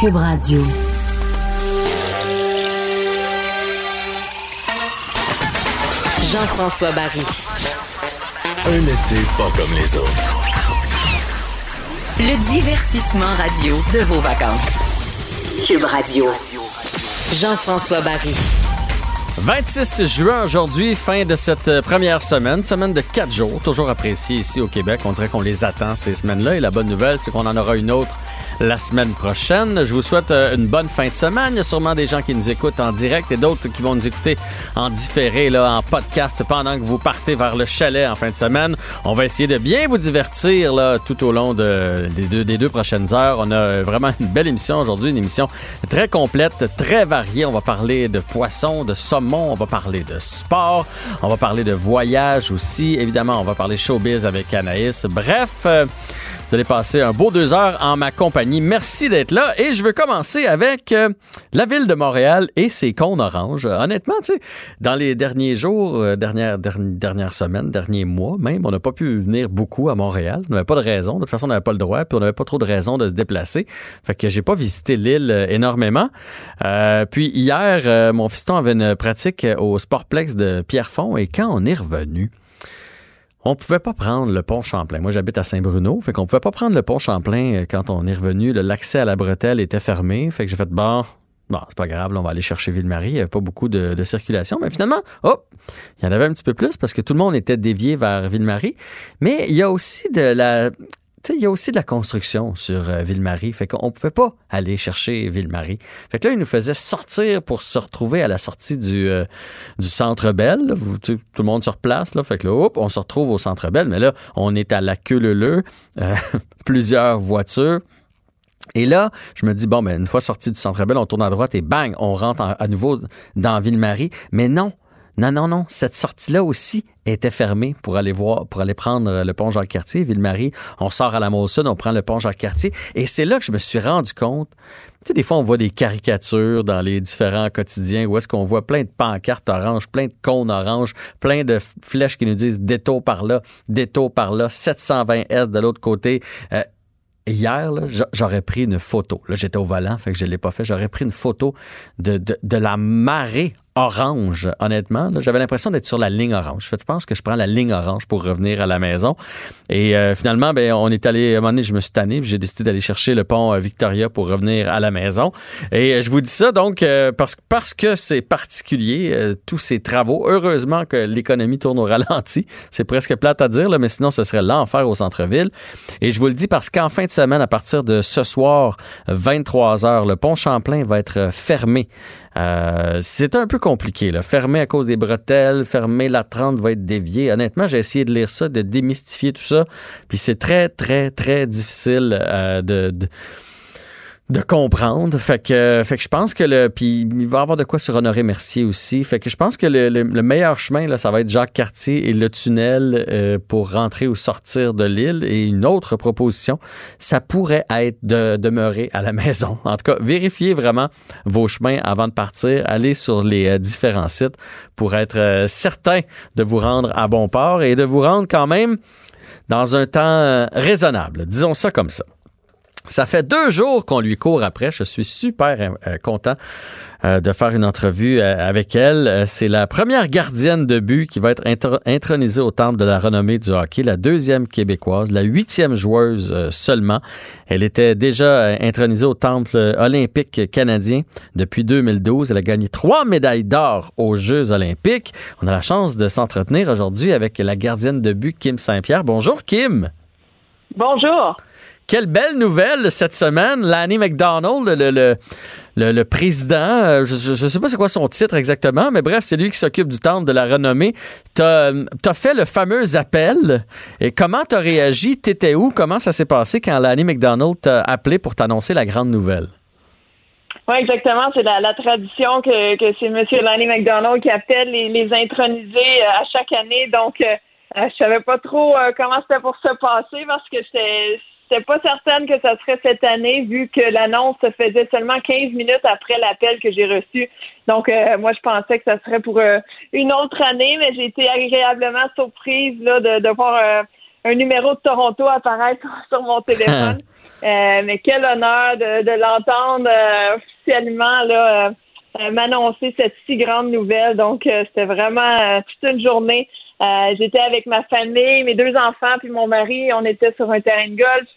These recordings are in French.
Cube Radio. Jean-François Barry. Un été pas comme les autres. Le divertissement radio de vos vacances. Cube Radio. Jean-François Barry. 26 juin aujourd'hui, fin de cette première semaine, semaine de quatre jours, toujours appréciée ici au Québec. On dirait qu'on les attend ces semaines-là et la bonne nouvelle, c'est qu'on en aura une autre la semaine prochaine. Je vous souhaite euh, une bonne fin de semaine. Il y a sûrement des gens qui nous écoutent en direct et d'autres qui vont nous écouter en différé, là, en podcast pendant que vous partez vers le chalet en fin de semaine. On va essayer de bien vous divertir là, tout au long de, des, deux, des deux prochaines heures. On a vraiment une belle émission aujourd'hui, une émission très complète, très variée. On va parler de poissons, de saumon, on va parler de sport, on va parler de voyage aussi. Évidemment, on va parler showbiz avec Anaïs. Bref, euh, vous allez passer un beau deux heures en ma compagnie. Merci d'être là. Et je veux commencer avec euh, la ville de Montréal et ses cônes oranges. Honnêtement, tu sais, dans les derniers jours, euh, dernières, semaines, derniers mois même, on n'a pas pu venir beaucoup à Montréal. On n'avait pas de raison. De toute façon, on n'avait pas le droit, puis on n'avait pas trop de raison de se déplacer. Fait que j'ai pas visité l'île euh, énormément. puis hier, mon fiston avait une pratique au Sportplex de Pierrefonds et quand on est revenu, on pouvait pas prendre le pont Champlain. Moi, j'habite à Saint-Bruno, fait qu'on pouvait pas prendre le pont Champlain euh, quand on est revenu. L'accès à la bretelle était fermé, fait que j'ai fait bon. Bon, c'est pas grave, on va aller chercher Ville-Marie. Il n'y avait pas beaucoup de, de, circulation. Mais finalement, hop, il y en avait un petit peu plus parce que tout le monde était dévié vers Ville-Marie. Mais il y a aussi de la, il y a aussi de la construction sur euh, Ville-Marie. Fait qu'on pouvait pas aller chercher Ville-Marie. Fait que là, ils nous faisaient sortir pour se retrouver à la sortie du, euh, du Centre Belle. tout le monde sur place. Là. Fait que là, hop, on se retrouve au Centre Belle. Mais là, on est à la queue leu euh, plusieurs voitures. Et là, je me dis, bon, ben, une fois sorti du Centre Belle, on tourne à droite et bang, on rentre à nouveau dans Ville-Marie. Mais non, non, non, non. Cette sortie-là aussi était fermée pour aller voir, pour aller prendre le pont Jacques-Cartier, Ville-Marie. On sort à la Mosson, on prend le pont Jacques-Cartier. Et c'est là que je me suis rendu compte. Tu sais, des fois, on voit des caricatures dans les différents quotidiens où est-ce qu'on voit plein de pancartes oranges, plein de cônes oranges, plein de flèches qui nous disent détour par là, détour par là, 720 S de l'autre côté. Euh, hier, j'aurais pris une photo. Là, j'étais au volant, fait que je ne l'ai pas fait. J'aurais pris une photo de la marée orange, honnêtement. J'avais l'impression d'être sur la ligne orange. Je pense que je prends la ligne orange pour revenir à la maison. Et euh, finalement, ben, on est allé, à un moment donné, je me suis tanné, j'ai décidé d'aller chercher le pont euh, Victoria pour revenir à la maison. Et euh, je vous dis ça donc parce, que c'est particulier, tous ces travaux. Heureusement que l'économie tourne au ralenti. C'est presque plate à dire, mais sinon, ce serait l'enfer au centre-ville. Et je vous le dis parce qu'en fin de semaine, à partir de ce soir, 23 h le pont Champlain va être fermé euh, c'est un peu compliqué. Là. Fermé à cause des bretelles, fermé, la 30 va être déviée. Honnêtement, j'ai essayé de lire ça, de démystifier tout ça. Puis c'est très, très, très difficile euh, de de comprendre. Fait que, fait que je pense que le. Puis il va avoir de quoi sur Honoré Mercier aussi. Fait que je pense que le, le, meilleur chemin, là, ça va être Jacques Cartier et le tunnel euh, pour rentrer ou sortir de l'île. Et une autre proposition, ça pourrait être de demeurer à la maison. En tout cas, vérifiez vraiment vos chemins avant de partir. Allez sur les euh, différents sites pour être euh, certain de vous rendre à bon port et de vous rendre quand même dans un temps raisonnable. Disons ça comme ça. Ça fait deux jours qu'on lui court après. Je suis super euh, content euh, de faire une entrevue euh, avec elle. C'est la première gardienne de but qui va être intronisée au temple de la renommée du hockey, la deuxième québécoise, la huitième joueuse seulement. Elle était déjà intronisée au temple olympique canadien depuis 2012. Elle a gagné trois médailles d'or aux Jeux olympiques. On a la chance de s'entretenir aujourd'hui avec la gardienne de but Kim Saint-Pierre. Bonjour Kim. Bonjour. Quelle belle nouvelle cette semaine. Lanny McDonald, le, le, président, euh, je ne sais pas c'est quoi son titre exactement, mais bref, c'est lui qui s'occupe du temple de la renommée. Tu as, fait le fameux appel. Et comment tu as réagi? Tu étais où? Comment ça s'est passé quand Lanny McDonald t'a appelé pour t'annoncer la grande nouvelle? Oui, exactement. C'est la, tradition que, c'est M. Lanny McDonald qui appelle les, les intronisés euh, à chaque année. Donc, euh, je savais pas trop comment c'était pour se passer parce que c'était J'étais pas certaine que ça serait cette année, vu que l'annonce se faisait seulement 15 minutes après l'appel que j'ai reçu. Donc, euh, moi, je pensais que ça serait pour euh, une autre année, mais j'ai été agréablement surprise là, de, de voir euh, un numéro de Toronto apparaître sur mon téléphone. mais quel honneur de, l'entendre officiellement là m'annoncer cette si grande nouvelle. Donc, c'était vraiment toute une journée. J'étais avec ma famille, mes deux enfants, puis mon mari. On était sur un terrain de golf.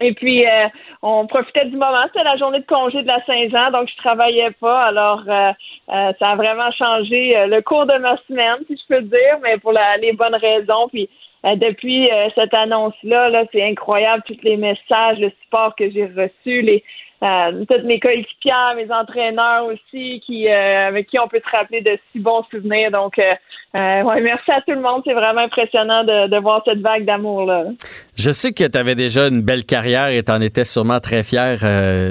Et puis, euh, on profitait du moment. C'était la journée de congé de la Saint-Jean, donc je travaillais pas. Alors, euh, euh, ça a vraiment changé le cours de ma semaine, si je peux dire, mais pour les bonnes raisons. Puis, depuis cette annonce-là, -là, c'est incroyable, tous les messages, le support que j'ai reçu, les, euh, toutes mes coéquipiers, mes entraîneurs aussi, qui euh, avec qui on peut se rappeler de si bons souvenirs. Donc, euh, euh ouais, merci à tout le monde. C'est vraiment impressionnant de, de voir cette vague d'amour-là. Je sais que tu avais déjà une belle carrière et tu en étais sûrement très fier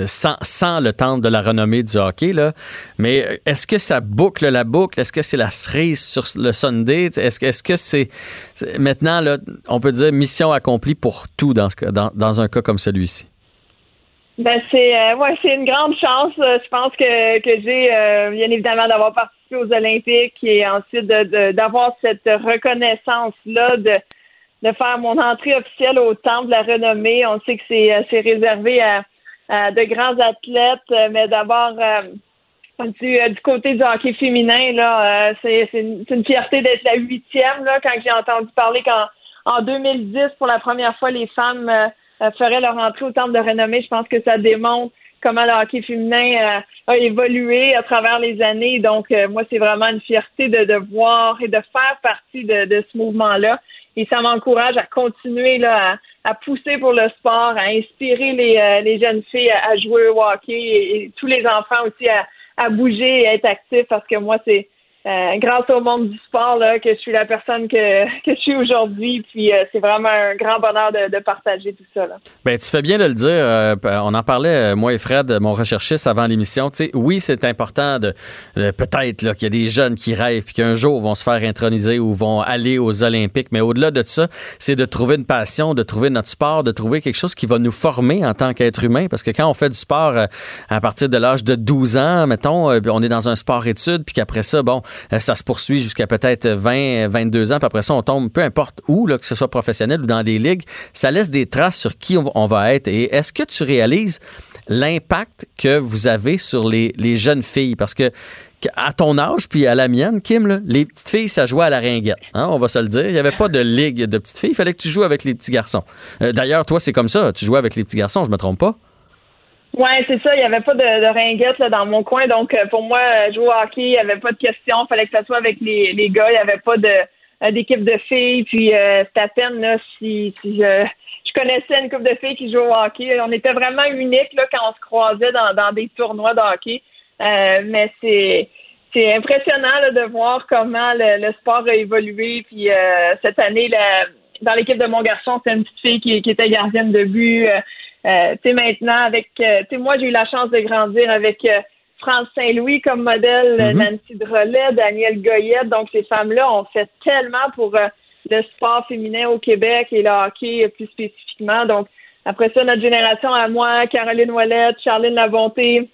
sans, sans le temps de la renommée du hockey. Là. Mais est-ce que ça boucle la boucle? Est-ce que c'est la cerise sur le Sunday? Est-ce que est-ce que c'est maintenant, là, on peut dire mission accomplie pour tout dans, ce, dans, dans un cas comme celui-ci? Ben c'est euh, c'est une grande chance. Euh, je pense que, que j'ai euh, bien évidemment d'avoir participé aux Olympiques et ensuite de, d'avoir cette reconnaissance là de de faire mon entrée officielle au temple de la renommée. On sait que c'est c'est réservé à, de grands athlètes, mais d'abord du, du côté du hockey féminin là, c'est c'est une, une, fierté d'être la huitième là quand j'ai entendu parler qu'en en 2010 pour la première fois les femmes euh, feraient leur entrée au temple de renommée. Je pense que ça démontre comment le hockey féminin euh, a évolué à travers les années. Donc, euh, moi, c'est vraiment une fierté de, de voir et de faire partie de, de ce mouvement-là. Et ça m'encourage à continuer là, à, pousser pour le sport, à inspirer les, les jeunes filles à, jouer au hockey et, et, tous les enfants aussi à, à bouger et à être actifs parce que moi, c'est euh, grâce au monde du sport là, que je suis la personne que, que je suis aujourd'hui. Puis euh, c'est vraiment un grand bonheur de, de, partager tout ça. Là. Ben, tu fais bien de le dire. Euh, on en parlait, moi et Fred, mon recherchiste, avant l'émission. Tu sais, oui, c'est important de, peut-être qu'il y a des jeunes qui rêvent puis qu'un jour vont se faire introniser ou vont aller aux Olympiques. Mais au-delà de ça, c'est de trouver une passion, de trouver notre sport, de trouver quelque chose qui va nous former en tant qu'être humain. Parce que quand on fait du sport à partir de l'âge de 12 ans, mettons, on est dans un sport-études, puis qu'après ça, bon, euh, ça se poursuit jusqu'à peut-être 20, 22 ans, puis après ça, on tombe peu importe où, que ce soit professionnel ou dans des ligues. Ça laisse des traces sur qui on va être. Et est-ce que tu réalises l'impact que vous avez sur les, jeunes filles? Parce que à ton âge, puis à la mienne, Kim, les petites filles, ça jouait à la ringuette. Hein, on va se le dire. Il n'y avait pas de ligue de petites filles. Il fallait que tu joues avec les petits garçons. Euh, d'ailleurs, toi, c'est comme ça. Tu joues avec les petits garçons, je me trompe pas? Oui, c'est ça. Il n'y avait pas de, de ringuette là, dans mon coin. Donc, euh, pour moi, euh, jouer au hockey, il n'y avait pas de question. Il fallait que ça soit avec les, les gars. Il n'y avait pas euh, d'équipe de filles. Puis, euh, c'était à peine là, si, si je, je connaissais une couple de filles qui jouaient au hockey. On était vraiment unique là, quand on se croisait dans, dans des tournois de hockey. mais c'est c'est impressionnant là, de voir comment le, le, sport a évolué. Puis cette année, là, dans l'équipe de mon garçon, c'est une petite fille qui, qui était gardienne de but. Euh, tu sais, maintenant, avec, euh, tu sais, moi, j'ai eu la chance de grandir avec euh, France Saint-Louis comme modèle, mm-hmm. Nancy Drolet, Danielle Goyette. Donc, ces femmes-là ont fait tellement pour le sport féminin au Québec et le hockey plus spécifiquement. Donc, après ça, notre génération à moi, Caroline Ouellette, Charline Labonté,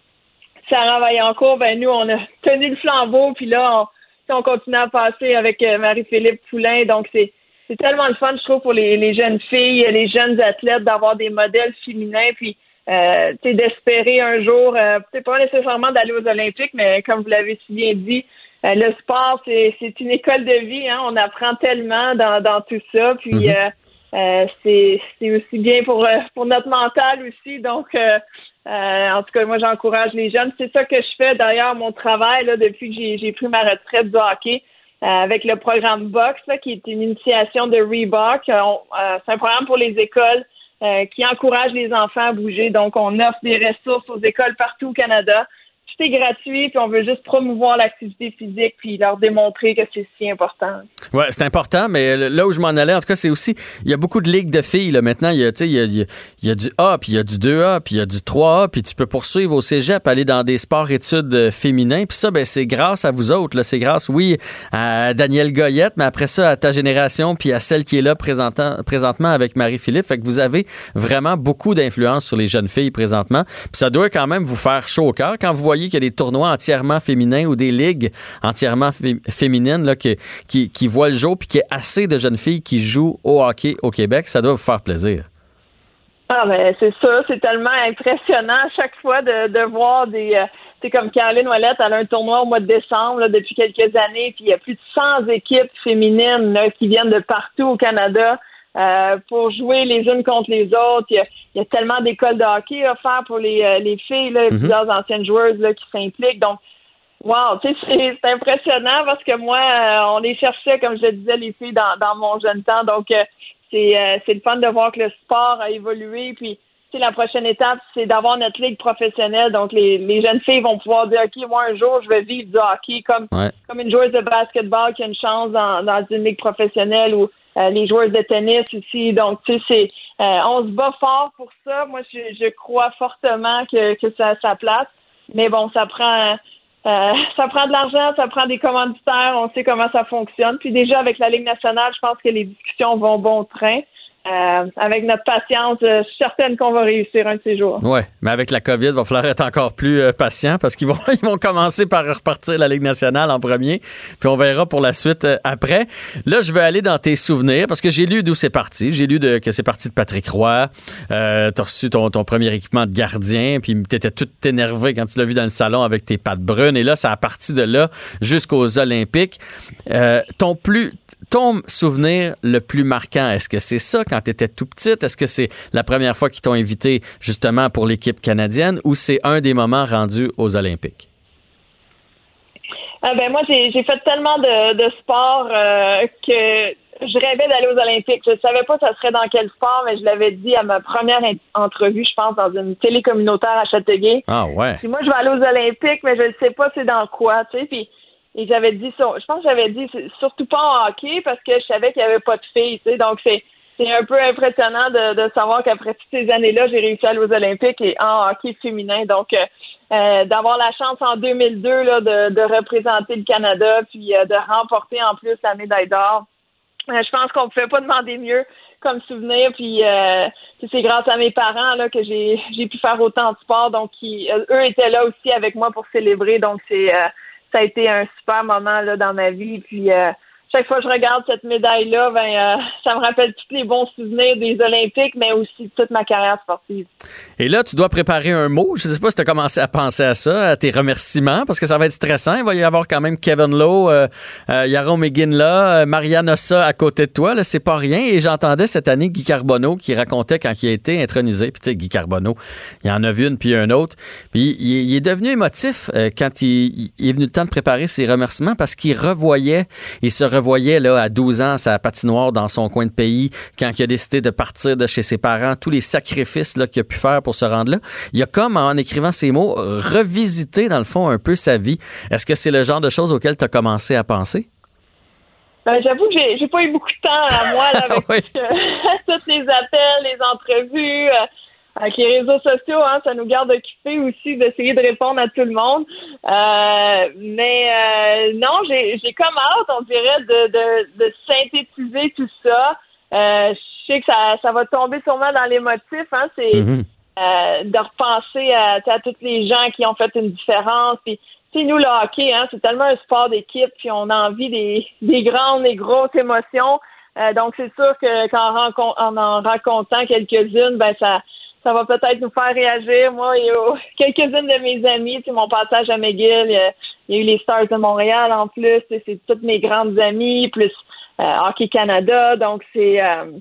Sarah Vaillancourt, ben nous, on a tenu le flambeau, puis là, on, on continue à passer avec Marie-Philippe Poulain. Donc, c'est c'est tellement le fun, je trouve, pour les, les, jeunes filles, les jeunes athlètes, d'avoir des modèles féminins, puis euh, d'espérer un jour, euh, pas nécessairement d'aller aux Olympiques, mais comme vous l'avez si bien dit, euh, le sport, c'est, c'est une école de vie. Hein, on apprend tellement dans, dans tout ça, puis mhm. euh, euh, c'est, c'est aussi bien pour, pour notre mental aussi. Donc, en tout cas, moi, j'encourage les jeunes. C'est ça que je fais d'ailleurs, mon travail là, depuis que j'ai, j'ai pris ma retraite du hockey. Euh, avec le programme Box, qui est une initiation de Reebok. Euh, euh, c'est un programme pour les écoles qui encourage les enfants à bouger. Donc, on offre des ressources aux écoles partout au Canada c'est gratuit, puis on veut juste promouvoir l'activité physique, puis leur démontrer que c'est si important. Ouais, c'est important, mais là où je m'en allais, en tout cas, c'est aussi, il y a beaucoup de ligues de filles, là, maintenant, il y a, il y a, il y a du A, puis il y a du 2A, puis il y a du 3A, puis tu peux poursuivre au cégep, aller dans des sports-études euh, féminins, puis ça, ben, c'est grâce à vous autres, là, c'est grâce, oui, à Daniel Goyette, mais après ça, à ta génération, puis à celle qui est là présentement avec Marie-Philippe, fait que vous avez vraiment beaucoup d'influence sur les jeunes filles présentement, puis ça doit quand même vous faire chaud au cœur. Quand vous voyez qu'il y a des tournois entièrement féminins ou des ligues entièrement féminines là, qui, qui, voient le jour puis qu'il y a assez de jeunes filles qui jouent au hockey au Québec, ça doit vous faire plaisir. Ah ben c'est ça, c'est tellement impressionnant à chaque fois de, voir des c'est comme Caroline Ouellette, elle a un tournoi au mois de décembre depuis quelques années, puis il y a plus de 100 équipes féminines qui viennent de partout au Canada euh, pour jouer les unes contre les autres. Il y a, tellement d'écoles de hockey offertes pour les, euh, les filles, là, mhm. plusieurs anciennes joueuses là, qui s'impliquent. Donc, wow, c'est impressionnant parce que moi, euh, on les cherchait, comme je le disais, les filles dans, dans mon jeune temps. Donc, c'est c'est le fun de voir que le sport a évolué. Puis, la prochaine étape, c'est d'avoir notre ligue professionnelle. Donc, les, les, jeunes filles vont pouvoir dire, OK, moi, un jour, je vais vivre du hockey comme, comme une joueuse de basketball qui a une chance dans, dans une ligue professionnelle ou euh, les joueurs de tennis aussi. Donc, tu sais, c'est, euh, on se bat fort pour ça. Moi, je, je crois fortement que, que ça a sa place. Mais bon, ça prend, euh, ça prend de l'argent, ça prend des commanditaires, on sait comment ça fonctionne. Puis déjà, avec la Ligue nationale, je pense que les discussions vont bon train. Euh, avec notre patience, euh, je suis certaine qu'on va réussir un de ces jours. Oui, mais avec la COVID, il va falloir être encore plus euh, patient parce qu'ils vont, ils vont commencer par repartir la Ligue nationale en premier, puis on verra pour la suite après. Là, je vais aller dans tes souvenirs parce que j'ai lu d'où c'est parti. J'ai lu que c'est parti de Patrick Roy. Euh, tu as reçu ton, ton, premier équipement de gardien, puis tu étais tout énervé quand tu l'as vu dans le salon avec tes pattes brunes. Et là, ça a parti de là jusqu'aux Olympiques. ton plus ton souvenir le plus marquant, est-ce que c'est ça tu étais tout petite? Est-ce que c'est la première fois qu'ils t'ont invité justement pour l'équipe canadienne ou c'est un des moments rendus aux Olympiques? Ah ben moi, j'ai fait tellement de, de sport euh, que je rêvais d'aller aux Olympiques. Je ne savais pas ça serait dans quel sport, mais je l'avais dit à ma première entrevue, je pense, dans une télé communautaire à Châteauguay. Ah ouais. Puis moi, je vais aller aux Olympiques, mais je ne sais pas c'est dans quoi, tu sais. Puis et j'avais dit ça. Je pense que j'avais dit surtout pas en hockey parce que je savais qu'il n'y avait pas de filles. Tu sais, donc c'est c'est un peu impressionnant de, de savoir qu'après toutes ces années-là, j'ai réussi à aller aux Olympiques et en hockey féminin. Donc euh, euh d'avoir la chance en 2002 là, de, de représenter le Canada puis euh, de remporter en plus la médaille d'or. Euh, je pense qu'on ne pouvait pas demander mieux comme souvenir. Puis c'est grâce à mes parents là que j'ai j'ai pu faire autant de sport. Donc qui, eux étaient là aussi avec moi pour célébrer. Donc c'est ça a été un super moment là, dans ma vie. Puis euh, chaque fois que je regarde cette médaille-là, ben, euh, ça me rappelle tous les bons souvenirs des Olympiques, mais aussi toute ma carrière sportive. Et là, tu dois préparer un mot. Je ne sais pas si tu as commencé à penser à ça, à tes remerciements, parce que ça va être stressant. Il va y avoir quand même Kevin Lowe, euh, euh Yaron là, euh, Marianne Ossa à côté de toi. C'est pas rien. Et j'entendais cette année Guy Carbonneau qui racontait quand il a été intronisé. Puis tu sais, Guy Carbonneau, il en a vu une puis un autre. Puis il, est devenu émotif quand il, il, est venu le temps de préparer ses remerciements parce qu'il revoyait, il se revoyait voyait là, à 12 ans sa patinoire dans son coin de pays, quand il a décidé de partir de chez ses parents, tous les sacrifices qu'il a pu faire pour se rendre là. Il a comme, en écrivant ces mots, revisité, dans le fond, un peu sa vie. Est-ce que c'est le genre de choses auxquelles tu as commencé à penser? Ben, j'avoue que j'ai, pas eu beaucoup de temps à moi avec tous les appels, les entrevues. Euh, avec les réseaux sociaux, hein, ça nous garde occupés aussi d'essayer de répondre à tout le monde. Euh, mais euh, non, j'ai, j'ai comme hâte, on dirait, de, de, de synthétiser tout ça. Euh, je sais que ça, ça va tomber sûrement dans les motifs. Hein, c'est euh, de repenser à, à tous les gens qui ont fait une différence. Puis, nous, le hockey, hein, c'est tellement un sport d'équipe, puis on a envie des, des grandes et grosses émotions. Euh, donc, c'est sûr que quand en, en racontant quelques-unes, ben ça ça va peut-être nous faire réagir. Moi et quelques-unes de mes amis, c'est mon passage à McGill, il y, a, eu les Stars de Montréal en plus, c'est toutes mes grandes amies, plus euh, Hockey Canada, donc c'est euh,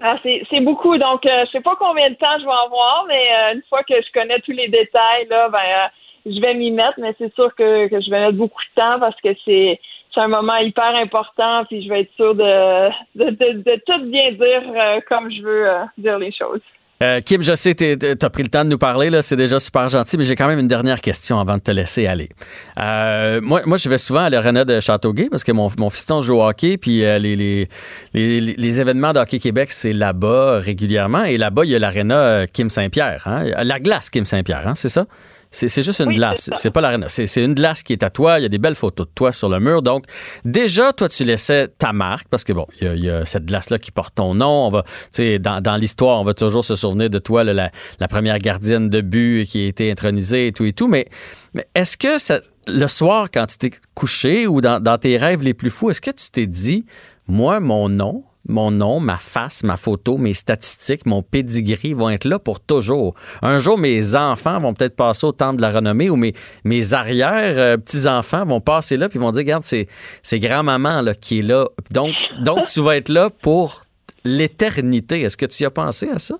ah, c'est beaucoup. Donc euh, je sais pas combien de temps je vais avoir, mais une fois que je connais tous les détails, là, ben je vais m'y mettre, mais c'est sûr que, je vais mettre beaucoup de temps parce que c'est c'est un moment hyper important, puis je vais être sûre de, de tout bien dire comme je veux dire les choses. Euh, Kim, je sais tu as pris le temps de nous parler, là, c'est déjà super gentil, mais j'ai quand même une dernière question avant de te laisser aller. Euh, moi, moi, je vais souvent à l'aréna de Châteauguay parce que mon, mon fiston joue au hockey, puis euh, les, les, les, les, événements de Hockey Québec, c'est là-bas régulièrement. Et là-bas, il y a l'aréna Kim Saint-Pierre, hein? la glace Kim Saint-Pierre, hein, c'est ça? C'est juste une glace. C'est pas l'arène. C'est une glace qui est à toi. Il y a des belles photos de toi sur le mur. Donc, déjà, toi, tu laissais ta marque parce que bon, il y a, cette glace-là qui porte ton nom. On va, dans, dans l'histoire, on va toujours se souvenir de toi, la, la, première gardienne de but qui a été intronisée et tout et tout. Mais, mais est-ce que ça, le soir, quand tu t'es couché ou dans, dans tes rêves les plus fous, est-ce que tu t'es dit, moi, mon nom, mon nom, ma face, ma photo, mes statistiques, mon pedigree vont être là pour toujours. Un jour, mes enfants vont peut-être passer au temple de la renommée ou mes, mes arrière euh, vont passer là puis vont dire, regarde, c'est, grand-maman là, qui est là. Donc, donc, tu vas être là pour l'éternité. Est-ce que tu y as pensé à ça?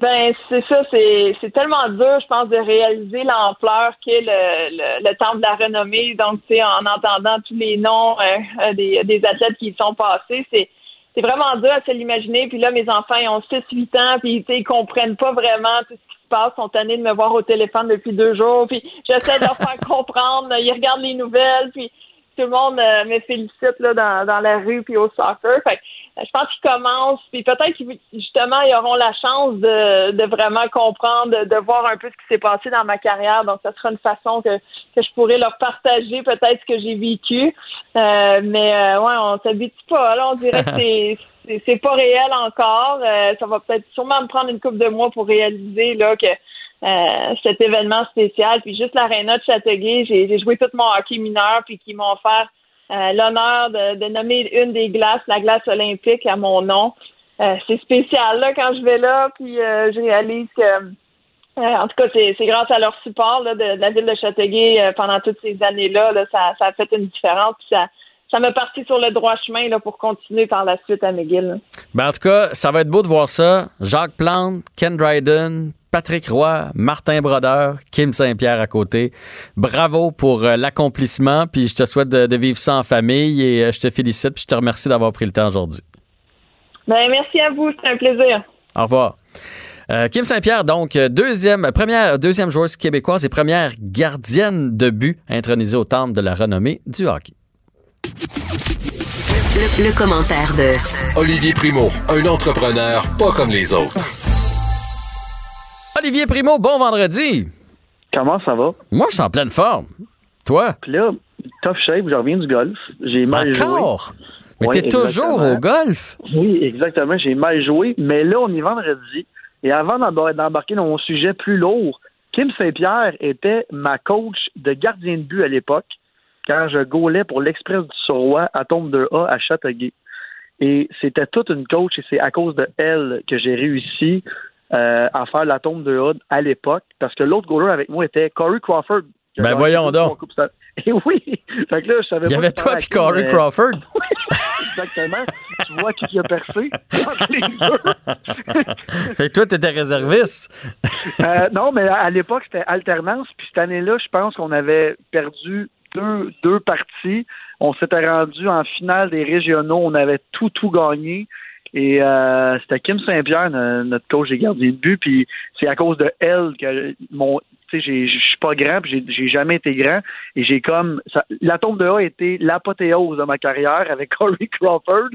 Ben, c'est ça, c'est, c'est tellement dur, je pense, de réaliser l'ampleur qu'est le, le, le temple de la renommée. Donc, tu sais, en entendant tous les noms euh, des, des athlètes qui y sont passés, c'est, c'est vraiment dur à se l'imaginer. Puis là, mes enfants, ils ont 6-8 ans, puis ils comprennent pas vraiment tout ce qui se passe. Ils sont tannés de me voir au téléphone depuis deux jours. Puis j'essaie de leur faire comprendre. Ils regardent les nouvelles, puis tout le monde euh, me félicite là, dans, dans la rue puis au soccer. Fait je pense qu'ils commencent, puis peut-être qu'ils justement ils auront la chance de, de vraiment comprendre, de, voir un peu ce qui s'est passé dans ma carrière. Donc, ça sera une façon que, que je pourrais leur partager peut-être ce que j'ai vécu. Euh, mais euh, ouais, on s'habitue pas. Là, on dirait que c'est c'est pas réel encore. Euh, ça va peut-être sûrement me prendre une couple de mois pour réaliser là que euh, cet événement spécial. Puis juste l'aréna de Châteauguay, j'ai joué tout mon hockey mineur, puis qui m'ont offert euh, l'honneur de, nommer une des glaces, la glace olympique, à mon nom. Euh, c'est spécial là quand je vais là, puis euh, je réalise que en tout cas, c'est grâce à leur support de, la ville de Châteauguay pendant toutes ces années-là. ça, ça, a fait une différence. Puis ça, ça m'a parti sur le droit chemin là, pour continuer par la suite à McGill. Ben en tout cas, ça va être beau de voir ça. Jacques Plante, Ken Dryden, Patrick Roy, Martin Brodeur, Kim Saint-Pierre à côté. Bravo pour euh, l'accomplissement, puis je te souhaite de, vivre ça en famille et euh, je te félicite, puis je te remercie d'avoir pris le temps aujourd'hui. Ben, merci à vous, c'était un plaisir. Au revoir. Euh, Kim Saint-Pierre, donc, deuxième, première, deuxième joueuse québécoise et première gardienne de but intronisée au temple de la renommée du hockey. Le, le commentaire de Olivier Primo, un entrepreneur pas comme les autres. Olivier Primo, bon vendredi. Comment ça va? Moi, je suis en pleine forme. Toi? Puis là, tough shape, je reviens du golf. J'ai mal Encore? Mais t'es toujours au golf? Oui, exactement. J'ai mal joué. Mais là, on est vendredi. Et avant d'embarquer dans mon sujet plus lourd, Kim Saint-Pierre était ma coach de gardien de but à l'époque quand je gaulais pour l'Express du Surroi à Tombe 2A à Châteauguay. Et c'était toute une coach et c'est à cause de elle que j'ai réussi euh, à faire la tombe de Hood à l'époque, parce que l'autre goaler avec moi était Corey Crawford. Ben voyons donc. Et oui, fait que là, je savais Il y avait toi et Corey Crawford. exactement. tu vois qui a percé fait que toi, t'étais réserviste. euh, non, mais à l'époque, c'était alternance. Puis cette année-là, je pense qu'on avait perdu deux, deux parties. On s'était rendu en finale des régionaux. On avait tout, tout gagné. Et euh, c'était Kim Saint-Pierre, notre coach des gardiens de but, puis c'est à cause de elle que mon tu sais, je suis pas grand, puis j'ai jamais été grand, et j'ai comme ça, la tombe de A a été l'apothéose de ma carrière avec Corey Crawford,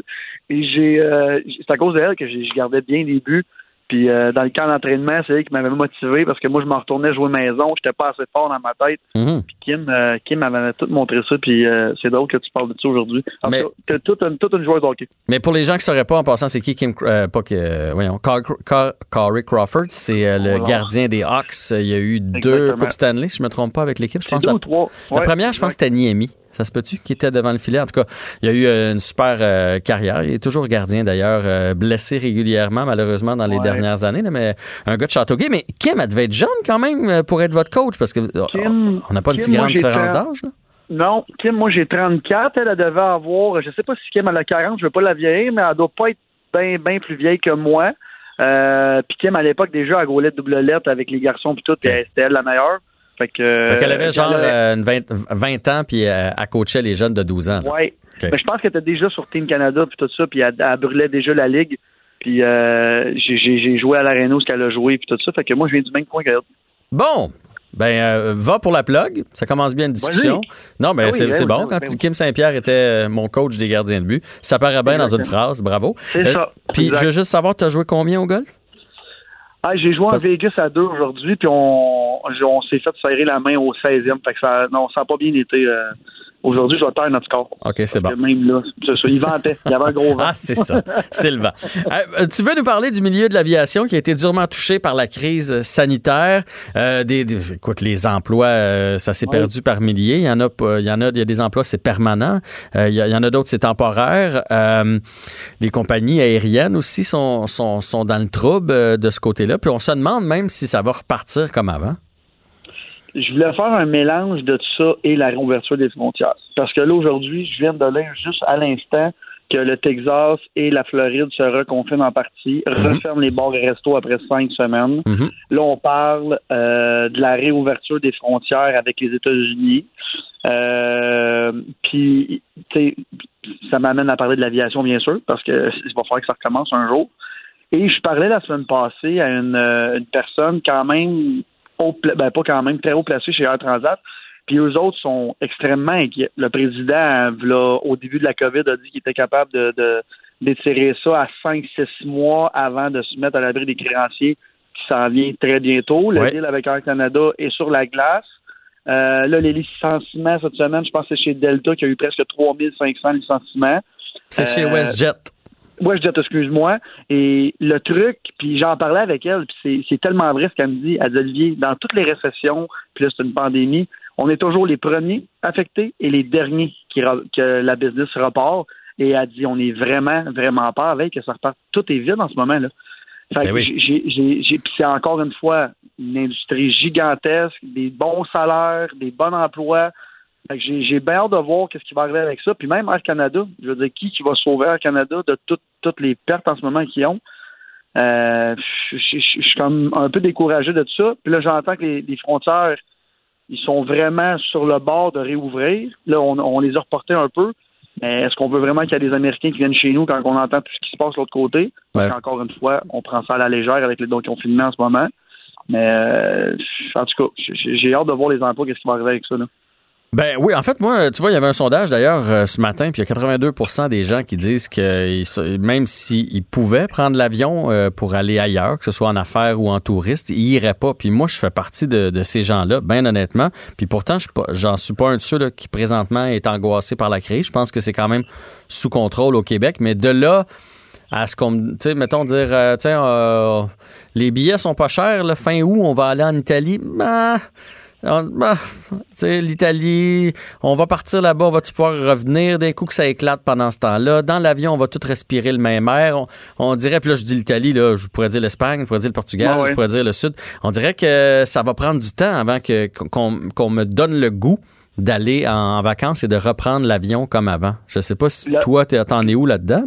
et j'ai euh, c'est à cause de elle que je gardais bien les buts. Puis euh, dans le camp d'entraînement, c'est elle qui m'avait motivé parce que moi, je m'en retournais jouer maison. J'étais pas assez fort dans ma tête. Mhm. Puis Kim, euh, Kim m'avait tout montré ça. Puis euh, c'est drôle que tu parles de ça aujourd'hui. Mais t'es toute une, toute une joueuse de hockey. Mais pour les gens qui ne sauraient pas, en passant, c'est qui Kim... pas que... voyons, Corey Crawford, c'est le gardien des Hawks. Il y a eu deux Coupes Stanley, si je me trompe pas, avec l'équipe. Je pense deux ou trois. La première, je pense que c'était Niemi. Ça se peut-tu qui était devant le filet? En tout cas, il y a eu euh, une super euh, carrière. Il est toujours gardien d'ailleurs, euh, blessé régulièrement malheureusement dans les dernières années, mais un gars de Châteauguay. Mais Kim, elle devait être jeune quand même pour être votre coach parce que on n'a pas une si grande différence d'âge. Non, Kim, moi j'ai 34. Elle, devait avoir, je sais pas si Kim a la 40, je veux pas la vieillir, mais elle doit pas être bien plus vieille que moi. puis Kim, à l'époque, déjà, elle gaulait double lettre avec les garçons, puis tout, c'était elle la meilleure. Fait que. qu'elle avait genre 20, euh, ans, puis euh, elle, coachait les jeunes de 12 ans. Oui. Mais je pense qu'elle était déjà sur Team Canada, puis tout ça, puis elle, brûlait déjà la ligue. Puis euh, j'ai joué à l'Arena où qu'elle a joué, puis tout ça. Fait que moi, je viens du même point qu'elle. Bon. Ben, va pour la plug. Ça commence bien une discussion. Non, mais ben, ah c'est bon. Quand Kim Saint-Pierre était mon coach des gardiens de but, ça paraît bien dans une phrase. Bravo. C'est ça. Puis, je veux juste savoir, tu as joué combien au golf? Ah, j'ai joué en Vegas à deux aujourd'hui, puis on, on s'est fait serrer la main au 16e. Fait que ça, non, ça n'a pas bien été. Euh, Aujourd'hui, je vais taire notre score. OK, c'est bon. Même là, il ventait. Il y avait un gros vent. Ah, c'est ça. C'est le vent. Euh, tu veux nous parler du milieu de l'aviation qui a été durement touché par la crise sanitaire? Euh, des, écoute, les emplois, euh, ça s'est perdu par milliers. Il y en a, il y en a, il y a des emplois, c'est permanent. il, y en a d'autres, c'est temporaire. les compagnies aériennes aussi sont, sont, sont dans le trouble de ce côté-là. Puis on se demande même si ça va repartir comme avant je voulais faire un mélange de tout ça et la réouverture des frontières. Parce que là, aujourd'hui, je viens de lire juste à l'instant que le Texas et la Floride se reconfinent en partie, mhm. referment les bars et restos après cinq semaines. Mhm. Là, on parle euh, de la réouverture des frontières avec les États-Unis. Euh, puis, ça m'amène à parler de l'aviation, bien sûr, parce que va falloir que ça recommence un jour. Et je parlais la semaine passée à une, euh, une personne quand même ben, pas quand même, très haut placé chez Air Transat. Puis eux autres sont extrêmement inquiets. Le président, au début de la COVID, a dit qu'il était capable de, d'étirer ça à 5-6 mois avant de se mettre à l'abri des créanciers qui s'en vient très bientôt. Le deal avec Air Canada est sur la glace. Euh, là, les licenciements cette semaine, je pense que c'est chez Delta qui a eu presque 3500 licenciements. C'est chez euh, WestJet. Ouais, je dis, excuse-moi. Et le truc, puis j'en parlais avec elle, puis c'est tellement vrai ce qu'elle me dit. Elle dit, Olivier, dans toutes les récessions, puis là, c'est une pandémie, on est toujours les premiers affectés et les derniers qui, que la business repart. Et elle dit, on est vraiment, vraiment pas avec que ça reparte. Tout est vide en ce moment-là. Fait ben j'ai, c'est encore une fois une industrie gigantesque, des bons salaires, des bons emplois, j'ai bien hâte de voir ce qui va arriver avec ça. Puis même Air Canada, je veux dire, qui, qui va sauver Air Canada de toutes les pertes en ce moment qu'ils ont? Euh, je, suis comme un peu découragé de tout ça. Puis là, j'entends que les, frontières, ils sont vraiment sur le bord de réouvrir. Là, on, les a reportés un peu. Mais est-ce qu'on veut vraiment qu'il y ait des Américains qui viennent chez nous quand on entend tout ce qui se passe de l'autre côté? Parce qu'encore une fois, on prend ça à la légère avec les dons confinement en ce moment. Mais euh, en tout cas, j'ai hâte de voir les emplois, qu'est-ce qui va arriver avec ça. Là. Ben oui, en fait, moi, tu vois, il y avait un sondage d'ailleurs euh, ce matin, puis il y a 82% des gens qui disent que même s'ils pouvaient prendre l'avion euh, pour aller ailleurs, que ce soit en affaires ou en touriste, ils iraient pas. Puis moi, je fais partie de, ces gens-là, bien honnêtement. Puis pourtant, j'en suis pas un de ceux qui présentement est angoissé par la crise. Je pense que c'est quand même sous contrôle au Québec. Mais de là à ce qu'on, tu sais, mettons dire, euh, tiens, les billets sont pas chers, le fin août, on va aller en Italie. Ben, bah, L'Italie, on va partir là-bas, on va-tu pouvoir revenir d'un coup que ça éclate pendant ce temps-là? Dans l'avion, on va tout respirer le même air. On, dirait, puis là, je dis l'Italie, là, je pourrais dire l'Espagne, je pourrais dire le Portugal, je pourrais dire le Sud. On dirait que ça va prendre du temps avant que, qu'on, me donne le goût d'aller en, vacances et de reprendre l'avion comme avant. Je sais pas si toi, t'en es où là-dedans?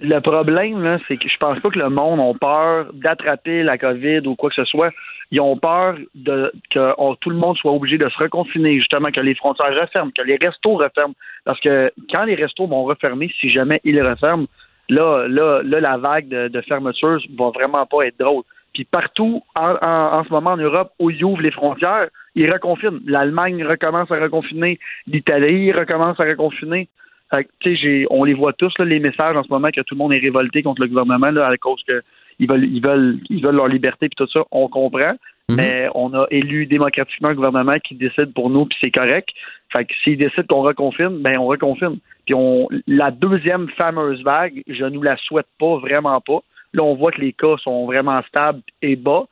Le problème, c'est que je pense pas que le monde a peur d'attraper la COVID ou quoi que ce soit. Ils ont peur de que tout le monde soit obligé de se reconfiner, justement, que les frontières referment, que les restos referment. Parce que quand les restos vont refermer, si jamais ils referment, là, là, là, la vague de, de fermeture va vraiment pas être drôle. Puis partout en, en, ce moment en Europe où ils ouvrent les frontières, ils reconfinent. L'Allemagne recommence à reconfiner, l'Italie recommence à reconfiner. Fait on les voit tous, les messages en ce moment que tout le monde est révolté contre le gouvernement là, à cause que ils veulent, ils veulent, ils veulent leur liberté et tout ça. On comprend. Mhm. Mais on a élu démocratiquement un gouvernement qui décide pour nous, puis c'est correct. Fait que s'ils décident qu'on reconfine, ben on reconfine. Puis on, la deuxième fameuse vague, je nous la souhaite pas, vraiment pas. Là, on voit que les cas sont vraiment stables et bas.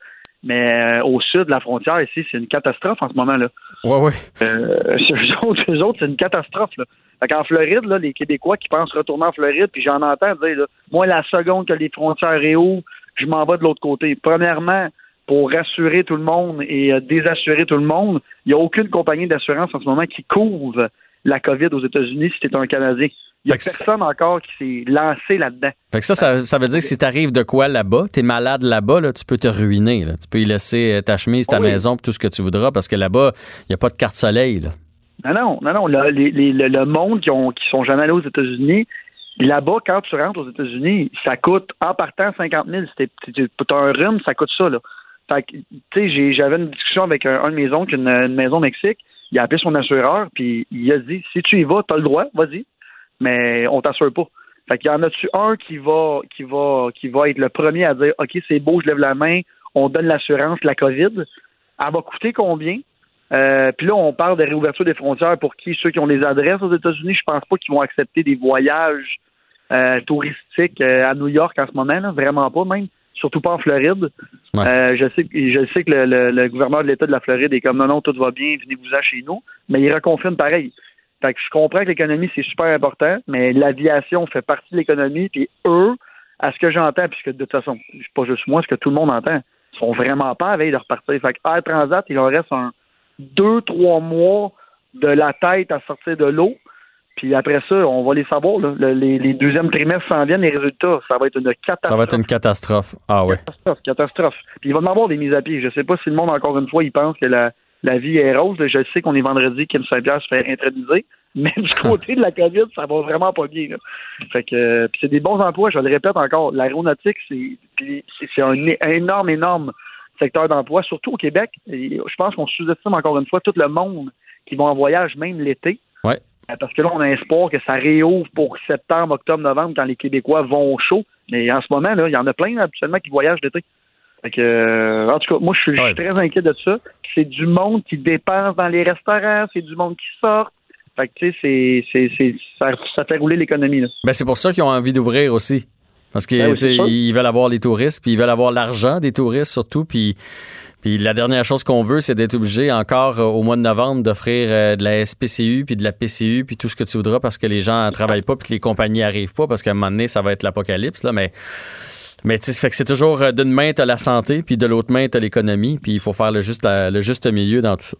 Mais euh, au sud de la frontière, ici, c'est une catastrophe en ce moment-là. Oui, oui. Euh, eux autres, c'est une catastrophe. Là. Fait qu'en Floride, là, les Québécois qui pensent retourner en Floride, puis j'en entends dire, moi, la seconde que les frontières réouvrent, je m'en vais de l'autre côté. Premièrement, pour rassurer tout le monde et euh, désassurer tout le monde, il n'y a aucune compagnie d'assurance en ce moment qui couvre la COVID aux États-Unis si tu es un Canadien. Il n'y a personne encore qui s'est lancé là-dedans. Fait que ça, ça, veut dire que si tu arrives de quoi là-bas, tu es malade là-bas, là, tu peux te ruiner. Tu peux y laisser euh, ta chemise, ta maison, tout ce que tu voudras, parce que là-bas, il n'y a pas de carte soleil. Là. Non, non, non, non. Le, monde qui, ont, qui sont jamais allés aux États-Unis, là-bas, quand tu rentres aux États-Unis, ça coûte, en partant, 50 000. T'as un rhume, ça coûte ça, là. Fait que, tu sais, j'avais une discussion avec un, de mes oncles, une, une maison au Mexique. Il a appelé son assureur, puis il a dit si tu y vas, t'as le droit, vas-y, mais on t'assure pas. Fait qu'il y en a-tu un qui va, qui va, qui va être le premier à dire OK, c'est beau, je lève la main, on donne l'assurance, la COVID. Elle va coûter combien? Euh, puis là, on parle de réouverture des frontières pour qui? Ceux qui ont des adresses aux États-Unis. Je pense pas qu'ils vont accepter des voyages euh, touristiques euh, à New York en ce moment, là, vraiment pas même. Surtout pas en Floride. Ouais. je sais, je sais que le, le- le gouverneur de l'État de la Floride est comme non, non, tout va bien, venez-vous-en chez nous. Mais il reconfine pareil. Fait que je comprends que l'économie, c'est super important, mais l'aviation fait partie de l'économie, puis eux, à ce que j'entends, puisque de toute façon, c'est pas juste moi, ce que tout le monde entend, ils sont vraiment pas à veille de repartir. Fait que Air Transat, il leur reste un deux, trois mois de la tête à sortir de l'eau. Puis après ça, on va les savoir. là. Le- les, les deuxièmes trimestres s'en viennent, les résultats, ça va être une catastrophe. Ça va être une catastrophe. Ah ouais. Catastrophe, catastrophe. Puis il va y avoir des mises à pied. Je sais pas si le monde, encore une fois, il pense que la, la vie est rose. Je sais qu'on est vendredi, Kim Saint-Pierre se fait introniser. Mais du côté de la COVID, ça va vraiment pas bien. Là. Fait que euh, c'est des bons emplois, je le répète encore. L'aéronautique, c'est c'est un énorme, énorme secteur d'emploi, surtout au Québec. Et je pense qu'on sous-estime encore une fois tout le monde qui va en voyage, même l'été. Ouais. Euh, Parce que là, on a espoir que ça réouvre pour septembre, octobre, novembre, quand les Québécois vont au chaud. Mais en ce moment, là, il y en a plein habituellement qui voyagent l'été. Fait que, euh, en tout cas, moi, je suis Ouais. très inquiet de ça. C'est du monde qui dépense dans les restaurants, c'est du monde qui sort. Fait que, tu sais, c'est, c'est, c'est, ça, ça fait rouler l'économie. Ben, c'est pour ça qu'ils ont envie d'ouvrir aussi. Parce qu'ils Ben veulent avoir les touristes, puis ils veulent avoir l'argent des touristes surtout. Puis, puis la dernière chose qu'on veut, c'est d'être obligé encore euh, au mois de novembre d'offrir euh, de la SPCU, puis de la PCU, puis tout ce que tu voudras parce que les gens ne travaillent pas, puis que les compagnies arrivent pas, parce qu'à un moment donné, ça va être l'apocalypse. Là, mais mais tu fait que c'est toujours euh, d'une main, tu la santé, puis de l'autre main, tu l'économie, puis il faut faire le juste, le juste milieu dans tout ça.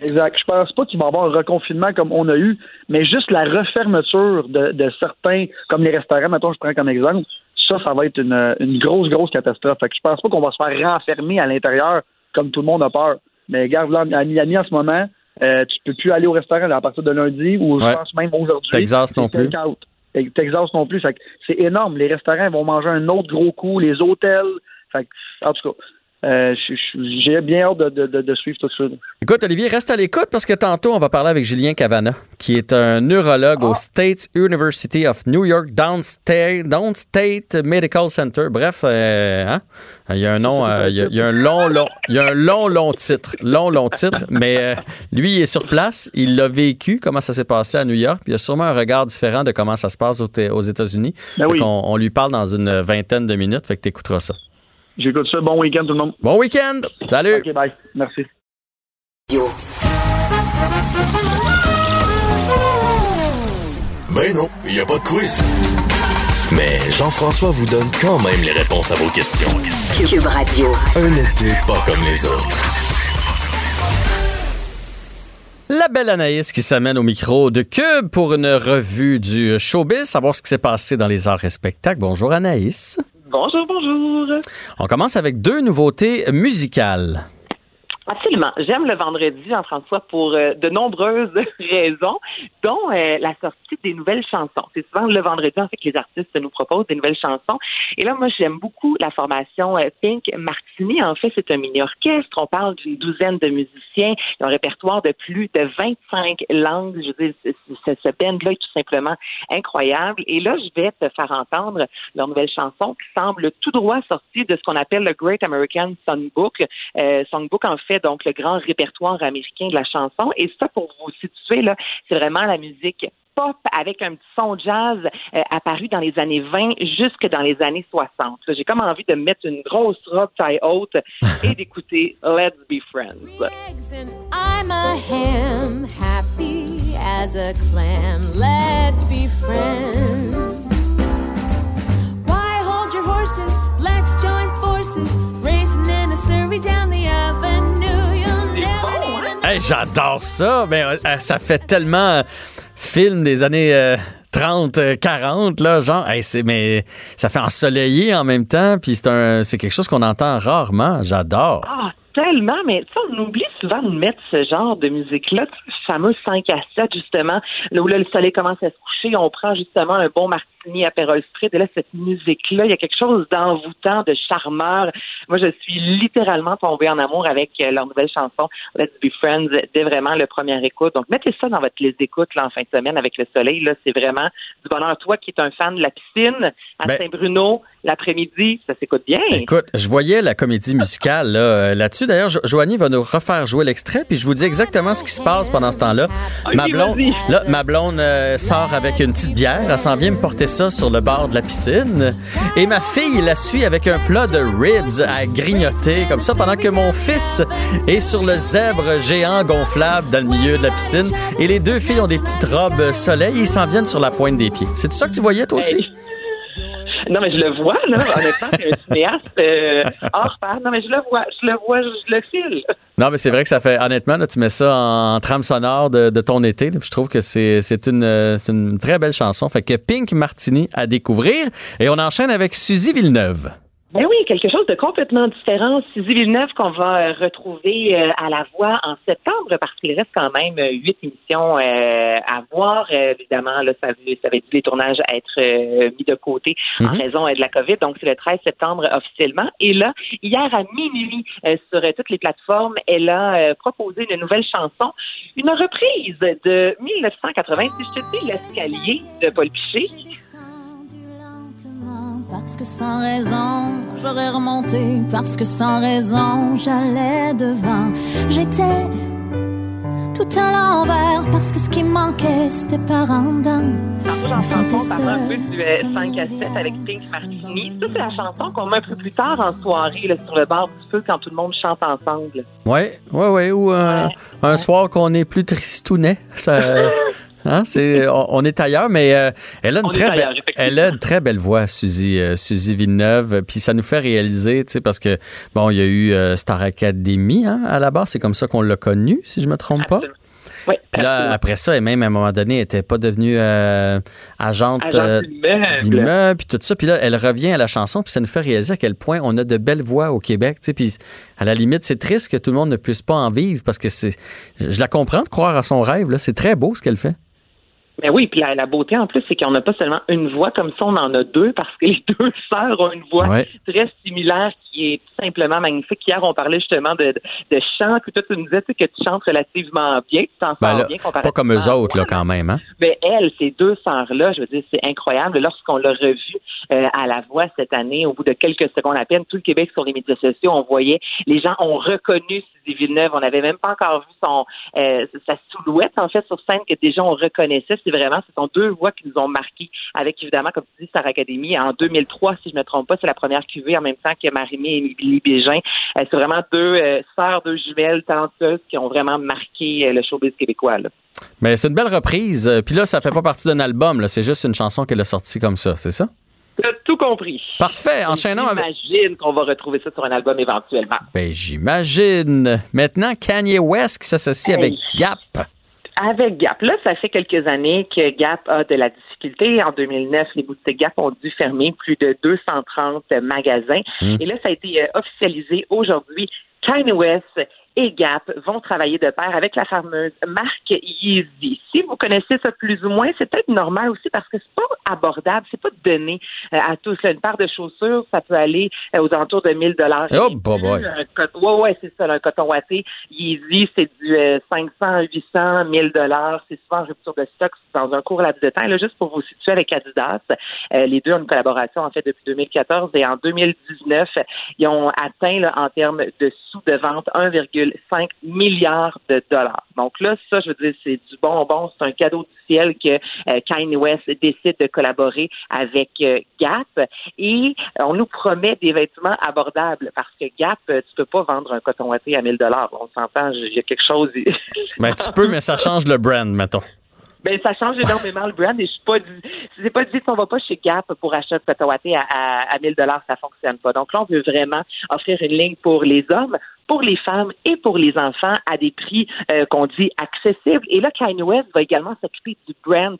Exact. Je pense pas qu'il va y avoir un reconfinement comme on a eu, mais juste la refermeture de, de certains, comme les restaurants, maintenant je prends comme exemple, ça, ça va être une, une grosse, grosse catastrophe. Fait que je pense pas qu'on va se faire renfermer à l'intérieur comme tout le monde a peur. Mais regarde, là, à Miami en ce moment, euh, tu peux plus aller au restaurant là, à partir de lundi ou Ouais. je pense même aujourd'hui. Texas non plus. Texas non plus. C'est énorme. Les restaurants vont manger un autre gros coup, les hôtels. Fait que, en tout cas, euh, j'ai bien hâte de, de- de- de suivre tout ça. Écoute, Olivier, reste à l'écoute parce que tantôt, on va parler avec Julien Cavana, qui est un neurologue au State University of New York Downstate, Downstate Medical Center. Bref, euh, hein? il y a un nom, euh, il, y a, il y a un long, long, il y a un long, long titre, long, long titre, mais euh, lui, il est sur place, il l'a vécu, comment ça s'est passé à New York, puis il a sûrement un regard différent de comment ça se passe aux, aux États-Unis. Ben oui. on lui parle dans une vingtaine de minutes, fait que t'écouteras ça. J'écoute ça. Bon week-end tout le monde. Bon week-end! Salut! OK, bye. Merci. Ben non, il n'y a pas de quiz. Mais Jean-François vous donne quand même les réponses à vos questions. Cube Radio. Un été pas comme les autres. La belle Anaïs qui s'amène au micro de Cube pour une revue du showbiz, savoir ce qui s'est passé dans les arts et spectacles. Bonjour Anaïs. Bonjour, bonjour. On commence avec deux nouveautés musicales. Absolument. J'aime le vendredi, Jean-François, pour euh, de nombreuses raisons, dont euh, la sortie des nouvelles chansons. C'est souvent le vendredi, en fait, que les artistes nous proposent des nouvelles chansons. Et là, moi, j'aime beaucoup la formation euh, Pink Martini. En fait, c'est un mini-orchestre. On parle d'une douzaine de musiciens. Ils ont un répertoire de plus de 25 langues. Je veux dire, ce, ce, band-là est tout simplement incroyable. Et là, je vais te faire entendre leur nouvelle chanson qui semble tout droit sortie de ce qu'on appelle le Great American Songbook. Euh, Songbook, en fait, donc le grand répertoire américain de la chanson. Et ça, pour vous situer, là, c'est vraiment la musique pop avec un petit son jazz euh, apparu dans les années 20 jusque dans les années 60. Là, J'ai comme envie de mettre une grosse robe taille haute et d'écouter Let's Be Friends. I'm a ham, happy as a clam. Let's be friends. Why hold your horses? Let's join forces. Hey, j'adore ça. Mais euh, ça fait tellement euh, film des années euh, 30, euh, 40 là, genre hey, c'est mais ça fait ensoleillé en même temps puis c'est un c'est quelque chose qu'on entend rarement. J'adore. Ah, tellement, mais sais, on oublie souvent de mettre ce genre de musique-là, ce fameux 5 à 7, justement, là où là, le soleil commence à se coucher, on prend justement un bon martini apérol spritz. Et là, cette musique-là, il y a quelque chose d'envoûtant, de charmeur. Moi, je suis littéralement tombée en amour avec euh, leur nouvelle chanson Let's Be Friends dès vraiment le premier écoute. Donc, mettez ça dans votre liste d'écoute là, en fin de semaine avec le soleil. Là, c'est vraiment du bonheur. Toi qui es un fan de la piscine à Ben- Saint-Bruno, l'après-midi, ça s'écoute bien. Écoute, je voyais la comédie musicale là, euh, là-dessus. D'ailleurs, Jo- Joanie va nous refaire jouer l'extrait, puis je vous dis exactement ce qui se passe pendant ce temps-là. ma blonde, là, ma blonde euh, sort avec une petite bière. Elle s'en vient me porter ça sur le bord de la piscine. Et ma fille la suit avec un plat de ribs à grignoter, comme ça, pendant que mon fils est sur le zèbre géant gonflable dans le milieu de la piscine. Et les deux filles ont des petites robes soleil et ils s'en viennent sur la pointe des pieds. C'est tout ça que tu voyais, toi aussi? Hey. Non, mais je le vois, là, honnêtement, c'est un cinéaste euh, hors pair. Non, mais je le vois, je le vois, je le file. Non, mais c'est vrai que ça fait, honnêtement, là, tu mets ça en, trame sonore de, ton été. je trouve que c'est une, euh, une très belle chanson. Fait que Pink Martini à découvrir. Et on enchaîne avec Suzy Villeneuve. Ben oui, quelque chose de complètement différent. Suzy Villeneuve qu'on va euh, retrouver euh, à la voix en septembre parce qu'il reste quand même euh, huit émissions à voir. Évidemment, là, ça, ça avait dû les tournages être euh, mis de côté en Mhm. raison de la COVID. Donc, c'est le 13 septembre officiellement. Et là, hier à minuit, sur toutes les plateformes, elle a proposé une nouvelle chanson, une reprise de 1980. Si je te dis l'escalier de Paul Piché, Parce que sans raison, j'aurais remonté. Parce que sans raison, j'allais devant. J'étais tout à l'envers. Parce que ce qui me manquait, c'était par en dedans. Tantôt, On sentait j'entends parler un peu seul, du euh, comme 5 à une 7 avec Pink Martini. Ça, c'est la chanson qu'on met un peu plus tard en soirée, là, sur le bord du feu, quand tout le monde chante ensemble. Ouais, ouais, ouais. Ou un, Ouais. un soir qu'on est plus tristounet. Ça, hein, c'est, on, on est ailleurs, mais euh, elle a une On très ailleurs, elle a une très belle voix, Suzy, euh, Suzy Villeneuve. Puis ça nous fait réaliser, tu sais, parce que bon, il y a eu euh, Star Academy hein, à la base, c'est comme ça qu'on l'a connue, si je me trompe pas. Oui, Puis là, après ça, et même à un moment donné, elle n'était pas devenue euh, agente Agent euh, d'immeuble, puis tout ça. Puis là, elle revient à la chanson, puis ça nous fait réaliser à quel point on a de belles voix au Québec. Tu sais, puis à la limite, c'est triste que tout le monde ne puisse pas en vivre parce que c'est, je la comprends de croire à son rêve. Là, c'est très beau ce qu'elle fait. Mais oui, puis la, la beauté en plus, c'est qu'on n'a pas seulement une voix comme ça, on en a deux parce que les deux sœurs ont une voix Ouais. très similaire qui est tout simplement magnifique. Hier, on parlait justement de, de, de chant, puis toi, tu nous disais tu sais, que tu chantes relativement bien, tu t'en Ben sors bien pas comme eux autres là quand même. Hein? Mais elle, ces deux sœurs-là, je veux dire, c'est incroyable. Lorsqu'on l'a revue euh, à la voix cette année, au bout de quelques secondes à peine, tout le Québec sur les médias sociaux, on voyait, les gens ont reconnu Suzy Villeneuve. On n'avait même pas encore vu son euh, sa silhouette, en fait, sur scène, que déjà on reconnaissait. C'est vraiment, ce sont deux voix qui nous ont marqués, avec évidemment, comme tu dis, Star Academy. En 2003, si je me trompe pas, c'est la première cuvée en même temps que Marimé et Émilie Bégin. Euh, c'est vraiment deux euh, sœurs, deux jumelles talentueuses qui ont vraiment marqué euh, le showbiz québécois. Là. Mais c'est une belle reprise. Puis là, ça fait pas partie d'un album. C'est juste une chanson qu'elle a sortie comme ça. C'est ça? Tu as tout compris. Parfait. Enchaînons avec. J'imagine qu'on va retrouver ça sur un album éventuellement. Ben, j'imagine. Maintenant, Kanye West qui s'associe avec. Gap. Avec Gap, là, ça fait quelques années que Gap a de la difficulté. En 2009, les boutiques Gap ont dû fermer plus de 230 magasins. Mm. Et là, ça a été euh, officialisé aujourd'hui. Kanye West et Gap vont travailler de pair avec la fameuse marque Yeezy. Si vous connaissez ça plus ou moins, c'est peut-être normal aussi parce que c'est pas abordable, c'est pas donné euh, à tous. Là, une paire de chaussures, ça peut aller euh, aux alentours de 1000 dollars. Oh, coton, ouais, ouais, c'est ça, un coton watté. Yeezy, c'est du euh, 500, 800, 1000 dollars. C'est souvent en rupture de stock dans un court laps de temps. Là, juste pour vous situer avec Adidas, euh, les deux ont une collaboration en fait depuis 2014 et en 2019, ils ont atteint là, en termes de sous de vente 1,5 milliard de dollars. Donc là, ça, je veux dire, c'est du bonbon, c'est un cadeau du ciel que euh, Kanye West décide de collaborer avec euh, Gap et euh, on nous promet des vêtements abordables parce que Gap, euh, tu peux pas vendre un coton watté à 1000 dollars. On s'entend, il y a quelque chose. Ben, tu peux, mais ça change le brand, mettons. Ben, ça change énormément le brand et je suis pas dit, c'est pas dit qu'on va pas chez Gap pour acheter watté à, à, à 1000 dollars, ça fonctionne pas. Donc là, on veut vraiment offrir une ligne pour les hommes, pour les femmes et pour les enfants à des prix euh, qu'on dit accessibles. Et là, Kanye West va également s'occuper du brand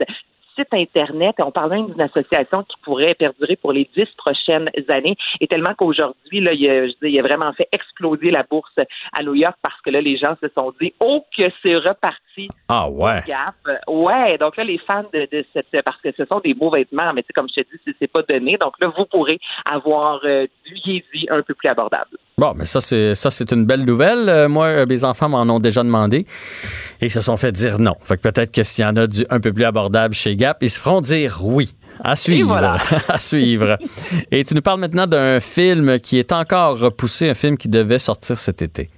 site Internet. On parle même d'une association qui pourrait perdurer pour les dix prochaines années. Et tellement qu'aujourd'hui, là, il a, je dis, il a vraiment fait exploser la bourse à New York parce que là, les gens se sont dit, oh, que c'est reparti. Ah ouais. Gap. Ouais. Donc là, les fans de, de cette, parce que ce sont des beaux vêtements, mais tu sais, comme je te dis, c'est pas donné. Donc là, vous pourrez avoir euh, du Yeezy un peu plus abordable. Bon, mais ça, c'est ça, c'est une belle nouvelle. Euh, moi, euh, mes enfants m'en ont déjà demandé et se sont fait dire non. Fait que peut-être que s'il y en a du un peu plus abordable chez Gap, ils se feront dire oui. À suivre. à suivre. Et tu nous parles maintenant d'un film qui est encore repoussé, un film qui devait sortir cet été.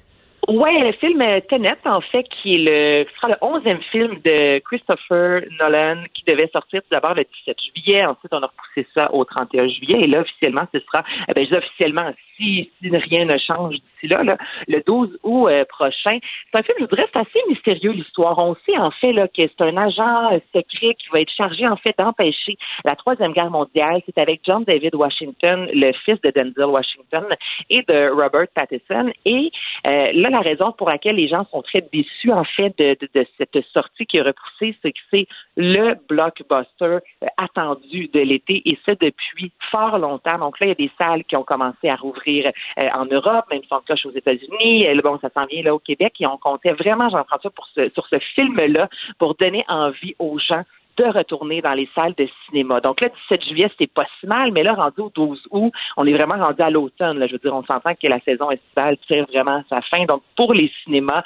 Oui, le film Tenet, en fait, qui est le, ce sera le onzième film de Christopher Nolan qui devait sortir tout d'abord le 17 juillet. Ensuite, on a repoussé ça au 31 juillet. Et là, officiellement, ce sera, eh bien, officiellement, si, si rien ne change d'ici là, là, le 12 août euh, prochain. C'est un film, je dirais, c'est assez mystérieux l'histoire. On sait en fait là, que c'est un agent secret qui va être chargé en fait d'empêcher la Troisième Guerre mondiale. C'est avec John David Washington, le fils de Denzel Washington et de Robert Pattinson. Et euh, là, la raison pour laquelle les gens sont très déçus en fait de, cette sortie qui est repoussée, c'est que c'est le blockbuster attendu de l'été et ce depuis fort longtemps. Donc là, il y a des salles qui ont commencé à rouvrir euh, en Europe, même son cloche aux États-Unis. Euh, bon, ça s'en vient là au Québec et on comptait vraiment, Jean-François, pour ce, sur ce film-là pour donner envie aux gens de retourner dans les salles de cinéma. Donc là, 17 juillet, c'était pas si mal, mais là, rendu au 12 août, on est vraiment rendu à l'automne. Je veux dire, on s'entend que la saison estivale tire vraiment à sa fin. Donc, pour les cinémas,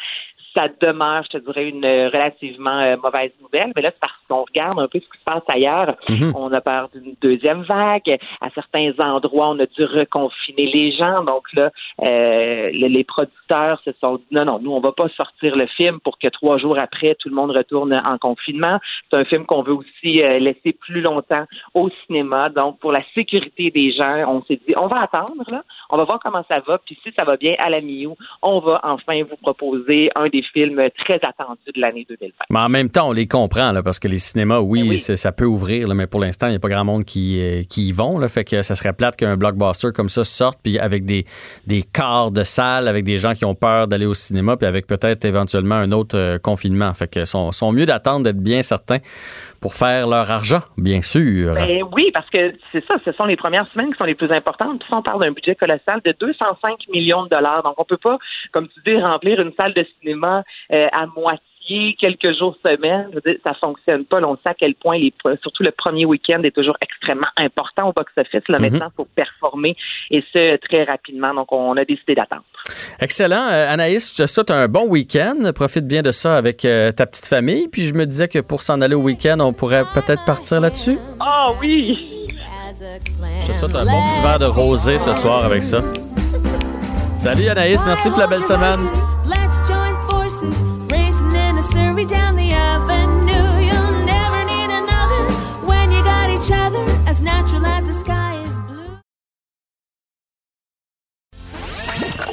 ça demeure, je te dirais, une relativement euh, mauvaise nouvelle. Mais là, c'est parce qu'on regarde un peu ce qui se passe ailleurs. Mhm. On a peur d'une deuxième vague. À certains endroits, on a dû reconfiner les gens. Donc là, euh, les, producteurs se sont dit non, non, nous, on va pas sortir le film pour que trois jours après, tout le monde retourne en confinement. C'est un film qu'on veut aussi euh, laisser plus longtemps au cinéma. Donc, pour la sécurité des gens, on s'est dit, on va attendre, là. On va voir comment ça va. Puis si ça va bien à la mi on va enfin vous proposer un des films très attendus de l'année 2020. Mais en même temps, on les comprend, là, parce que les cinémas, oui, ben ça peut ouvrir, là, mais pour l'instant, il n'y a pas grand monde qui, euh, qui y vont. Là, fait que ça serait plate qu'un blockbuster comme ça sorte, puis avec des, des quarts de salle, avec des gens qui ont peur d'aller au cinéma, puis avec peut-être éventuellement un autre euh, confinement. Fait que sont, sont mieux d'attendre d'être bien certains pour faire leur argent, bien sûr. Ben oui, parce que c'est ça, ce sont les premières semaines qui sont les plus importantes. Puis on parle d'un budget colossal de 205 millions de dollars. Donc, on peut pas, comme tu dis, remplir une salle de cinéma euh, à moitié quelques jours, semaines, je veux dire, ça fonctionne pas. on sait à quel point, les, surtout le premier week-end est toujours extrêmement important au box-office. Là, mhm. maintenant, il faut performer et ce, très rapidement. Donc, on a décidé d'attendre. Excellent. Euh, Anaïs, je te souhaite un bon week-end. Profite bien de ça avec euh, ta petite famille. Puis je me disais que pour s'en aller au week-end, on pourrait peut-être partir là-dessus. Ah oui! Je te souhaite un bon petit verre de rosé ce soir avec ça. Salut Anaïs, merci pour la belle semaine.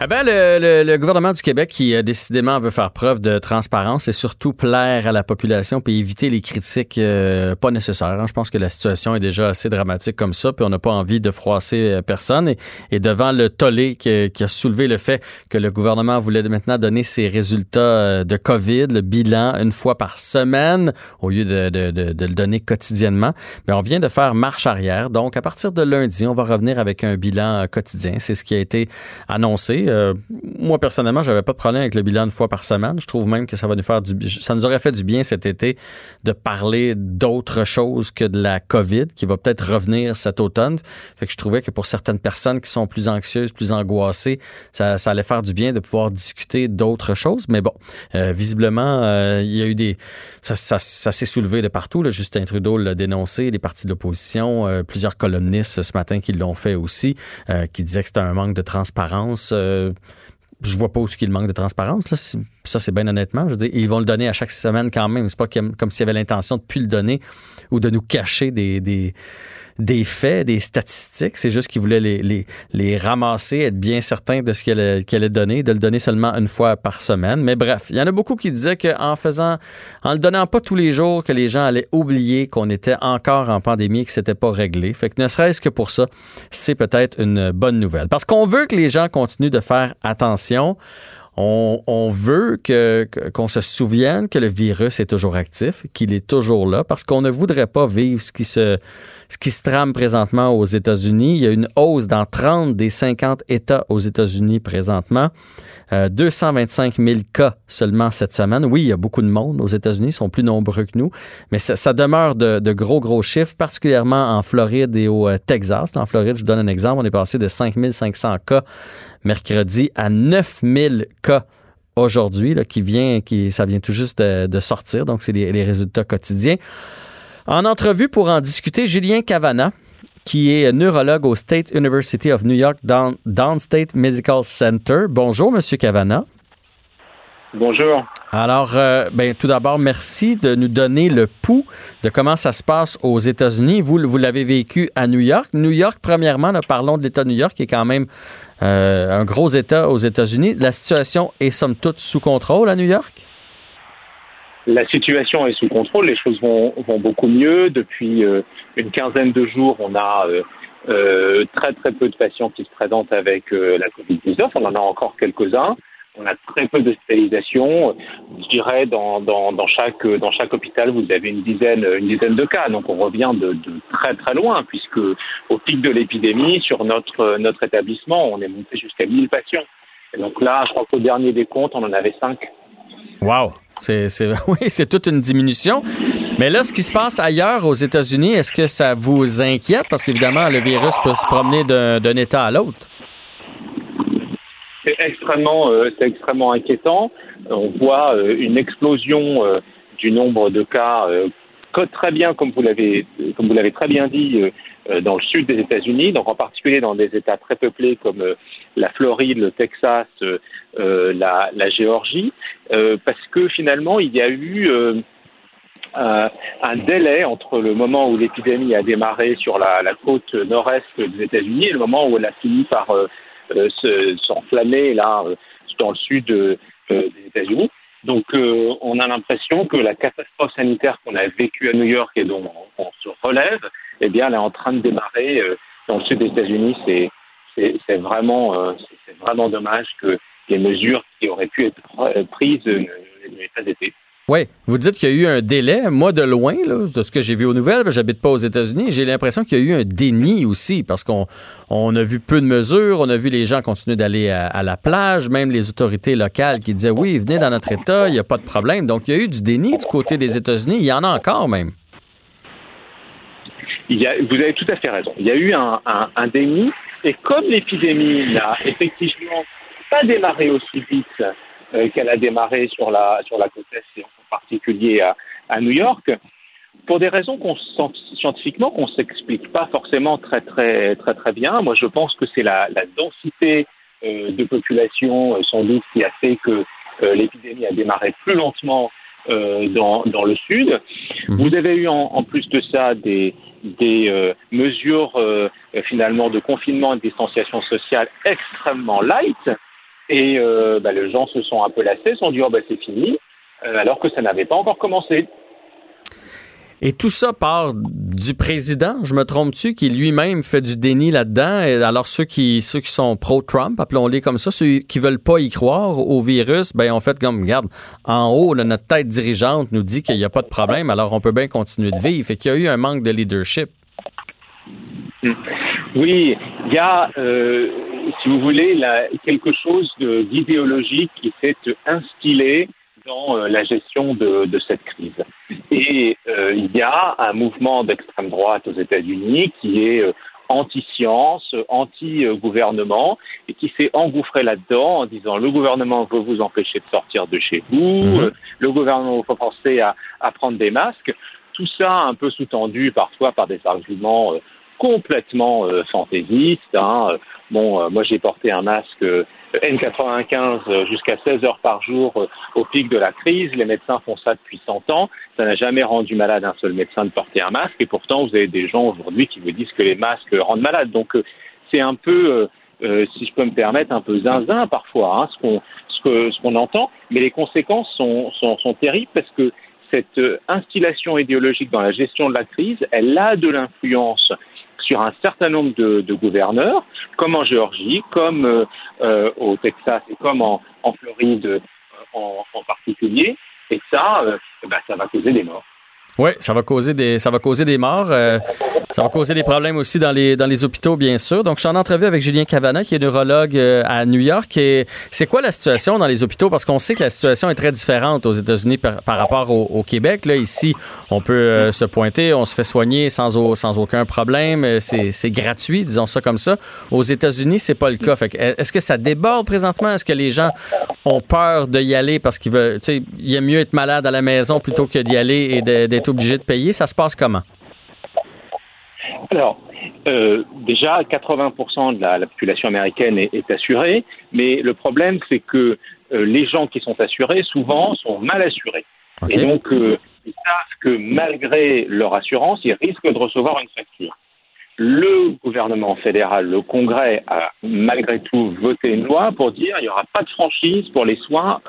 Eh ben, le, le, gouvernement du Québec qui euh, décidément veut faire preuve de transparence et surtout plaire à la population puis éviter les critiques euh, pas nécessaires. Hein. Je pense que la situation est déjà assez dramatique comme ça, puis on n'a pas envie de froisser euh, personne. Et, et devant le tollé qui, qui, a soulevé le fait que le gouvernement voulait maintenant donner ses résultats de COVID, le bilan une fois par semaine au lieu de, de, de, de le donner quotidiennement, mais on vient de faire marche arrière. Donc, à partir de lundi, on va revenir avec un bilan quotidien. C'est ce qui a été annoncé. Euh, moi, personnellement, j'avais pas de problème avec le bilan une fois par semaine. Je trouve même que ça va nous faire du ça nous aurait fait du bien cet été de parler d'autre chose que de la COVID qui va peut-être revenir cet automne. Fait que je trouvais que pour certaines personnes qui sont plus anxieuses, plus angoissées, ça, allait faire du bien de pouvoir discuter d'autres choses. Mais bon, euh, visiblement, euh, il y a eu des ça, s'est soulevé de partout. Justin Trudeau l'a dénoncé, les partis de l'opposition, plusieurs columnistes ce matin qui l'ont fait aussi, qui disaient que c'était un manque de transparence. Euh, je vois pas où qu'il manque de transparence. Là. Ça, c'est bien honnêtement. Je ils vont le donner à chaque semaine quand même. C'est pas comme, s'il y avait l'intention de plus le donner ou de nous cacher des, des faits, des statistiques. C'est juste qu'il voulait les, les, ramasser, être bien certain de ce qu'elle allait, donner, de le donner seulement une fois par semaine. Mais bref, il y en a beaucoup qui disaient qu'en faisant, en le donnant pas tous les jours, que les gens allaient oublier qu'on était encore en pandémie et que c'était pas réglé. Fait que ne serait-ce que pour ça, c'est peut-être une bonne nouvelle. Parce qu'on veut que les gens continuent de faire attention. On, veut que, qu'on se souvienne que le virus est toujours actif, qu'il est toujours là, parce qu'on ne voudrait pas vivre ce qui se, ce qui se trame présentement aux États-Unis. Il y a une hausse dans 30 des 50 États aux États-Unis présentement. 225 euh, 000 cas seulement cette semaine. Oui, il y a beaucoup de monde aux États-Unis, ils sont plus nombreux que nous, mais ça, demeure de, gros, gros chiffres, particulièrement en Floride et au euh, Texas. En Floride, je vous donne un exemple, on est passé de 5 500 cas mercredi à 9 000 cas aujourd'hui, qui vient, qui, ça vient tout juste de, sortir, donc c'est les résultats quotidiens. En entrevue pour en discuter, Julien Cavana, qui est neurologue au State University of New York Downstate Medical Center. Bonjour, Monsieur Cavana. Bonjour. Alors, euh, ben, tout d'abord, merci de nous donner le pouls de comment ça se passe aux États-Unis. Vous, vous l'avez vécu à New York. New York, premièrement, parlons de l'État de New York, qui est quand même euh, un gros État aux États-Unis. La situation est somme toute sous contrôle à New York? La situation est sous contrôle, les choses vont, vont beaucoup mieux. Depuis euh, une quinzaine de jours, on a euh, euh, très très peu de patients qui se présentent avec la Covid-19. On en a encore quelques-uns. On a très peu d'hospitalisation. Je dirais dans, dans, dans, chaque, dans chaque hôpital, vous avez une dizaine, une dizaine de cas. Donc on revient de, de très très loin, puisque au pic de l'épidémie, sur notre, notre établissement, on est monté jusqu'à 1000 patients. Et donc là, je crois qu'au dernier des comptes, on en avait 5. Wow! C'est, oui, c'est toute une diminution. Mais là, ce qui se passe ailleurs aux États-Unis, est-ce que ça vous inquiète? Parce qu'évidemment, le virus peut se promener d'un, État à l'autre. C'est extrêmement, euh, c'est extrêmement inquiétant. On voit euh, une explosion euh, du nombre de cas très bien, comme vous l'avez, comme vous l'avez très bien dit, dans le sud des États-Unis, donc en particulier dans des États très peuplés comme la Floride, le Texas, la, la, Géorgie, parce que finalement il y a eu un délai entre le moment où l'épidémie a démarré sur la, la côte nord-est des États-Unis et le moment où elle a fini par s'enflammer là dans le sud des États-Unis. Donc, euh, on a l'impression que la catastrophe sanitaire qu'on a vécue à New York et dont on, se relève, eh bien, elle est en train de démarrer euh, dans le sud des États-Unis. C'est, c'est, vraiment, euh, c'est vraiment dommage que les mesures qui auraient pu être prises n'aient pas été. Oui, vous dites qu'il y a eu un délai. Moi, de loin, de ce que j'ai vu aux nouvelles, j'habite pas aux États-Unis, j'ai l'impression qu'il y a eu un déni aussi, parce qu'on on a vu peu de mesures, on a vu les gens continuer d'aller à, la plage, même les autorités locales qui disaient oui, venez dans notre État, il n'y a pas de problème. Donc, il y a eu du déni du côté des États-Unis. Il y en a encore même. Vous avez tout à fait raison. Il y a eu un, un déni, et comme l'épidémie n'a effectivement pas démarré aussi vite qu'elle a démarré sur la, sur la côte est, et en particulier à, à New York, pour des raisons qu'on scientifiquement qu'on s'explique pas forcément très très très très bien. Moi, je pense que c'est la, la, densité euh, de population euh, sans doute qui a fait que euh, l'épidémie a démarré plus lentement euh, dans, dans le sud. Mhm. Vous avez eu en, en, plus de ça des, des mesures finalement de confinement et de distanciation sociale extrêmement light et euh, bah, les gens se sont un peu lassés, se sont dit oh, bah, c'est fini, euh, alors que ça n'avait pas encore commencé. Et tout ça part du président, je me trompe-tu, qui lui-même fait du déni là-dedans? alors ceux qui ceux qui sont pro-Trump, appelons-les comme ça, ceux qui veulent pas y croire au virus, ben on fait comme regarde, en haut, notre tête dirigeante nous dit qu'il n'y a pas de problème, alors on peut bien continuer de vivre. Fait qu'il y a eu un manque de leadership. Oui, il y a euh, si vous voulez, quelque chose d'idéologique qui s'est instillé dans euh, la gestion de, cette crise. Et euh, il y a un mouvement d'extrême droite aux États-Unis qui est euh, anti-science, anti-gouvernement, et qui s'est engouffré là-dedans en disant le gouvernement veut vous empêcher de sortir de chez vous, mhm. le gouvernement veut penser à, à, prendre des masques. Tout ça un peu sous-tendu parfois par des arguments complètement fantaisiste. Hein. Bon, moi j'ai porté un masque N95 jusqu'à 16 heures par jour au pic de la crise. Les médecins font ça depuis 100 ans. Ça n'a jamais rendu malade un seul médecin de porter un masque. Et pourtant, vous avez des gens aujourd'hui qui vous disent que les masques rendent malade. Donc, c'est un peu, si je peux me permettre, un peu zinzin parfois, hein, ce qu'on ce qu'on entend. Mais les conséquences sont, sont, sont terribles parce que cette euh, instillation idéologique dans la gestion de la crise, elle a de l'influence sur un certain nombre de, de, gouverneurs, comme en Géorgie, comme euh, euh au Texas et comme en, Floride euh, en, en, particulier. Et ça, ben, ça va causer des morts. Oui, ça va causer des ça va causer des morts. Euh, ça va causer des problèmes aussi dans les dans les hôpitaux, bien sûr. Donc, je suis en entrevue avec Julien Cavana, qui est neurologue euh, à New York. Et c'est quoi la situation dans les hôpitaux? Parce qu'on sait que la situation est très différente aux États-Unis par, rapport au, Québec. Là, ici, on peut euh, se pointer, on se fait soigner sans sans aucun problème. C'est gratuit, disons ça comme ça. Aux États-Unis, c'est pas le cas. est-ce que ça déborde présentement? Est-ce que les gens ont peur d'y aller parce qu'ils veulent, tu sais, il est mieux être malade à la maison plutôt que d'y aller et d'être obligé de payer. Ça se passe comment? Alors, euh, déjà, 80% de la, population américaine est, assurée, mais le problème, c'est que euh, les gens qui sont assurés, souvent, sont mal assurés. Et donc, euh, ils savent que malgré leur assurance, ils risquent de recevoir une facture. Le gouvernement fédéral, le Congrès, a malgré tout voté une loi pour dire qu'il n'y aura pas de franchise pour les soins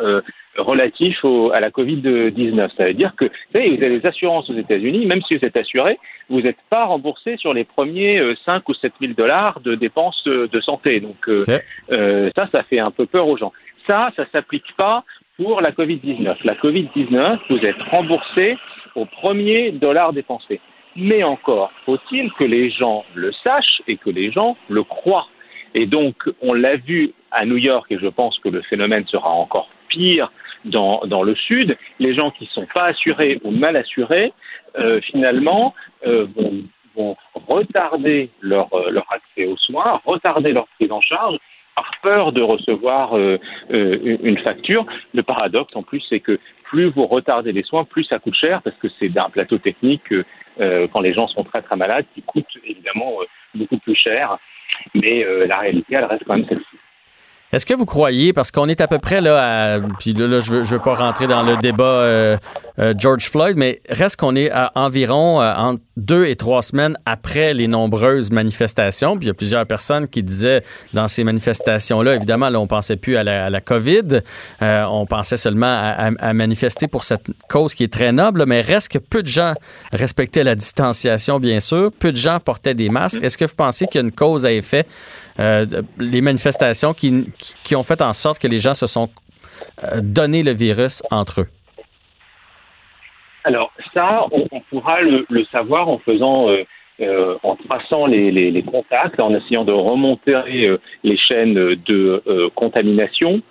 relatif à la Covid-19. Ça veut dire que, vous savez, vous avez des assurances aux États-Unis, même si vous êtes assuré, vous n'êtes pas remboursé sur les premiers 5 euh, ou 7 000 dollars de dépenses euh, de santé. Donc, euh, ça, ça fait un peu peur aux gens. Ça, ça s'applique pas pour la Covid-19. La Covid-19, vous êtes remboursé au premier dollar dépensé. Mais encore, faut-il que les gens le sachent et que les gens le croient. Et donc, on l'a vu à New York, et je pense que le phénomène sera encore pire dans, dans le Sud, les gens qui ne sont pas assurés ou mal assurés, euh, finalement, euh, vont, vont, retarder leur, euh, leur accès aux soins, retarder leur prise en charge par peur de recevoir euh, euh, une facture. Le paradoxe, en plus, c'est que plus vous retardez les soins, plus ça coûte cher parce que c'est un plateau technique euh, quand les gens sont très très malades qui coûte évidemment beaucoup plus cher. Mais la réalité, elle reste quand même celle-ci. Est-ce que vous croyez, parce qu'on est à peu près là, à, puis là, je veux, veux pas rentrer dans le débat euh, euh, George Floyd, mais reste qu'on est à environ euh, entre deux et trois semaines après les nombreuses manifestations. Puis il y a plusieurs personnes qui disaient dans ces manifestations-là, évidemment, là, on pensait plus à la, à la COVID, on pensait seulement à, à, manifester pour cette cause qui est très noble, mais reste que peu de gens respectaient la distanciation, bien sûr, peu de gens portaient des masques. Est-ce que vous pensez qu'il y a une cause à effet euh, les manifestations qui, qui, ont fait en sorte que les gens se sont euh, donné le virus entre eux? Alors ça, on, pourra le, savoir en faisant, euh, en traçant les, les, contacts, en essayant de remonter les chaînes de contamination.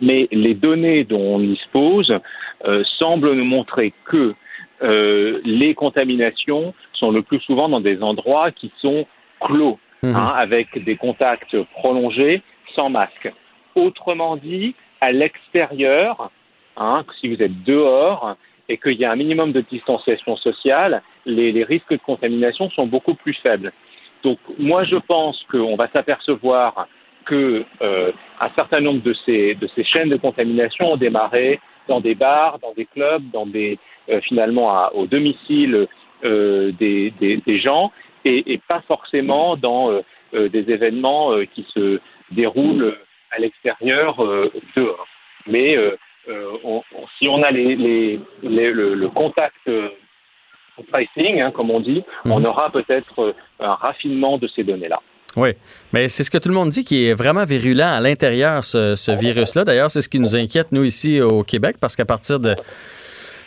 Mais les données dont on dispose semblent nous montrer que les contaminations sont le plus souvent dans des endroits qui sont clos. Hein, mhm. avec des contacts prolongés sans masque. Autrement dit, à l'extérieur, hein, si vous êtes dehors et qu'il y a un minimum de distanciation sociale, les, risques de contamination sont beaucoup plus faibles. Donc moi je pense qu'on va s'apercevoir que euh, certain nombre de ces, de ces chaînes de contamination ont démarré dans des bars, dans des clubs, dans des euh, finalement au domicile euh, des, des, gens et, pas forcément dans euh, euh, des événements euh, qui se déroulent à l'extérieur dehors. Mais si on a les, les, le, contact pricing, hein, comme on dit, mhm. on aura peut-être un raffinement de ces données-là. Oui, mais c'est ce que tout le monde dit qui est vraiment virulent à l'intérieur, ce, ce virus-là. D'ailleurs, c'est ce qui nous inquiète, nous, ici au Québec, parce qu'à partir de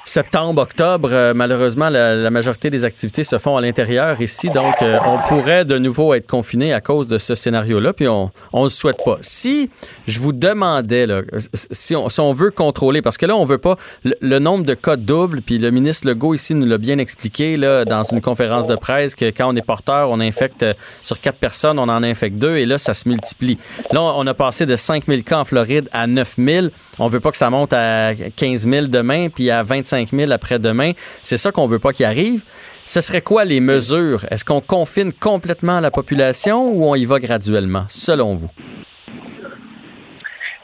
septembre, octobre, euh, malheureusement, la, majorité des activités se font à l'intérieur ici. Donc, euh, on pourrait de nouveau être confiné à cause de ce scénario-là, puis on ne le souhaite pas. Si je vous demandais, là, si, on, si on veut contrôler, parce que là, on veut pas le, nombre de cas doubles, puis le ministre Legault ici nous l'a bien expliqué là, dans une conférence de presse que quand on est porteur, on infecte euh, sur quatre personnes, on en infecte deux, et là, ça se multiplie. Là, on a passé de 5 000 cas en Floride à 9 000. On veut pas que ça monte à 15 000 demain, puis à 25 25 000 après-demain. C'est ça qu'on veut pas qu'il arrive. Ce serait quoi les mesures? Est-ce qu'on confine complètement la population ou on y va graduellement, selon vous?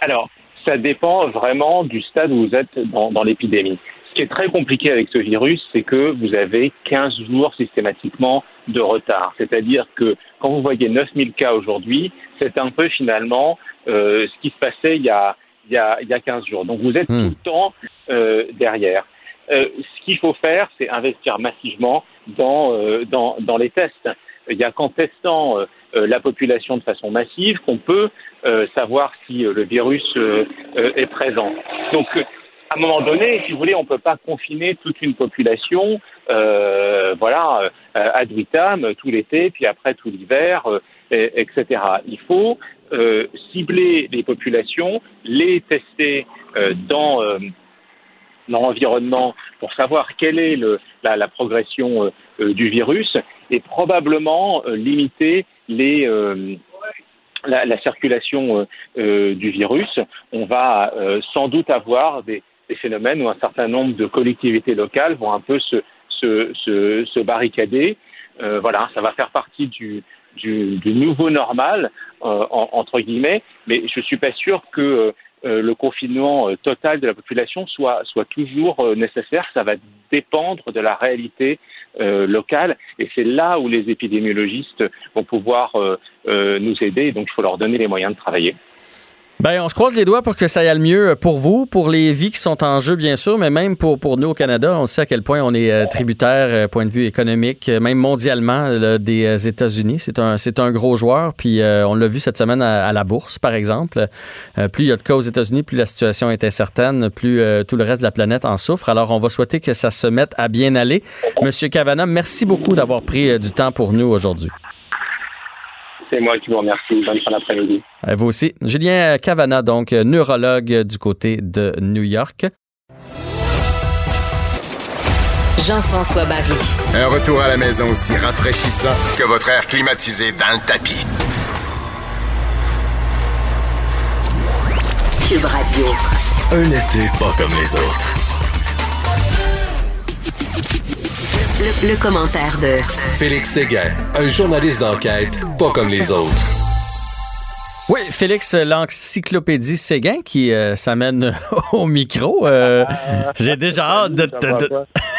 Alors, ça dépend vraiment du stade où vous êtes dans, l'épidémie. Ce qui est très compliqué avec ce virus, c'est que vous avez 15 jours systématiquement de retard. C'est-à-dire que quand vous voyez 9000 cas aujourd'hui, c'est un peu finalement euh, ce qui se passait il y, a, il, y a, il y a 15 jours. Donc vous êtes hmm. tout le temps euh, derrière. Euh, ce qu'il faut faire, c'est investir massivement dans, euh, dans, dans les tests. Il n'y a qu'en testant euh, euh, la population de façon massive qu'on peut euh, savoir si le virus est présent. Donc, à un moment donné, si vous voulez, on ne peut pas confiner toute une population, voilà, ad vitam tout l'été, puis après tout l'hiver, etc. Il faut cibler les populations, les tester dans l'environnement pour savoir quelle est la, progression du virus et probablement euh, limiter euh, la, la, circulation euh, du virus. On va sans doute avoir des, phénomènes où un certain nombre de collectivités locales vont un peu se, se, barricader. voilà, ça va faire partie du, nouveau normal, en, entre guillemets, mais je suis pas sûr que euh, le confinement euh, total de la population soit, soit toujours euh, nécessaire. Ça va dépendre de la réalité locale et c'est là où les épidémiologistes vont pouvoir nous aider. Donc, il faut leur donner les moyens de travailler. Ben, on se croise les doigts pour que ça aille mieux pour vous, pour les vies qui sont en jeu, bien sûr, mais même pour, pour nous au Canada. On sait à quel point on est euh, tributaire, euh, point de vue économique, euh, même mondialement, des États-Unis. C'est un, c'est un gros joueur. Puis on l'a vu cette semaine à, la bourse, par exemple. plus il y a de cas aux États-Unis, plus la situation est incertaine, plus tout le reste de la planète en souffre. Alors, on va souhaiter que ça se mette à bien aller. Monsieur Cavana, merci beaucoup d'avoir pris du temps pour nous aujourd'hui. C'est moi qui vous remercie. Bonne fin d'après-midi. Vous aussi. Julien Cavana, donc neurologue du côté de New York. Jean-François Barry. Un retour à la maison aussi rafraîchissant que votre air climatisé dans le tapis. Cube Radio. Un été pas comme les autres. Le, commentaire de Félix Séguin, un journaliste d'enquête pas comme les autres. Oui, Félix, l'encyclopédie Séguin qui euh, s'amène au micro. Euh, j'ai déjà hâte de,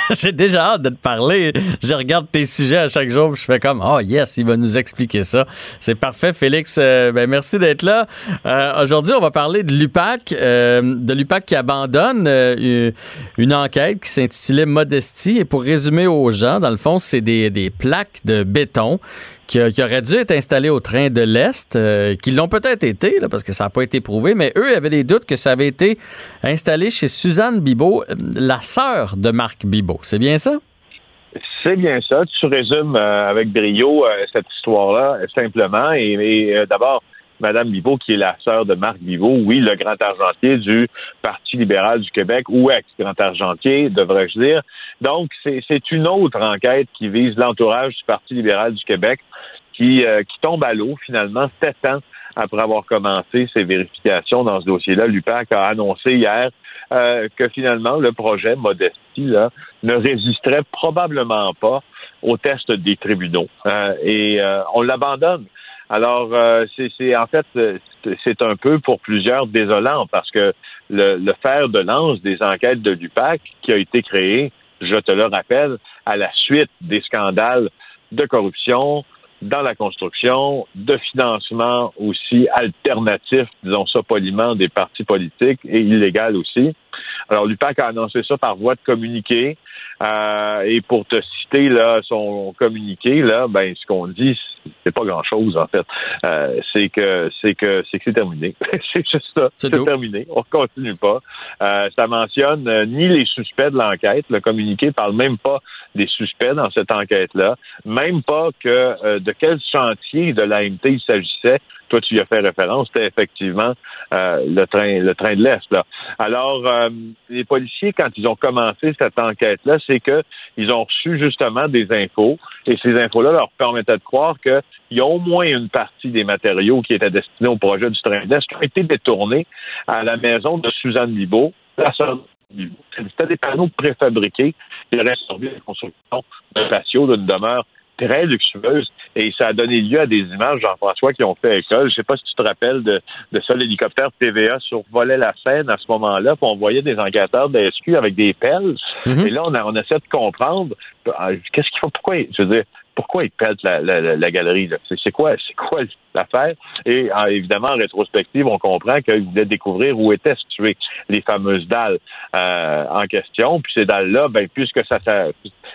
j'ai déjà hâte de te parler. Je regarde tes sujets à chaque jour, je fais comme oh yes, il va nous expliquer ça. C'est parfait, Félix. Euh, ben merci d'être là. Aujourd'hui, on va parler de l'UPAC, de l'UPAC qui abandonne une enquête qui s'intitulait Modestie. Et pour résumer aux gens, dans le fond, c'est des, des plaques de béton qui, auraient dû être installés au train de l'Est, euh, qui l'ont peut-être été, parce que ça n'a pas été prouvé, mais eux avaient des doutes que ça avait été installé chez Suzanne Bibot, euh, la sœur de Marc Bibot. C'est bien ça? C'est bien ça. Tu résumes euh, avec brio cette histoire-là, simplement. Et, d'abord, Madame Bibot, qui est la sœur de Marc Bibot, oui, le grand argentier du Parti libéral du Québec, ou ex-grand argentier, devrais-je dire. Donc, c'est une autre enquête qui vise l'entourage du Parti libéral du Québec qui, euh, qui tombe à l'eau finalement sept ans après avoir commencé ses vérifications dans ce dossier-là. L'UPAC a annoncé hier euh, que finalement le projet Modestie là, ne résisterait probablement pas au test des tribunaux euh, et on l'abandonne. Alors c'est en fait c'est un peu pour plusieurs désolant parce que le, le fer de lance des enquêtes de l'UPAC qui a été créé, je te le rappelle, à la suite des scandales de corruption, dans la construction, de financement aussi alternatif, disons ça poliment, des partis politiques et illégal aussi. Alors, l'UPAC a annoncé ça par voie de communiqué. Euh, et pour te citer là son communiqué, là, ben ce qu'on dit, c'est pas grand chose en fait. Euh, c'est que c'est que c'est que c'est terminé. c'est juste ça. C'est terminé. On continue pas. Euh, ça mentionne euh, ni les suspects de l'enquête. Le communiqué parle même pas des suspects dans cette enquête-là, même pas que euh, de quel chantier de l'AMT il s'agissait. Toi, tu y as fait référence, c'était effectivement euh, le train, le train de l'Est. Alors, euh, les policiers, quand ils ont commencé cette enquête-là, c'est qu'ils ont reçu justement des infos, et ces infos-là leur permettaient de croire qu'il y a au moins une partie des matériaux qui étaient destinés au projet du train de l'Est qui ont été détournés à la maison de Suzanne Libault, la C'était des panneaux préfabriqués qui auraient servi à la construction d'un patio d'une demeure très luxueuse et ça a donné lieu à des images, Jean-François, qui ont fait école. Je sais pas si tu te rappelles de, de ça, l'hélicoptère TVA survolait la scène à ce moment-là, puis on voyait des enquêteurs de SQ avec des pelles. Mhm. Et là, on, a, on essaie de comprendre euh, qu'est-ce qu'il faut, pourquoi, je veux dire, pourquoi ils pètent la, la, la, galerie? C'est quoi, quoi l'affaire? Et en- évidemment, en rétrospective, on comprend qu'ils voulaient découvrir où étaient situées les fameuses dalles euh, en question. Puis ces dalles-là, ben, puisque ça, ça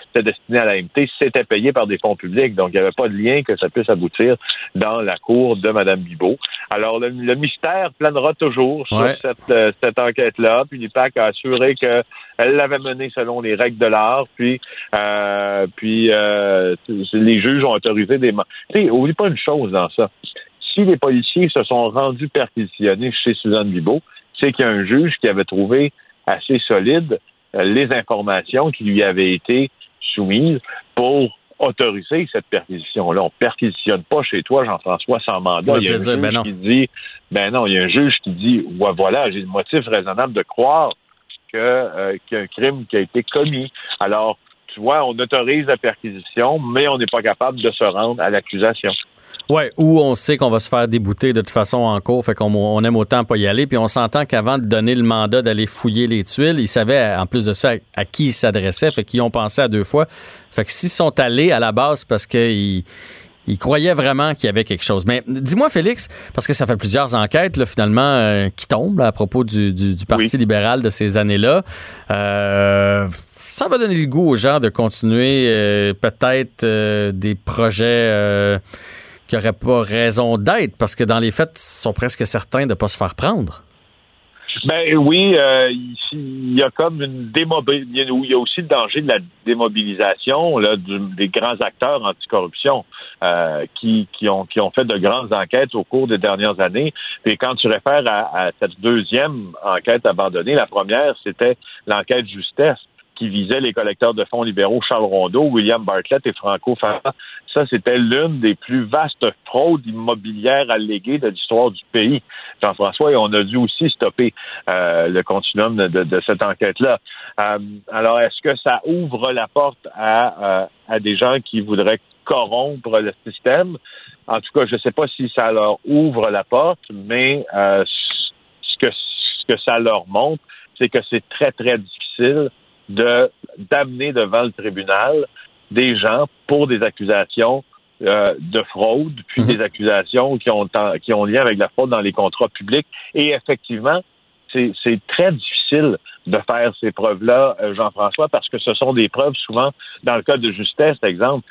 c'était destiné à l'AMT, c'était payé par des fonds publics. Donc, il n'y avait pas de lien que ça puisse aboutir dans la cour de Mme Bibot. Alors, le, le mystère planera toujours sur Ouais. cette, euh, cette enquête-là. Puis l'IPAC a assuré qu'elle l'avait menée selon les règles de l'art. Puis, euh, puis euh, les juges ont autorisé des... Tu sais, oublie pas une chose dans ça. Si les policiers se sont rendus perquisitionnés chez Suzanne Bibot, c'est qu'il y a un juge qui avait trouvé assez solide euh, les informations qui lui avaient été soumises pour autoriser cette perquisition-là. On perquisitionne pas chez toi, Jean-François, sans mandat. Il y a un juge ben non. qui dit, ben non, il y a un juge qui dit, ouais, voilà, j'ai le motif raisonnable de croire que, euh, qu'il y a un crime qui a été commis. Alors, tu vois, on autorise la perquisition, mais on n'est pas capable de se rendre à l'accusation. Ouais, ou on sait qu'on va se faire débouter de toute façon en cours, fait qu'on on aime autant pas y aller. Puis on s'entend qu'avant de donner le mandat d'aller fouiller les tuiles, ils savaient en plus de ça à, à qui ils s'adressaient, fait qu'ils ont pensé à deux fois. Fait que s'ils sont allés à la base parce qu'ils ils croyaient vraiment qu'il y avait quelque chose. Mais dis-moi, Félix, parce que ça fait plusieurs enquêtes là, finalement euh, qui tombent là, à propos du, du- du Parti Oui. libéral de ces années-là. Euh, ça va donner le goût aux gens de continuer euh, peut-être euh, des projets euh, qui n'auraient pas raison d'être, parce que dans les faits, ils sont presque certains de ne pas se faire prendre. Ben oui, il y a comme une démobilisation, il y a aussi le danger de la démobilisation là, des grands acteurs anticorruption qui, qui, ont, qui ont fait de grandes enquêtes au cours des dernières années. Et quand tu réfères à, à cette deuxième enquête abandonnée, la première, c'était l'enquête Justesse qui visait les collecteurs de fonds libéraux Charles Rondeau, William Bartlett et Franco Farah. Ça, c'était l'une des plus vastes fraudes immobilières alléguées de l'histoire du pays. Jean-François, on a dû aussi stopper euh, le continuum de, de- de cette enquête-là. Euh, alors, est-ce que ça ouvre la porte à, euh, à des gens qui voudraient corrompre le système? En tout cas, je ne sais pas si ça leur ouvre la porte, mais euh, ce, que, ce que ça leur montre, c'est que c'est très, très difficile de d'amener devant le tribunal des gens pour des accusations euh, de fraude, puis Mhm. des accusations qui ont qui ont lien avec la fraude dans les contrats publics. Et effectivement, c'est c'est très difficile de faire ces preuves-là, euh, Jean-François, parce que ce sont des preuves souvent, dans le cas de justesse, par exemple,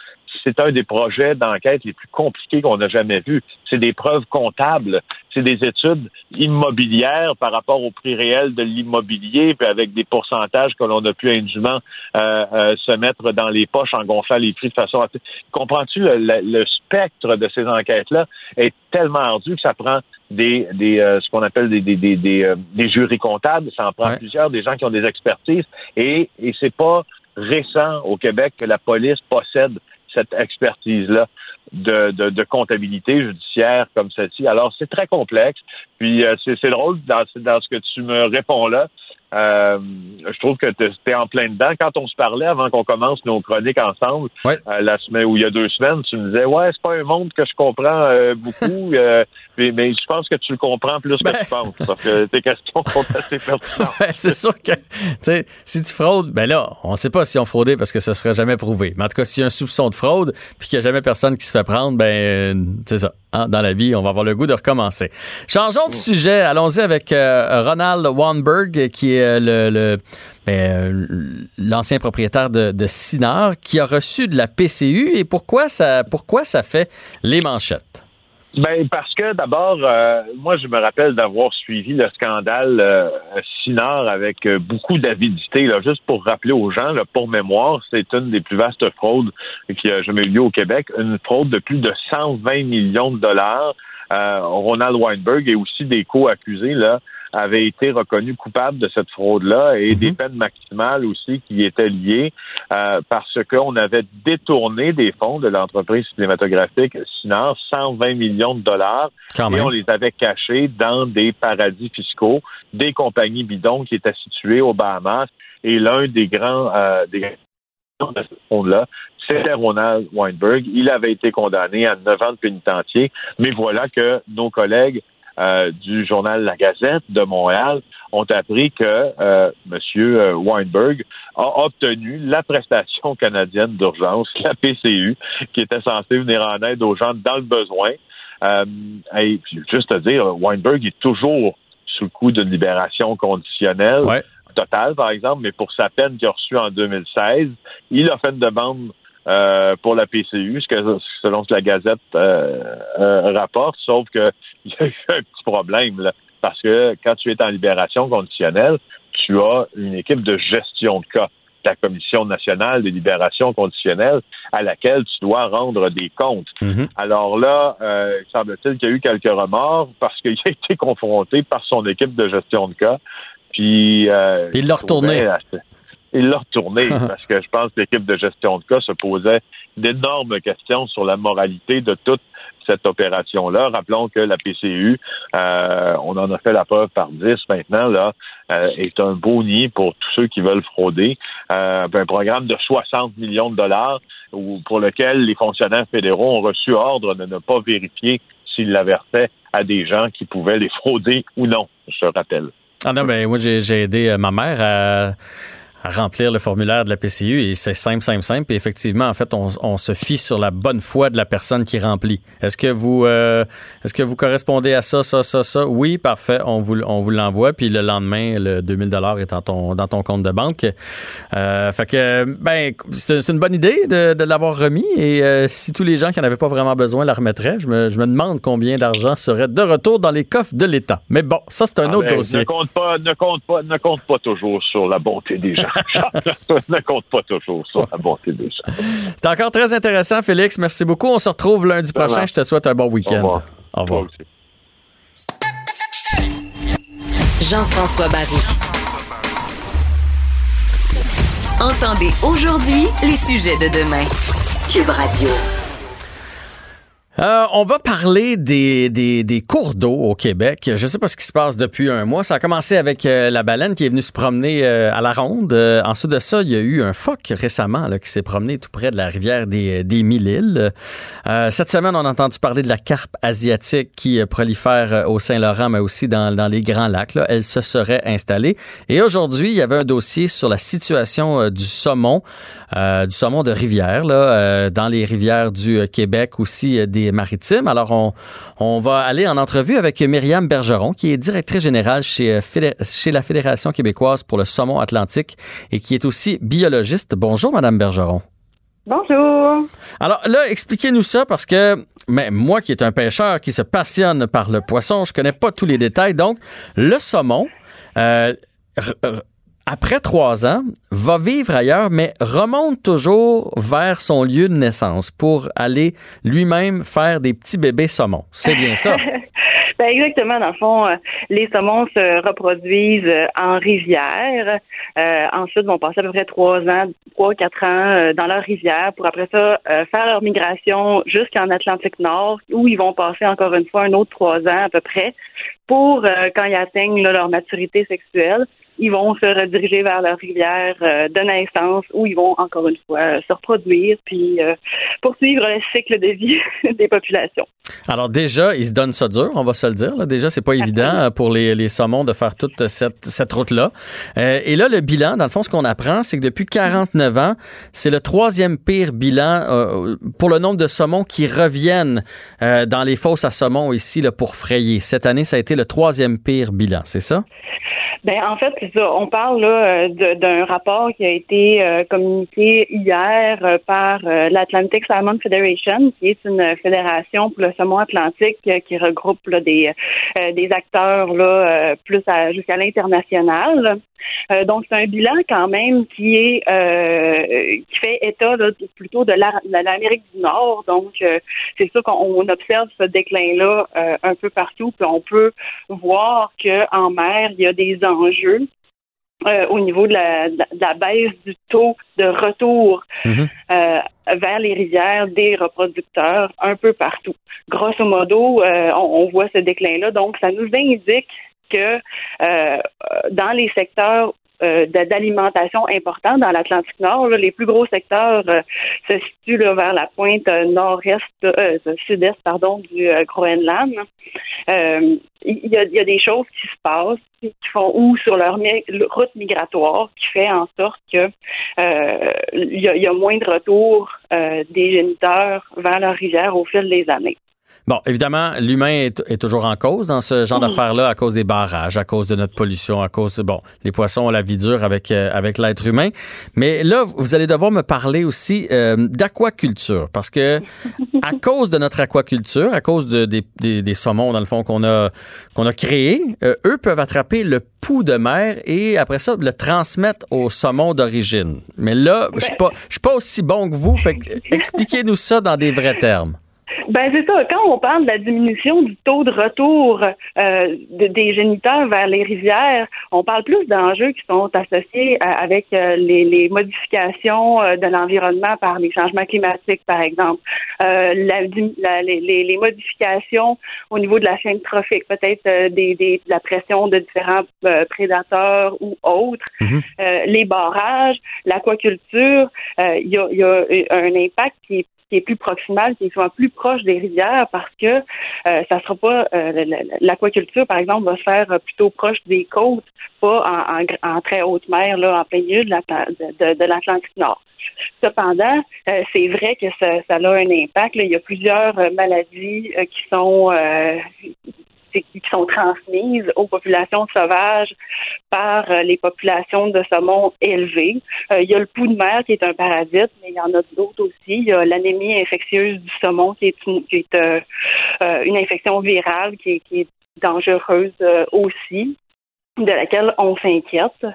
c'est un des projets d'enquête les plus compliqués qu'on a jamais vus. C'est des preuves comptables, c'est des études immobilières par rapport au prix réel de l'immobilier, puis avec des pourcentages que l'on a pu indûment euh, euh, se mettre dans les poches en gonflant les prix de façon... à- Comprends-tu, le, le- le spectre de ces enquêtes-là est tellement ardu que ça prend des, des euh, ce qu'on appelle des, des, des, des, euh, des jurys comptables, ça en prend Ouais. plusieurs, des gens qui ont des expertises, et, et c'est pas récent au Québec que la police possède cette expertise-là de, de, comptabilité judiciaire comme celle-ci. Alors, c'est très complexe. Puis, euh, c'est c'est drôle dans, dans ce que tu me réponds là. Euh, je trouve que tu es en plein dedans. Quand on se parlait avant qu'on commence nos chroniques ensemble, Ouais. euh, la semaine ou il y a deux semaines, tu me disais ouais, c'est pas un monde que je comprends euh, beaucoup, mais, mais je pense que tu le comprends plus que Ben. tu penses. Parce que tes questions sont assez pertinentes. Ouais, c'est sûr que, si tu fraudes, ben là, on sait pas si on fraudé parce que ce serait jamais prouvé. Mais en tout cas, s'il y a un soupçon de fraude, puis qu'il n'y a jamais personne qui se fait prendre, ben, c'est ça. Hein, dans la vie, on va avoir le goût de recommencer. Changeons de sujet. Allons-y avec euh, Ronald Wanberg, qui est euh, le, le- ben, euh, l'ancien propriétaire de, de Sinar, qui a reçu de la PCU. Et pourquoi ça, pourquoi ça fait les manchettes? Ben parce que d'abord, euh, moi je me rappelle d'avoir suivi le scandale euh, Sinard avec euh, beaucoup d'avidité. Là, juste pour rappeler aux gens, là, pour mémoire, c'est une des plus vastes fraudes qui a jamais eu lieu au Québec, une fraude de plus de 120 millions de dollars. Euh, Ronald Weinberg et aussi des co-accusés là avait été reconnu coupable de cette fraude-là et des peines maximales aussi qui étaient liées euh, parce qu'on avait détourné des fonds de l'entreprise cinématographique Sinard 120 millions de dollars et on les avait cachés dans des paradis fiscaux, des compagnies bidons qui étaient situées aux Bahamas. Et l'un des grands euh, des de ce fonds-là, c'était Ronald Weinberg. Il avait été condamné à 9 ans de pénitencier, mais voilà que nos collègues euh, du journal La Gazette de Montréal ont appris que euh, M. Euh, Weinberg a obtenu la prestation canadienne d'urgence, la PCU, qui était censée venir en aide aux gens dans le besoin. Euh, et juste à dire, Weinberg est toujours sous le coup d'une libération conditionnelle. totale, par exemple, mais pour sa peine qu'il a reçue en 2016, il a fait une demande euh, pour la PCU, ce que, selon ce que la Gazette euh, euh, rapporte, sauf qu'il y a eu un petit problème, là, parce que quand tu es en libération conditionnelle, tu as une équipe de gestion de cas, la Commission nationale de libération conditionnelle, à laquelle tu dois rendre des comptes. Mhm. Alors là, il semble-t-il qu'il y a eu quelques remords parce qu'il a été confronté par son équipe de gestion de cas. Puis, il l'a retourné il l'a retourné parce que je pense que l'équipe de gestion de cas se posait d'énormes questions sur la moralité de toute cette opération-là. Rappelons que la PCU, euh, on en a fait la preuve par 10 maintenant, là, euh, est un beau nid pour tous ceux qui veulent frauder. Euh, un programme de 60 millions de dollars pour lequel les fonctionnaires fédéraux ont reçu ordre de ne pas vérifier s'ils l'avaient fait à des gens qui pouvaient les frauder ou non, je rappelle. Ah non, ben moi j'ai aidé ma mère à à remplir le formulaire de la PCU et c'est simple, simple, simple. Et effectivement, en fait, on, se fie sur la bonne foi de la personne qui remplit. Est-ce que vous, euh, est-ce que vous correspondez à ça, ça, ça, ça? Oui, parfait. On vous, on vous l'envoie. Puis le lendemain, le 2000 dollars est dans ton, dans ton compte de banque. Euh, fait que, ben, c'est une bonne idée de, de l'avoir remis. Et euh, si tous les gens qui n'en avaient pas vraiment besoin la remettraient, je me, je me demande combien d'argent serait de retour dans les coffres de l'État. Mais bon, ça c'est un ah, autre ben, dossier. Ne compte pas, ne compte pas, ne compte pas toujours sur la bonté des gens. Ne compte pas toujours sur la bonté des gens. C'est encore très intéressant, Félix. Merci beaucoup. On se retrouve lundi prochain. Je te souhaite un bon week-end. Au revoir. Jean-François Barry. Entendez aujourd'hui les sujets de demain. Cube Radio. Euh, on va parler des, cours d'eau au Québec. Je ne sais pas ce qui se passe depuis un mois. Ça a commencé avec euh, la baleine qui est venue se promener euh, à la ronde. ensuite de ça, il y a eu un phoque récemment qui s'est promené tout près de la rivière des, des Mille-Îles. cette semaine, on a entendu parler de la carpe asiatique qui prolifère au Saint-Laurent, mais aussi dans, les Grands Lacs. Elle se serait installée. Et aujourd'hui, il y avait un dossier sur la situation du saumon, du saumon de rivière, là, dans les rivières du Québec aussi des maritimes. Alors, on, on va aller en entrevue avec Myriam Bergeron, qui est directrice générale chez, euh, chez la Fédération québécoise pour le saumon atlantique et qui est aussi biologiste. Bonjour, Madame Bergeron. Bonjour. Alors là, expliquez-nous ça parce que mais moi qui est un pêcheur qui se passionne par le poisson, je connais pas tous les détails. Donc, le saumon, euh, après trois ans, va vivre ailleurs, mais remonte toujours vers son lieu de naissance pour aller lui-même faire des petits bébés saumons. C'est bien ça? ben exactement. Dans le fond, euh, les saumons se reproduisent euh, en rivière. Euh, ensuite, vont passer à peu près trois ans, trois quatre ans dans leur rivière pour après ça faire leur migration jusqu'en Atlantique Nord, où ils vont passer encore une fois un autre trois ans à peu près pour quand ils atteignent leur maturité sexuelle ils vont se rediriger vers leur rivière euh, de naissance où ils vont encore une fois euh, se reproduire puis euh, poursuivre le cycle de vie des populations. Alors déjà, ils se donnent ça dur, on va se le dire. Là. Déjà, c'est pas évident pour les, les, saumons de faire toute cette, cette route-là. et là, le bilan, dans le fond, ce qu'on apprend, c'est que depuis 49 ans, c'est le troisième pire bilan pour le nombre de saumons qui reviennent dans les fosses à saumons ici là, pour frayer. Cette année, ça a été le troisième pire bilan, c'est ça? Ben en fait, ça. On parle là euh, d'un rapport qui a été euh, communiqué hier euh, par l'Atlantic Salmon Federation, qui est une fédération pour le saumon atlantique qui regroupe des des acteurs là plus jusqu'à l'international. donc c'est un bilan quand même qui est qui fait état là, plutôt de l'Amérique du Nord. Donc c'est sûr qu'on observe ce déclin là un peu partout, puis on peut voir que en mer il y a des euh, au niveau de la, baisse du taux de retour mhm. euh, vers les rivières des reproducteurs un peu partout. Grosso modo, euh, on, voit ce déclin-là. Donc, ça nous indique que dans les secteurs d'alimentation importants dans l'Atlantique Nord. les plus gros secteurs se situent vers la pointe nord-est, sud-est, pardon, du Groenland il y, a, des choses qui se passent qui font ou sur leur route migratoire qui fait en sorte que euh, il, y a, moins de retour euh, des géniteurs vers leur rivière au fil des années. Bon, évidemment, l'humain est, toujours en cause dans ce genre d'affaires-là à cause des barrages, à cause de notre pollution, à cause de, bon, les poissons ont la vie dure avec, euh, avec l'être humain. Mais là, vous allez devoir me parler aussi euh, d'aquaculture parce que à cause de notre aquaculture, à cause de, des, des, saumons, dans le fond, qu'on a, qu'on a créés, euh, eux peuvent attraper le pouls de mer et après ça, le transmettre au saumon d'origine. Mais là, je suis pas, je suis pas aussi bon que vous. Fait expliquez-nous ça dans des vrais termes. Ben c'est ça. Quand on parle de la diminution du taux de retour euh, des géniteurs vers les rivières, on parle plus d'enjeux qui sont associés avec euh, les, modifications euh, de l'environnement par les changements climatiques, par exemple, la, les, modifications au niveau de la chaîne trophique, peut-être des, des, de la pression de différents prédateurs ou autres, mm-hmm. les barrages, l'aquaculture. Il y a, y, a, un impact qui est qui est plus proximal, qui soit plus proche des rivières parce que euh, ça sera pas euh, l'aquaculture, par exemple, va se faire plutôt proche des côtes, pas en, très haute mer, là, en plein milieu de l'Atlantique Nord. Cependant, euh, c'est vrai que ça, a un impact. Il y a plusieurs maladies qui sont qui sont transmises aux populations sauvages par euh, les populations de saumon élevées. Euh, il y a le pouls de mer qui est un parasite, mais il y en a d'autres aussi. Il y a l'anémie infectieuse du saumon qui est une, euh, infection virale qui est, dangereuse aussi de laquelle on s'inquiète.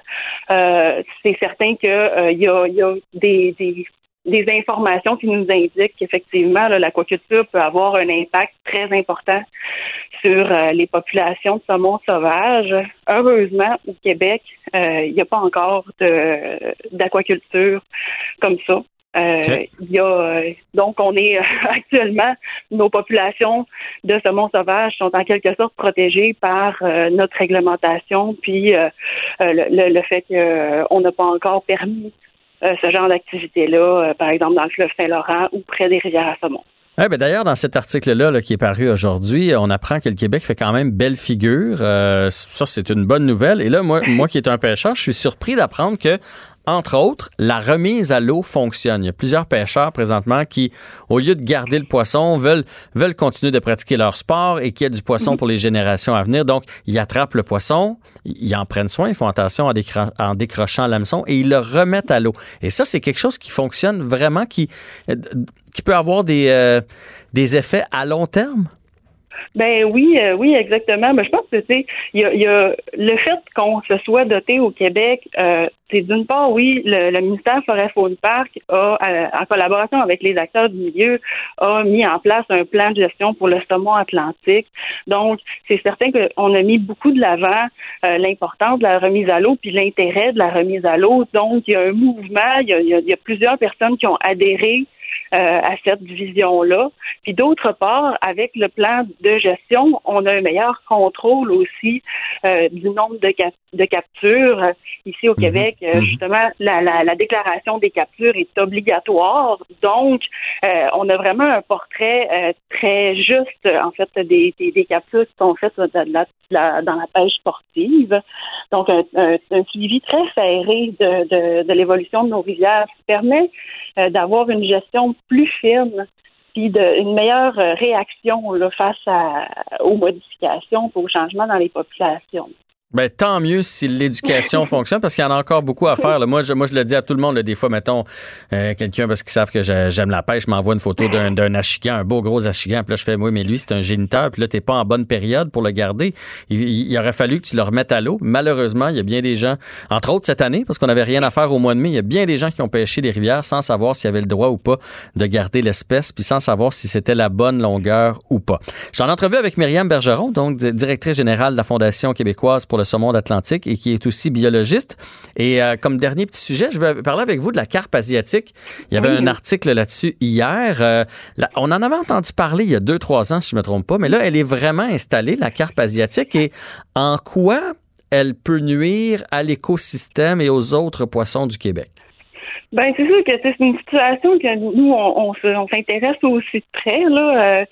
c'est certain qu'il y, a, des, des informations qui nous indiquent qu'effectivement, l'aquaculture peut avoir un impact très important sur euh, les populations de saumon sauvage. Heureusement, au Québec, euh, il n'y a pas encore d'aquaculture comme ça. Euh, il y a, donc, on est actuellement, nos populations de saumon sauvage sont en quelque sorte protégées par notre réglementation, puis le, le, fait qu'on n'a pas encore permis euh, ce genre d'activité-là, euh, par exemple dans le fleuve Saint-Laurent ou près des rivières à saumon. ben D'ailleurs, dans cet article-là qui est paru aujourd'hui, on apprend que le Québec fait quand même belle figure. Euh, ça, c'est une bonne nouvelle. Et là, moi, moi qui est un pêcheur, je suis surpris d'apprendre que entre autres, la remise à l'eau fonctionne. Il y a plusieurs pêcheurs présentement qui, au lieu de garder le poisson, veulent, veulent continuer de pratiquer leur sport et qu'il y ait du poisson pour les générations à venir. Donc, ils attrapent le poisson, ils en prennent soin, ils font attention en, décrochant l'hameçon et ils le remettent à l'eau. Et ça, c'est quelque chose qui fonctionne vraiment, qui, qui peut avoir des, euh, des effets à long terme. Ben oui, euh, oui, exactement. Mais je pense que tu il y a, le fait qu'on se soit doté au Québec, euh, c'est d'une part, oui, le, ministère Forêt Faune Parc a, euh, en collaboration avec les acteurs du milieu, a mis en place un plan de gestion pour le saumon atlantique. Donc, c'est certain qu'on a mis beaucoup de l'avant l'importance de la remise à l'eau puis l'intérêt de la remise à l'eau. Donc, il y a un mouvement, il y il y a plusieurs personnes qui ont adhéré euh, à cette vision-là. Puis d'autre part, avec le plan de gestion, on a un meilleur contrôle aussi euh, du nombre de, de captures. Ici au mhm. Québec, euh, mhm. justement, la, la, la, déclaration des captures est obligatoire. Donc, on a vraiment un portrait très juste, en fait, des, des, captures qui sont faites dans la pêche sportive. Donc, un, un, suivi très serré de, de, de l'évolution de nos rivières permet d'avoir une gestion plus fine puis de, une meilleure euh, réaction là, face à, aux modifications, aux changements dans les populations. Ben, tant mieux si l'éducation fonctionne parce qu'il y en a encore beaucoup à faire. là. Moi, je, moi, je le dis à tout le monde. là, des fois, mettons, euh, quelqu'un, parce qu'ils savent que j'ai- j'aime la pêche, m'envoie une photo d'un d'un achigan, un beau gros achigan. Puis là, je fais, oui, mais lui, c'est un géniteur. Puis là, t'es pas en bonne période pour le garder. Il, il- il aurait fallu que tu le remettes à l'eau. Malheureusement, il y a bien des gens, entre autres cette année, parce qu'on n'avait rien à faire au mois de mai, il y a bien des gens qui ont pêché les rivières sans savoir s'il y avait le droit ou pas de garder l'espèce, puis sans savoir si c'était la bonne longueur ou pas. J'en entrevue avec Myriam Bergeron, donc di- directrice générale de la Fondation québécoise pour le saumon d'Atlantique et qui est aussi biologiste. Et euh, comme dernier petit sujet, je vais parler avec vous de la carpe asiatique. Il y avait un article là-dessus hier. Euh, là, on en avait entendu parler il y a deux, trois ans, si je me trompe pas, mais là, elle est vraiment installée, la carpe asiatique. Et en quoi elle peut nuire à l'écosystème et aux autres poissons du Québec? Ben c'est sûr que c'est une situation que nous on, on se- on s'intéresse aussi de près là. Euh,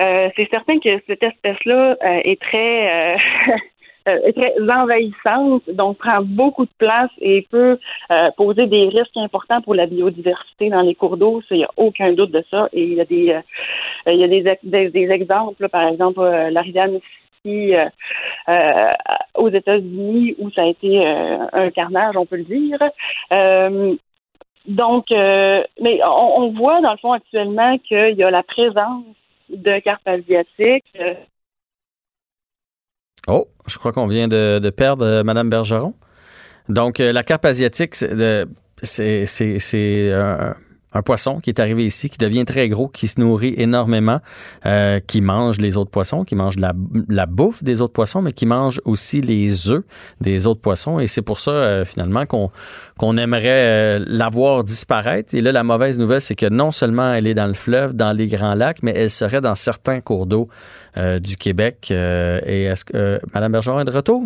euh, c'est certain que cette espèce-là euh, est très euh, très envahissante, donc prend beaucoup de place et peut euh, poser des risques importants pour la biodiversité dans les cours d'eau. Il n'y a aucun doute de ça. Et il y a des euh, il y a des, des, des exemples, là, par exemple euh, la rivière Mississippi euh, euh, aux États-Unis où ça a été un carnage, on peut le dire. Donc, mais on, on voit dans le fond actuellement qu'il y a la présence de carpes asiatiques. Euh, Oh, je crois qu'on vient de, perdre euh, Madame Bergeron. Donc, euh, la carpe asiatique, c'est c'est c'est- c'est un, un poisson qui est arrivé ici, qui devient très gros, qui se nourrit énormément, euh, qui mange les autres poissons, qui mange la, la bouffe des autres poissons, mais qui mange aussi les œufs des autres poissons. Et c'est pour ça, euh, finalement, qu'on qu'on aimerait euh, la voir disparaître. Et là, la mauvaise nouvelle, c'est que non seulement elle est dans le fleuve, dans les grands lacs, mais elle serait dans certains cours d'eau euh, du Québec. Euh, et est-ce que euh, Madame Bergeron est de retour?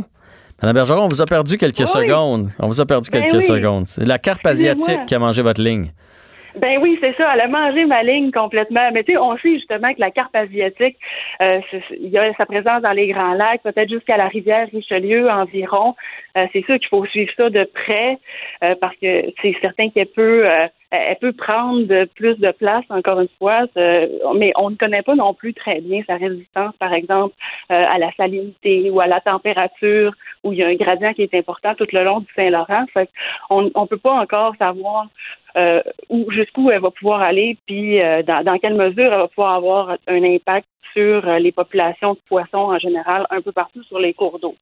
Madame Bergeron, on vous a perdu quelques Oui. secondes. On vous a perdu Ben quelques oui. secondes. C'est la carpe asiatique qui a mangé votre ligne. Ben oui, c'est ça. Elle a mangé ma ligne complètement. Mais tu sais, on sait justement que la carpe asiatique, euh, il y a sa présence dans les grands lacs, peut-être jusqu'à la rivière Richelieu environ. Euh, c'est sûr qu'il faut suivre ça de près euh, parce que c'est certain qu'elle peut, euh, elle peut prendre plus de place encore une fois. euh, mais on ne connaît pas non plus très bien sa résistance, par exemple, euh, à la salinité ou à la température, où il y a un gradient qui est important tout le long du Saint-Laurent. On ne peut pas encore savoir euh, où jusqu'où elle va pouvoir aller, puis euh, dans, dans quelle mesure elle va pouvoir avoir un impact sur euh, les populations de poissons en général, un peu partout sur les cours d'eau.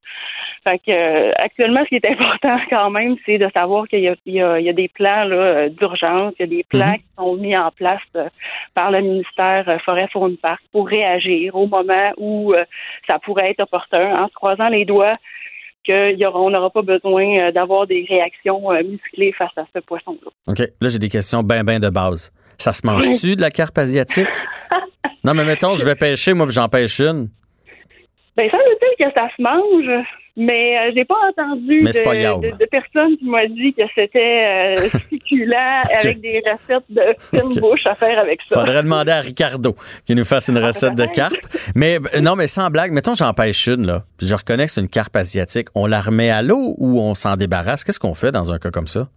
Fait que euh, actuellement, ce qui est important quand même, c'est de savoir qu'il y a, il y a, il y a des plans là, d'urgence, il y a des plans Mhm. qui sont mis en place euh, par le ministère euh, Forêt Faune Parc pour réagir au moment où euh, ça pourrait être opportun, en se croisant les doigts qu'on n'aura pas besoin euh, d'avoir des réactions euh, musclées face à ce poisson-là. OK. Là, j'ai des questions bien, bien de base. Ça se mange-tu de la carpe asiatique? non, mais mettons, je vais pêcher, moi, puis j'en pêche une. Ben, ça veut dire que ça se mange, mais euh, j'ai pas entendu Mais c'est pas de, personne qui m'a dit que c'était euh, succulent avec des recettes de fine bouche à faire avec ça. Faudrait demander à Ricardo qui nous fasse une recette de carpe. Mais euh, non, mais sans blague, mettons, j'en pêche une, là. Je reconnais que c'est une carpe asiatique. On la remet à l'eau ou on s'en débarrasse? Qu'est-ce qu'on fait dans un cas comme ça?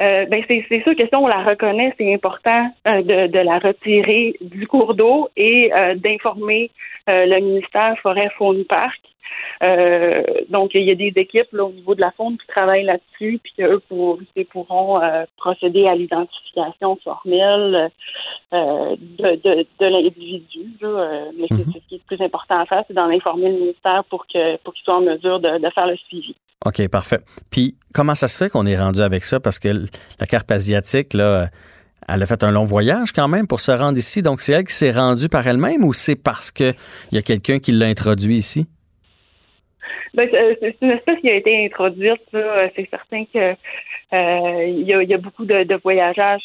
Euh, ben c'est sûr que si on la reconnaît, c'est important euh, de, de la retirer du cours d'eau et euh, d'informer le ministère Forêt Faune Parc. Euh, donc il y a des équipes là, au niveau de la faune qui travaillent là-dessus, puis qu'eux pour, pourront euh, procéder à l'identification formelle euh, de, de, de l'individu. mais c'est- ce qui est le plus important à faire, c'est d'en informer le ministère pour que pour qu'il soit en mesure de, de faire le suivi. OK, parfait. Puis comment ça se fait qu'on est rendu avec ça? Parce que la carpe asiatique, là, elle a fait un long voyage quand même pour se rendre ici. Donc, c'est elle qui s'est rendue par elle-même ou c'est parce qu'il y a quelqu'un qui l'a introduit ici? Ben, c'est c'est une espèce qui a été introduite. Euh, C'est certain que euh, il y, a, beaucoup de, de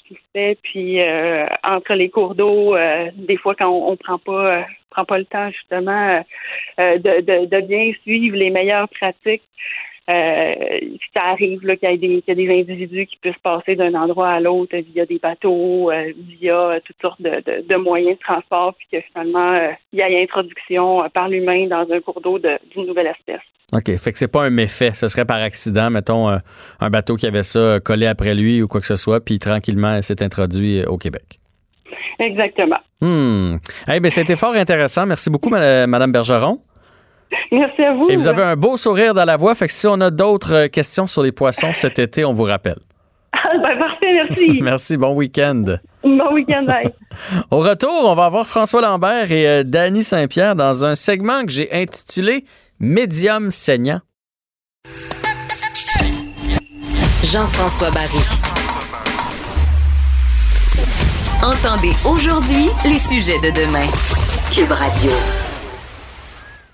qui se fait, puis euh, entre les cours d'eau, euh, des fois quand on, on prend pas euh, prend pas le temps justement euh, de, de bien suivre les meilleures pratiques. Euh, ça arrive qu'il y, ait des- y individus qui puissent passer d'un endroit à l'autre via des bateaux, euh, via toutes sortes de, de- de moyens de transport, puis que finalement, euh, il y ait introduction euh, par l'humain dans un cours d'eau de- d'une nouvelle espèce. OK. Fait que c'est pas un méfait. Ce serait par accident, mettons, un, bateau qui avait ça euh, collé après lui ou quoi que ce soit, puis tranquillement, elle s'est introduit euh, au Québec. Exactement. Hmm. Eh bien, c'était fort intéressant. Merci beaucoup, ma- Madame Bergeron. Merci à vous. Et vous avez un beau sourire dans la voix, fait que si on a d'autres euh, questions sur les poissons cet été, on vous rappelle. Ah, ben, parfait, merci. Merci, bon week-end. bon week-end, bye. Au retour, on va avoir François Lambert et euh, Danny Saint-Pierre dans un segment que j'ai intitulé Médium saignant. Jean-François Barry. Entendez aujourd'hui les sujets de demain. Cube Radio.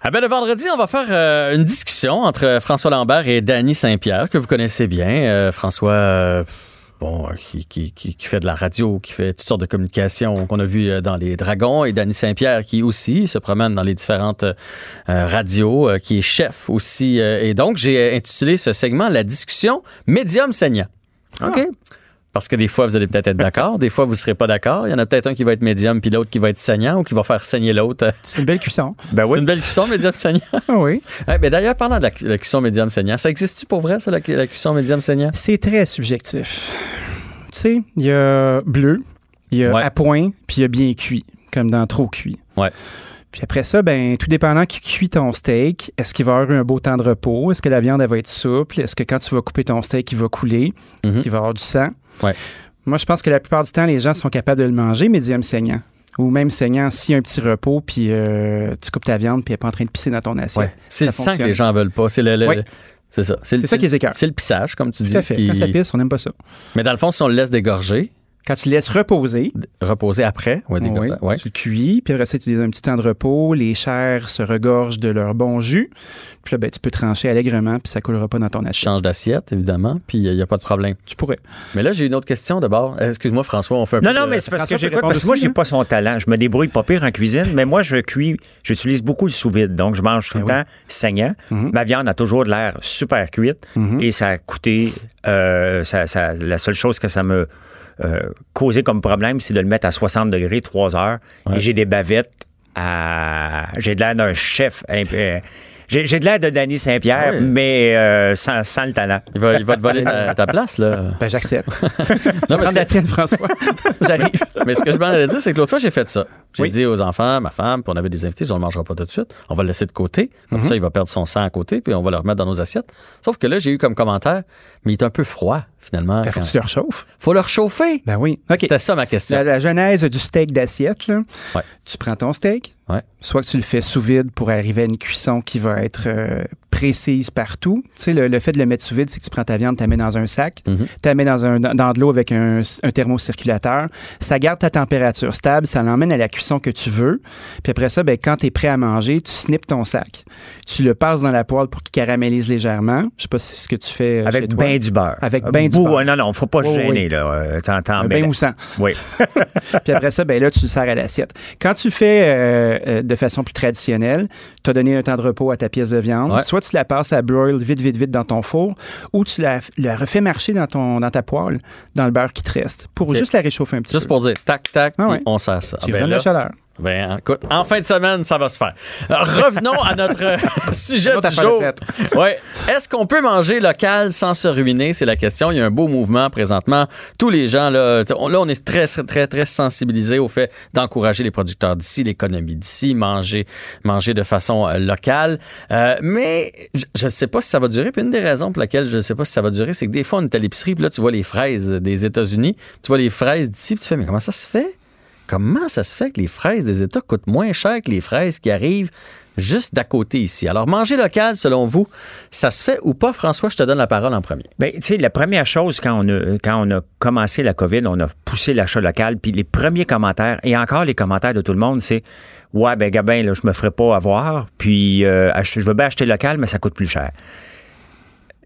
Ah ben, le vendredi, on va faire euh, une discussion entre François Lambert et Danny Saint-Pierre, que vous connaissez bien. Euh, François, euh, bon, qui, qui, qui, qui fait de la radio, qui fait toutes sortes de communications qu'on a vues euh, dans les Dragons, et Danny Saint-Pierre, qui aussi se promène dans les différentes euh, radios, euh, qui est chef aussi. euh, et donc, j'ai intitulé ce segment La discussion médium saignant. OK? Parce que des fois, vous allez peut-être être d'accord, des fois, vous ne serez pas d'accord. Il y en a peut-être un qui va être médium, puis l'autre qui va être saignant ou qui va faire saigner l'autre. C'est une belle cuisson. Ben oui. C'est une belle cuisson médium saignant. Ah oui. Ouais, mais d'ailleurs, parlant de la, la cuisson médium saignant, ça existe-tu pour vrai, ça, la, la cuisson médium saignant? C'est très subjectif. Tu sais, il y a bleu, il y a Ouais. à point, puis il y a bien cuit, comme dans trop cuit. Ouais. Puis après ça, ben, tout dépendant qui cuit ton steak, est-ce qu'il va avoir un beau temps de repos? Est-ce que la viande, elle va être souple? Est-ce que quand tu vas couper ton steak, il va couler? Est-ce Mhm. qu'il va avoir du sang? Ouais. Moi, je pense que la plupart du temps, les gens sont capables de le manger médium saignant. Ou même saignant s'il y a un petit repos, puis euh, tu coupes ta viande, puis elle n'est pas en train de pisser dans ton assiette. C'est le Ça sang que les gens veulent pas. C'est le, c'est ça. C'est ça qui les écœure. C'est le pissage, comme tu dis. Tout à fait. qui- Quand ça pisse, on n'aime pas ça. Mais dans le fond, si on le laisse dégorger, Quand tu le laisses reposer, reposer après, ouais, Oui, ouais. tu le cuis, puis après ça, tu laisses un petit temps de repos, les chairs se regorgent de leur bon jus, puis là, ben, tu peux trancher allègrement, puis ça coulera pas dans ton Tu assiette. changes d'assiette, évidemment, puis il n'y a pas de problème. Tu pourrais. Mais là, j'ai une autre question d'abord. Euh, Excuse-moi, François, on fait un peu Non, non, mais c'est parce François que j'écoute, parce que moi, j'ai hein? pas son talent. Je me débrouille pas pire en cuisine, mais moi, je cuis, j'utilise beaucoup le sous-vide. Donc, je mange tout le Ben temps saignant. Mhm. Ma viande a toujours de l'air super cuite Mhm. et ça a coûté, euh, ça, ça- la seule chose que ça me euh, causé comme problème, c'est de le mettre à 60 degrés, 3 heures. Ouais. Et j'ai des bavettes à, j'ai de l'air d'un chef. un peu- euh, J'ai j'ai de l'air de Danny Saint-Pierre, Ouais. mais euh, sans, sans le talent. Il va, il va te voler ta, ta place, là. Ben, j'accepte. Non, Prends que- la tienne, François. J'arrive. Mais ce que je m'en allais dire, c'est que l'autre fois, j'ai fait ça. J'ai Oui. dit aux enfants, ma femme, puis on avait des invités, je ne le mangera pas tout de suite. On va le laisser de côté. Comme Mhm. ça, il va perdre son sang à côté, puis on va le remettre dans nos assiettes. Sauf que là, j'ai eu comme commentaire, mais il est un peu froid, finalement. Ben, faut que tu le réchauffes. Faut le réchauffer. Ben oui. OK. C'était ça ma question. La, la genèse du steak d'assiette, là. Ouais. Tu prends ton steak, Ouais. soit que tu le fais sous vide pour arriver à une cuisson qui va être euh, précise partout. Tu sais, le, le fait de le mettre sous vide, c'est que tu prends ta viande, tu la mets dans un sac, tu la mets dans, un, dans de l'eau avec un, un thermocirculateur. Ça garde ta température stable, ça l'emmène à la cuisson que tu veux. Puis après ça, ben, quand tu es prêt à manger, tu snippes ton sac. Tu le passes dans la poêle pour qu'il caramélise légèrement. Je sais pas si c'est ce que tu fais euh, Avec chez toi. ben du beurre. Avec ben du beurre. Non, non, faut pas se Oui, gêner, oui. là. Euh, T'entends, Un mais- bain moussant. Oui. Puis après ça, ben là, tu le sers à l'assiette. Quand tu le fais euh, euh, de façon plus traditionnelle, tu as donné un temps de repos à ta pièce de viande. Ouais. Soit tu la passes à broil vite, vite, vite dans ton four, ou tu la, la refais marcher dans, ton, dans ta poêle, dans le beurre qui te reste, pour juste la réchauffer un petit Juste peu. pour dire, tac, tac, Ah ouais. on sert ça. Tu Ah, ben là, la chaleur. Ben, écoute, en fin de semaine, ça va se faire. Euh, revenons à notre euh, sujet du jour. Ouais. Est-ce qu'on peut manger local sans se ruiner? C'est la question. Il y a un beau mouvement présentement. Tous les gens, là, on, là, on est très, très, très sensibilisés au fait d'encourager les producteurs d'ici, l'économie d'ici, manger, manger de façon euh, locale. Euh, mais je ne sais pas si ça va durer. Puis une des raisons pour laquelle je ne sais pas si ça va durer, c'est que des fois, on est à l'épicerie, puis là, tu vois les fraises des États-Unis, tu vois les fraises d'ici, puis tu fais, mais comment ça se fait? Comment ça se fait que les fraises des États coûtent moins cher que les fraises qui arrivent juste d'à côté ici? Alors, manger local, selon vous, ça se fait ou pas? François, je te donne la parole en premier. Ben, tu sais, la première chose, quand on, a, quand on a commencé la COVID, on a poussé l'achat local, puis les premiers commentaires, et encore les commentaires de tout le monde, c'est Ouais, ben, Gabin, je me ferai pas avoir, puis euh, je veux bien acheter local, mais ça coûte plus cher.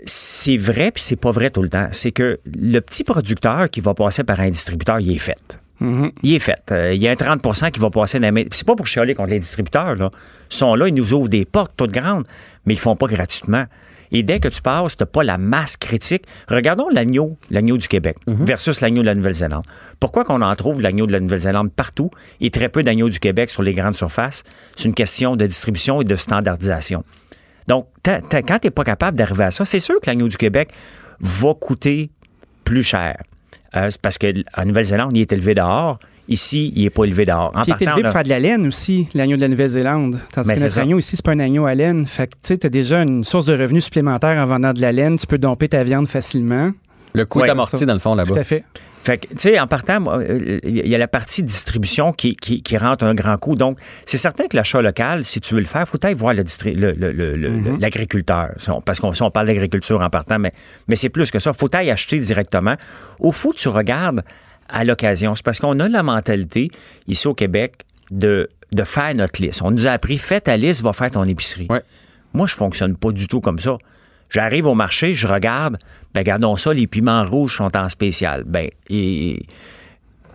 C'est vrai, puis c'est pas vrai tout le temps. C'est que le petit producteur qui va passer par un distributeur, il est fait. Mhm. Il est fait. Euh, il y a un 30% qui va passer dans les mains. C'est pas pour chialer contre les distributeurs. Là. Ils sont là, ils nous ouvrent des portes toutes grandes, mais ils le font pas gratuitement. Et dès que tu passes, tu n'as pas la masse critique. Regardons l'agneau, l'agneau du Québec versus l'agneau de la Nouvelle-Zélande. Pourquoi qu'on en trouve l'agneau de la Nouvelle-Zélande partout et très peu d'agneaux du Québec sur les grandes surfaces? C'est une question de distribution et de standardisation. Donc, quand tu n'es pas capable d'arriver à ça, c'est sûr que l'agneau du Québec va coûter plus cher. Euh, c'est parce qu'en Nouvelle-Zélande, il est élevé dehors. Ici, il n'est pas élevé dehors. En Puis il est élevé là- pour faire de la laine aussi, l'agneau de la Nouvelle-Zélande. Tandis Ben, que c'est notre ça. agneau ici, c'est pas un agneau à laine. Fait que tu sais, as déjà une source de revenus supplémentaire en vendant de la laine. Tu peux domper ta viande facilement. Le coût Ouais, est amorti, ça. dans le fond, là-bas. Tout à fait. Fait que, tu sais, en partant, euh, il y a la partie distribution qui, qui, qui rentre un grand coup. Donc, c'est certain que l'achat local, si tu veux le faire, faut aller voir le- le- le- l'agriculteur. Parce qu'on si on parle d'agriculture en partant, mais, mais c'est plus que ça. faut aller acheter directement. Au fond, tu regardes à l'occasion. C'est parce qu'on a la mentalité, ici au Québec, de, de faire notre liste. On nous a appris, fais ta liste, va faire ton épicerie. Ouais. Moi, je fonctionne pas du tout comme ça. J'arrive au marché, je regarde, ben regardons ça, les piments rouges sont en spécial. Ben, et,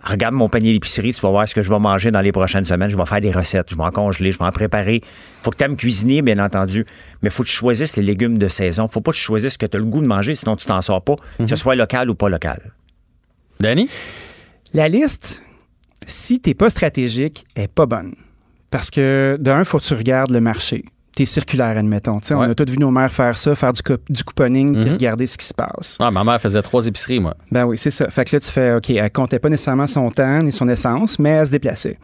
regarde mon panier d'épicerie, tu vas voir ce que je vais manger dans les prochaines semaines. Je vais faire des recettes, je vais en congeler, je vais en préparer. faut que tu aimes cuisiner, bien entendu, mais faut que tu choisisses les légumes de saison. faut pas que tu choisisses ce que tu as le goût de manger, sinon tu t'en sors pas, que ce soit local ou pas local. Danny? La liste, si t'es pas stratégique, est pas bonne. Parce que, d'un, faut que tu regardes le marché. T'es circulaire, admettons. On a tous vu nos mères faire ça, faire du, coup- du couponing, puis Mhm. regarder ce qui se passe. Ah, ma mère faisait trois épiceries, moi. Ben oui, c'est ça. Fait que là, tu fais, OK, elle comptait pas nécessairement son temps ni son essence, mais elle se déplaçait.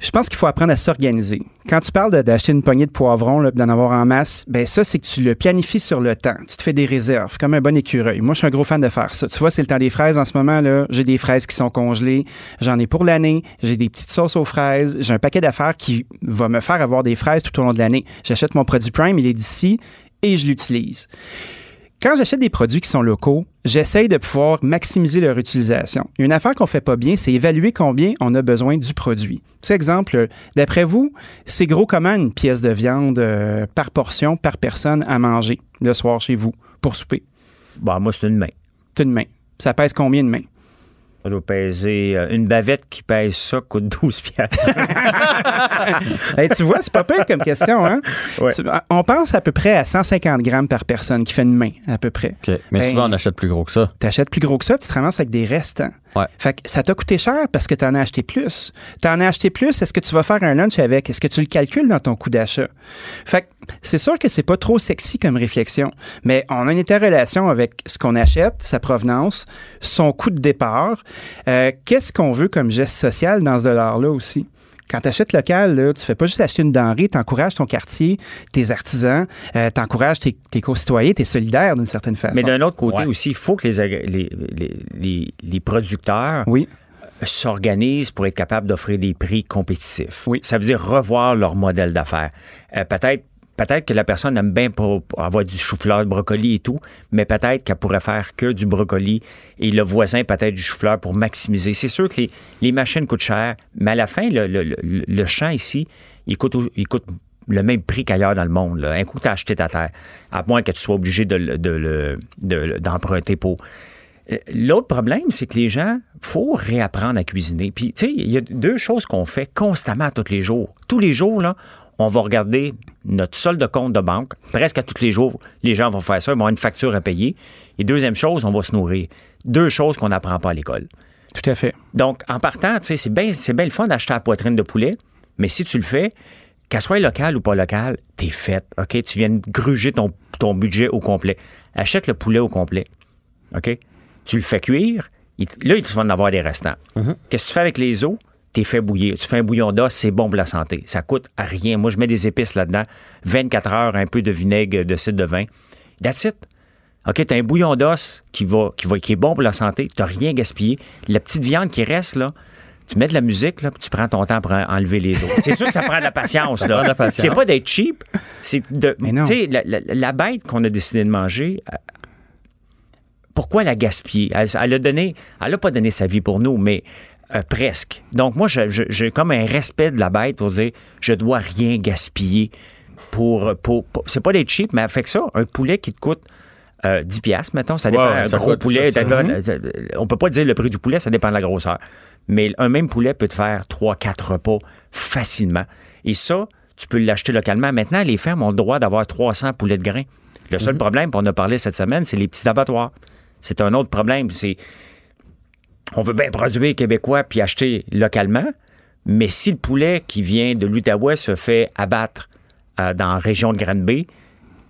Je pense qu'il faut apprendre à s'organiser. Quand tu parles d'acheter une poignée de poivrons, d'en avoir en masse, ben ça, c'est que tu le planifies sur le temps. Tu te fais des réserves, comme un bon écureuil. Moi, je suis un gros fan de faire ça. Tu vois, c'est le temps des fraises en ce moment. là. J'ai des fraises qui sont congelées. J'en ai pour l'année. J'ai des petites sauces aux fraises. J'ai un paquet d'affaires qui va me faire avoir des fraises tout au long de l'année. J'achète mon produit Prime, il est d'ici, et je l'utilise. Quand j'achète des produits qui sont locaux, j'essaye de pouvoir maximiser leur utilisation. Une affaire qu'on fait pas bien, c'est évaluer combien on a besoin du produit. Par exemple, d'après vous, c'est gros comment une pièce de viande euh, par portion, par personne à manger le soir chez vous pour souper? Bon, moi, c'est une main. C'est une main. Ça pèse combien de mains? Ça doit peser. euh, une bavette qui pèse ça coûte 12 piastres. Hey, tu vois, c'est pas pire comme question. Hein? Ouais. Tu- on pense à peu près à 150 grammes par personne qui fait une main, à peu près. OK. Mais Ben, souvent, on achète plus gros que ça. T'achètes plus gros que ça, puis tu te ramasses avec des restants. Fait que ça t'a coûté cher parce que tu en as acheté plus. Tu en as acheté plus, est-ce que tu vas faire un lunch avec? Est-ce que tu le calcules dans ton coût d'achat? Fait que c'est sûr que c'est pas trop sexy comme réflexion, mais on a une interrelation avec ce qu'on achète, sa provenance, son coût de départ. Euh, Qu'est-ce qu'on veut comme geste social dans ce dollar-là aussi? Quand tu achètes local, là, tu fais pas juste acheter une denrée, tu encourages ton quartier, tes artisans, euh, tu encourages tes, tes concitoyens, tu es solidaire d'une certaine façon. Mais d'un autre côté Ouais. aussi, il faut que les, les, les, les- les producteurs Oui. s'organisent pour être capables d'offrir des prix compétitifs. Oui. Ça veut dire revoir leur modèle d'affaires. Euh, peut-être peut-être que la personne aime bien pas pas avoir du chou-fleur, brocoli et tout, mais peut-être qu'elle pourrait faire que du brocoli et le voisin peut-être du chou-fleur pour maximiser. C'est sûr que les, machines coûtent cher, mais à la fin, le, champ ici, il coûte, le même prix qu'ailleurs dans le monde. là. Un coup, tu as acheté ta terre, à moins que tu sois obligé d'emprunter pour. Euh, L'autre problème, c'est que les gens, faut réapprendre à cuisiner. Puis, tu sais, il y a deux choses qu'on fait constamment tous les jours. Tous les jours, là, on va regarder notre solde de compte de banque. Presque à tous les jours, les gens vont faire ça. Ils vont avoir une facture à payer. Et deuxième chose, on va se nourrir. Deux choses qu'on n'apprend pas à l'école. Tout à fait. Donc, en partant, c'est bien c'est bien le fun d'acheter la poitrine de poulet, mais si tu le fais, qu'elle soit locale ou pas locale, t'es faite. OK? Tu viens de gruger ton, ton budget au complet. Achète le poulet au complet. OK? Tu le fais cuire. il- là, tu vas en avoir des restants. Qu'est-ce que tu fais avec les os? T'es fait bouillir. Tu fais un bouillon d'os, c'est bon pour la santé. Ça coûte à rien. Moi, je mets des épices là-dedans. 24 heures, un peu de vinaigre, de cidre de vin. That's it. OK, t'as un bouillon d'os qui va, qui va, qui est bon pour la santé. T'as rien gaspillé. La petite viande qui reste, là, tu mets de la musique, là, puis tu prends ton temps pour en- enlever les os. C'est sûr que ça prend de la patience, Ça prend de là. la patience. C'est pas d'être cheap, c'est de. Mais non. Tu sais, la, la- la bête qu'on a décidé de manger, euh, pourquoi la gaspiller? Elle, elle a donné, elle a pas donné sa vie pour nous, mais euh, presque. Donc, moi, j'ai comme un respect de la bête pour dire, je dois rien gaspiller pour, pour, pour- c'est pas d'être cheap, mais fait que ça, un poulet qui te coûte euh, 10 piastres, mettons, ça dépend. Ouais, un ça gros poulet, ça, ça. ça- ça- on peut pas dire le prix du poulet, ça dépend de la grosseur. Mais un même poulet peut te faire 3-4 repas facilement. Et ça, tu peux l'acheter localement. Maintenant, les fermes ont le droit d'avoir 300 poulets de grains. Le seul problème, puis on a parlé cette semaine, c'est les petits abattoirs. C'est un autre problème. C'est on veut bien produire québécois puis acheter localement, mais si le poulet qui vient de l'Outaouais se fait abattre euh, dans la région de Granby,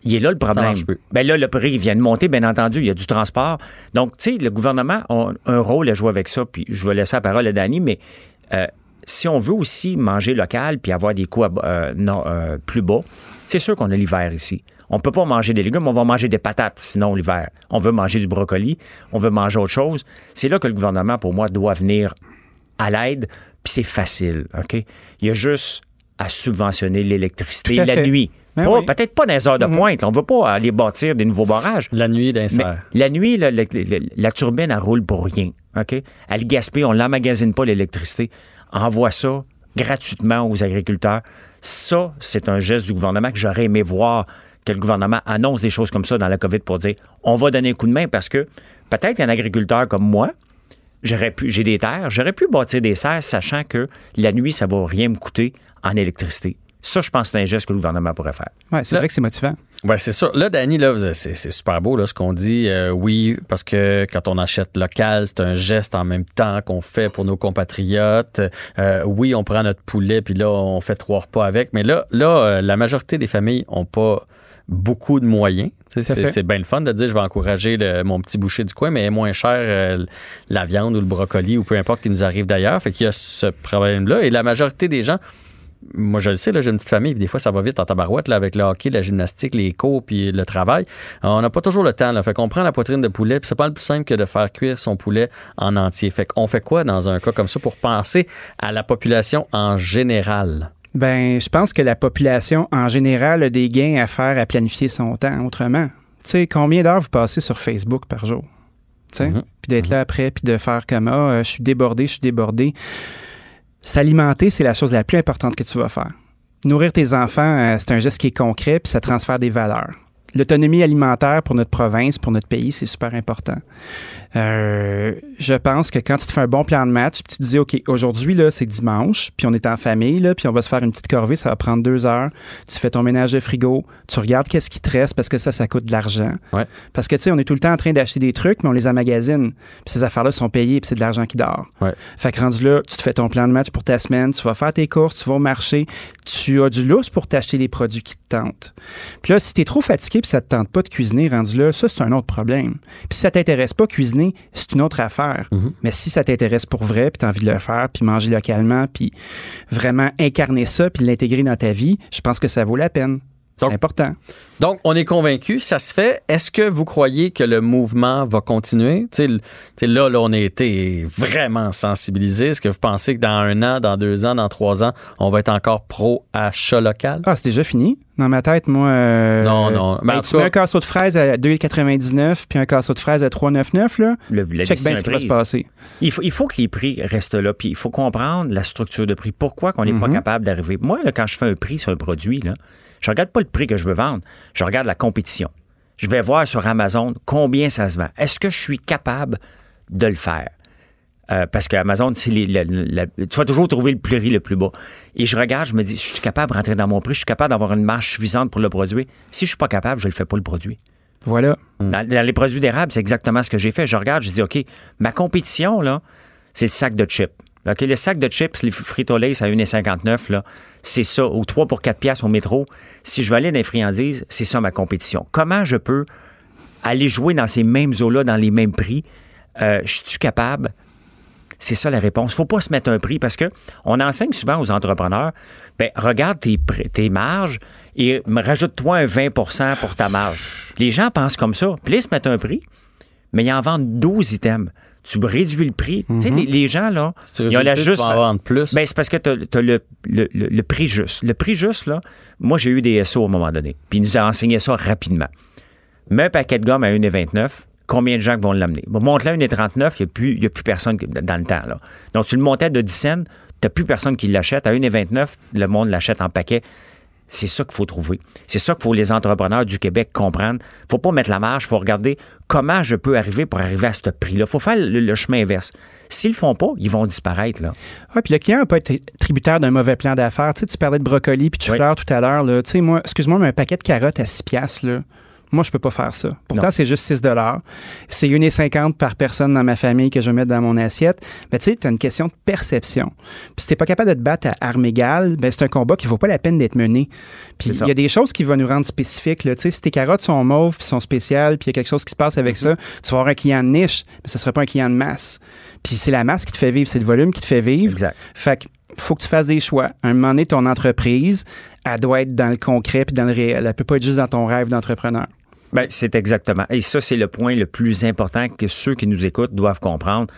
Il est là le problème. Ben là, le prix vient de monter, bien entendu. Il y a du transport. Donc, tu sais, le gouvernement a un rôle à jouer avec ça. Puis je vais laisser la parole à Dany, mais euh, si on veut aussi manger local puis avoir des coûts euh, non, euh, plus bas, c'est sûr qu'on a l'hiver ici. On peut pas manger des légumes, on va manger des patates sinon l'hiver. On veut manger du brocoli, on veut manger autre chose. C'est là que le gouvernement, pour moi, doit venir à l'aide. Puis c'est facile, OK? Il y a juste à subventionner l'électricité à la fait. nuit. Ben oui. Peut-être pas dans les heures de Mhm. pointe. On ne veut pas aller bâtir des nouveaux barrages. La nuit d'un la nuit, la, la- la turbine, elle roule pour rien. OK? Elle gaspille, on l'emmagasine pas l'électricité. Envoie ça gratuitement aux agriculteurs. Ça, c'est un geste du gouvernement que j'aurais aimé voir que le gouvernement annonce des choses comme ça dans la COVID pour dire on va donner un coup de main parce que peut-être un agriculteur comme moi, j'aurais pu, j'ai des terres, j'aurais pu bâtir des serres sachant que la nuit, ça va rien me coûter en électricité. Ça, je pense que c'est un geste que le gouvernement pourrait faire. Ouais, c'est vrai que c'est motivant. Ouais, c'est ça. Là, Danny, là, c'est c'est super beau là, ce qu'on dit. Euh, oui, parce que quand on achète local, c'est un geste en même temps qu'on fait pour nos compatriotes. Euh, oui, on prend notre poulet, puis là, on fait trois repas avec. Mais là, là euh, la majorité des familles ont pas beaucoup de moyens. C'est bien le fun de dire je vais encourager le- mon petit boucher du coin, mais moins cher euh, la viande ou le brocoli ou peu importe qui nous arrive d'ailleurs. Fait qu'il y a ce problème-là. Et la majorité des gens moi, je le sais, j'ai une petite famille, puis des fois, ça va vite en tabarouette, là, avec le hockey, la gymnastique, les cours, puis le travail. On n'a pas toujours le temps, là. Fait qu'on prend la poitrine de poulet, puis c'est pas le plus simple que de faire cuire son poulet en entier. Fait qu'on fait quoi dans un cas comme ça pour penser à la population en général? Ben, je pense que la population en général a des gains à faire à planifier son temps autrement. Tu sais, combien d'heures vous passez sur Facebook par jour? Tu sais, Mhm. puis d'être là après, puis de faire comme ah, euh, je suis débordé, je suis débordé. S'alimenter, c'est la chose la plus importante que tu vas faire. Nourrir tes enfants, euh, c'est un geste qui est concret, puis ça transfère des valeurs. L'autonomie alimentaire pour notre province, pour notre pays, c'est super important. Euh, je pense que quand tu te fais un bon plan de match, puis tu te dis, OK, aujourd'hui, là, c'est dimanche, puis on est en famille, là, puis on va se faire une petite corvée, ça va prendre deux heures. Tu fais ton ménage de frigo, tu regardes qu'est-ce qui te reste parce que ça, ça coûte de l'argent. Ouais. Parce que, tu sais, on est tout le temps en train d'acheter des trucs, mais on les emmagasine. Puis ces affaires-là sont payées, puis c'est de l'argent qui dort. Ouais. Fait que rendu là, tu te fais ton plan de match pour ta semaine, tu vas faire tes courses, tu vas au marché, tu as du lousse pour t'acheter les produits qui te tentent. Puis là, si t'es trop fatigué puis ça te tente pas de cuisiner, rendu là, ça, c'est un autre problème. Puis si ça t'intéresse pas, cuisiner, c'est une autre affaire. Mais si ça t'intéresse pour vrai, puis t'as envie de le faire, puis manger localement, puis vraiment incarner ça, puis l'intégrer dans ta vie, je pense que ça vaut la peine. C'est Donc- important. Donc, on est convaincu, ça se fait. Est-ce que vous croyez que le mouvement va continuer? Là, là, on a été vraiment sensibilisés. Est-ce que vous pensez que dans un an, dans deux ans, dans trois ans, on va être encore pro-achat local? Ah, c'est déjà fini. Dans ma tête, moi. euh, Non, non. Mais ben, en tu mets un casseau de fraises à 2,99 puis un casseau de fraises à 3,99, là. Le- la Check bien ce qui va se passer. Il faut, il faut que les prix restent là, puis il faut comprendre la structure de prix. Pourquoi qu'on n'est pas Mhm. capable d'arriver? Moi, là, quand je fais un prix sur un produit, là, je regarde pas le prix que je veux vendre, je regarde la compétition. Je vais voir sur Amazon combien ça se vend. Est-ce que je suis capable de le faire? Euh, parce qu'Amazon, tu vas toujours trouver le prix le plus bas. Et je regarde, je me dis, je suis capable de rentrer dans mon prix, je suis capable d'avoir une marge suffisante pour le produit. Si je suis pas capable, je ne le fais pas le produit. Voilà. Dans, dans les produits d'érable, c'est exactement ce que j'ai fait. Je regarde, je dis, OK, ma compétition, là, c'est le sac de chips. OK, le sac de chips, les Frito-Lay, à 1,59, là, c'est ça. Ou 3 pour 4 piastres au métro. Si je veux aller dans les friandises, c'est ça ma compétition. Comment je peux aller jouer dans ces mêmes eaux-là, dans les mêmes prix? Euh, je suis capable? C'est ça la réponse. faut pas se mettre un prix parce que on enseigne souvent aux entrepreneurs, ben, regarde tes, marges et rajoute-toi un 20% pour ta marge. Les gens pensent comme ça. Puis ils se mettent un prix, mais ils en vendent 12 items. Tu réduis le prix. Tu sais, les, les gens, là, ils ont la juste. en plus. Ben, c'est parce que tu as, le, le- le- le prix juste. Le prix juste, là, moi, j'ai eu des SO à un moment donné. Puis ils nous a enseigné ça rapidement. Mets un paquet de gomme à 1,29. Combien de gens vont l'amener? Bon, monte-le à 1,39, il n'y a, plus- il y a plus personne dans le temps. Là. Donc, tu le montais de 10 cents, tu n'as plus personne qui l'achète. À 1,29, le monde l'achète en paquet. C'est ça qu'il faut trouver. C'est ça qu'il faut les entrepreneurs du Québec comprendre. faut pas mettre la marge, il faut regarder comment je peux arriver pour arriver à ce prix-là. Il faut faire le, le chemin inverse. S'ils le font pas, ils vont disparaître. Là. Ouais, puis le client pas été tributaire d'un mauvais plan d'affaires. Tu sais, tu parlais de brocoli puis de Oui. fleurs tout à l'heure. là. Tu sais, moi, excuse-moi, mais un paquet de carottes à 6 piastres, là. Moi, je peux pas faire ça. Pourtant, c'est juste 6 C'est 1,50 par personne dans ma famille que je vais mettre dans mon assiette. Mais tu sais, tu as une question de perception. Puis si t'es pas capable de te battre à armes égales, ben c'est un combat qui vaut pas la peine d'être mené. Puis il y a des choses qui vont nous rendre spécifiques. Là. Tu sais, si tes carottes sont mauves puis sont spéciales, puis il y a quelque chose qui se passe avec Mm-hmm. ça, tu vas avoir un client de niche, mais ce sera pas un client de masse. Puis c'est la masse qui te fait vivre, c'est le volume qui te fait vivre. Exact. Fait que faut que tu fasses des choix. À un moment donné, ton entreprise, elle doit être dans le concret puis dans le réel. Elle peut pas être juste dans ton rêve d'entrepreneur. Ben, c'est exactement. Et ça, c'est le point le plus important que ceux qui nous écoutent doivent comprendre.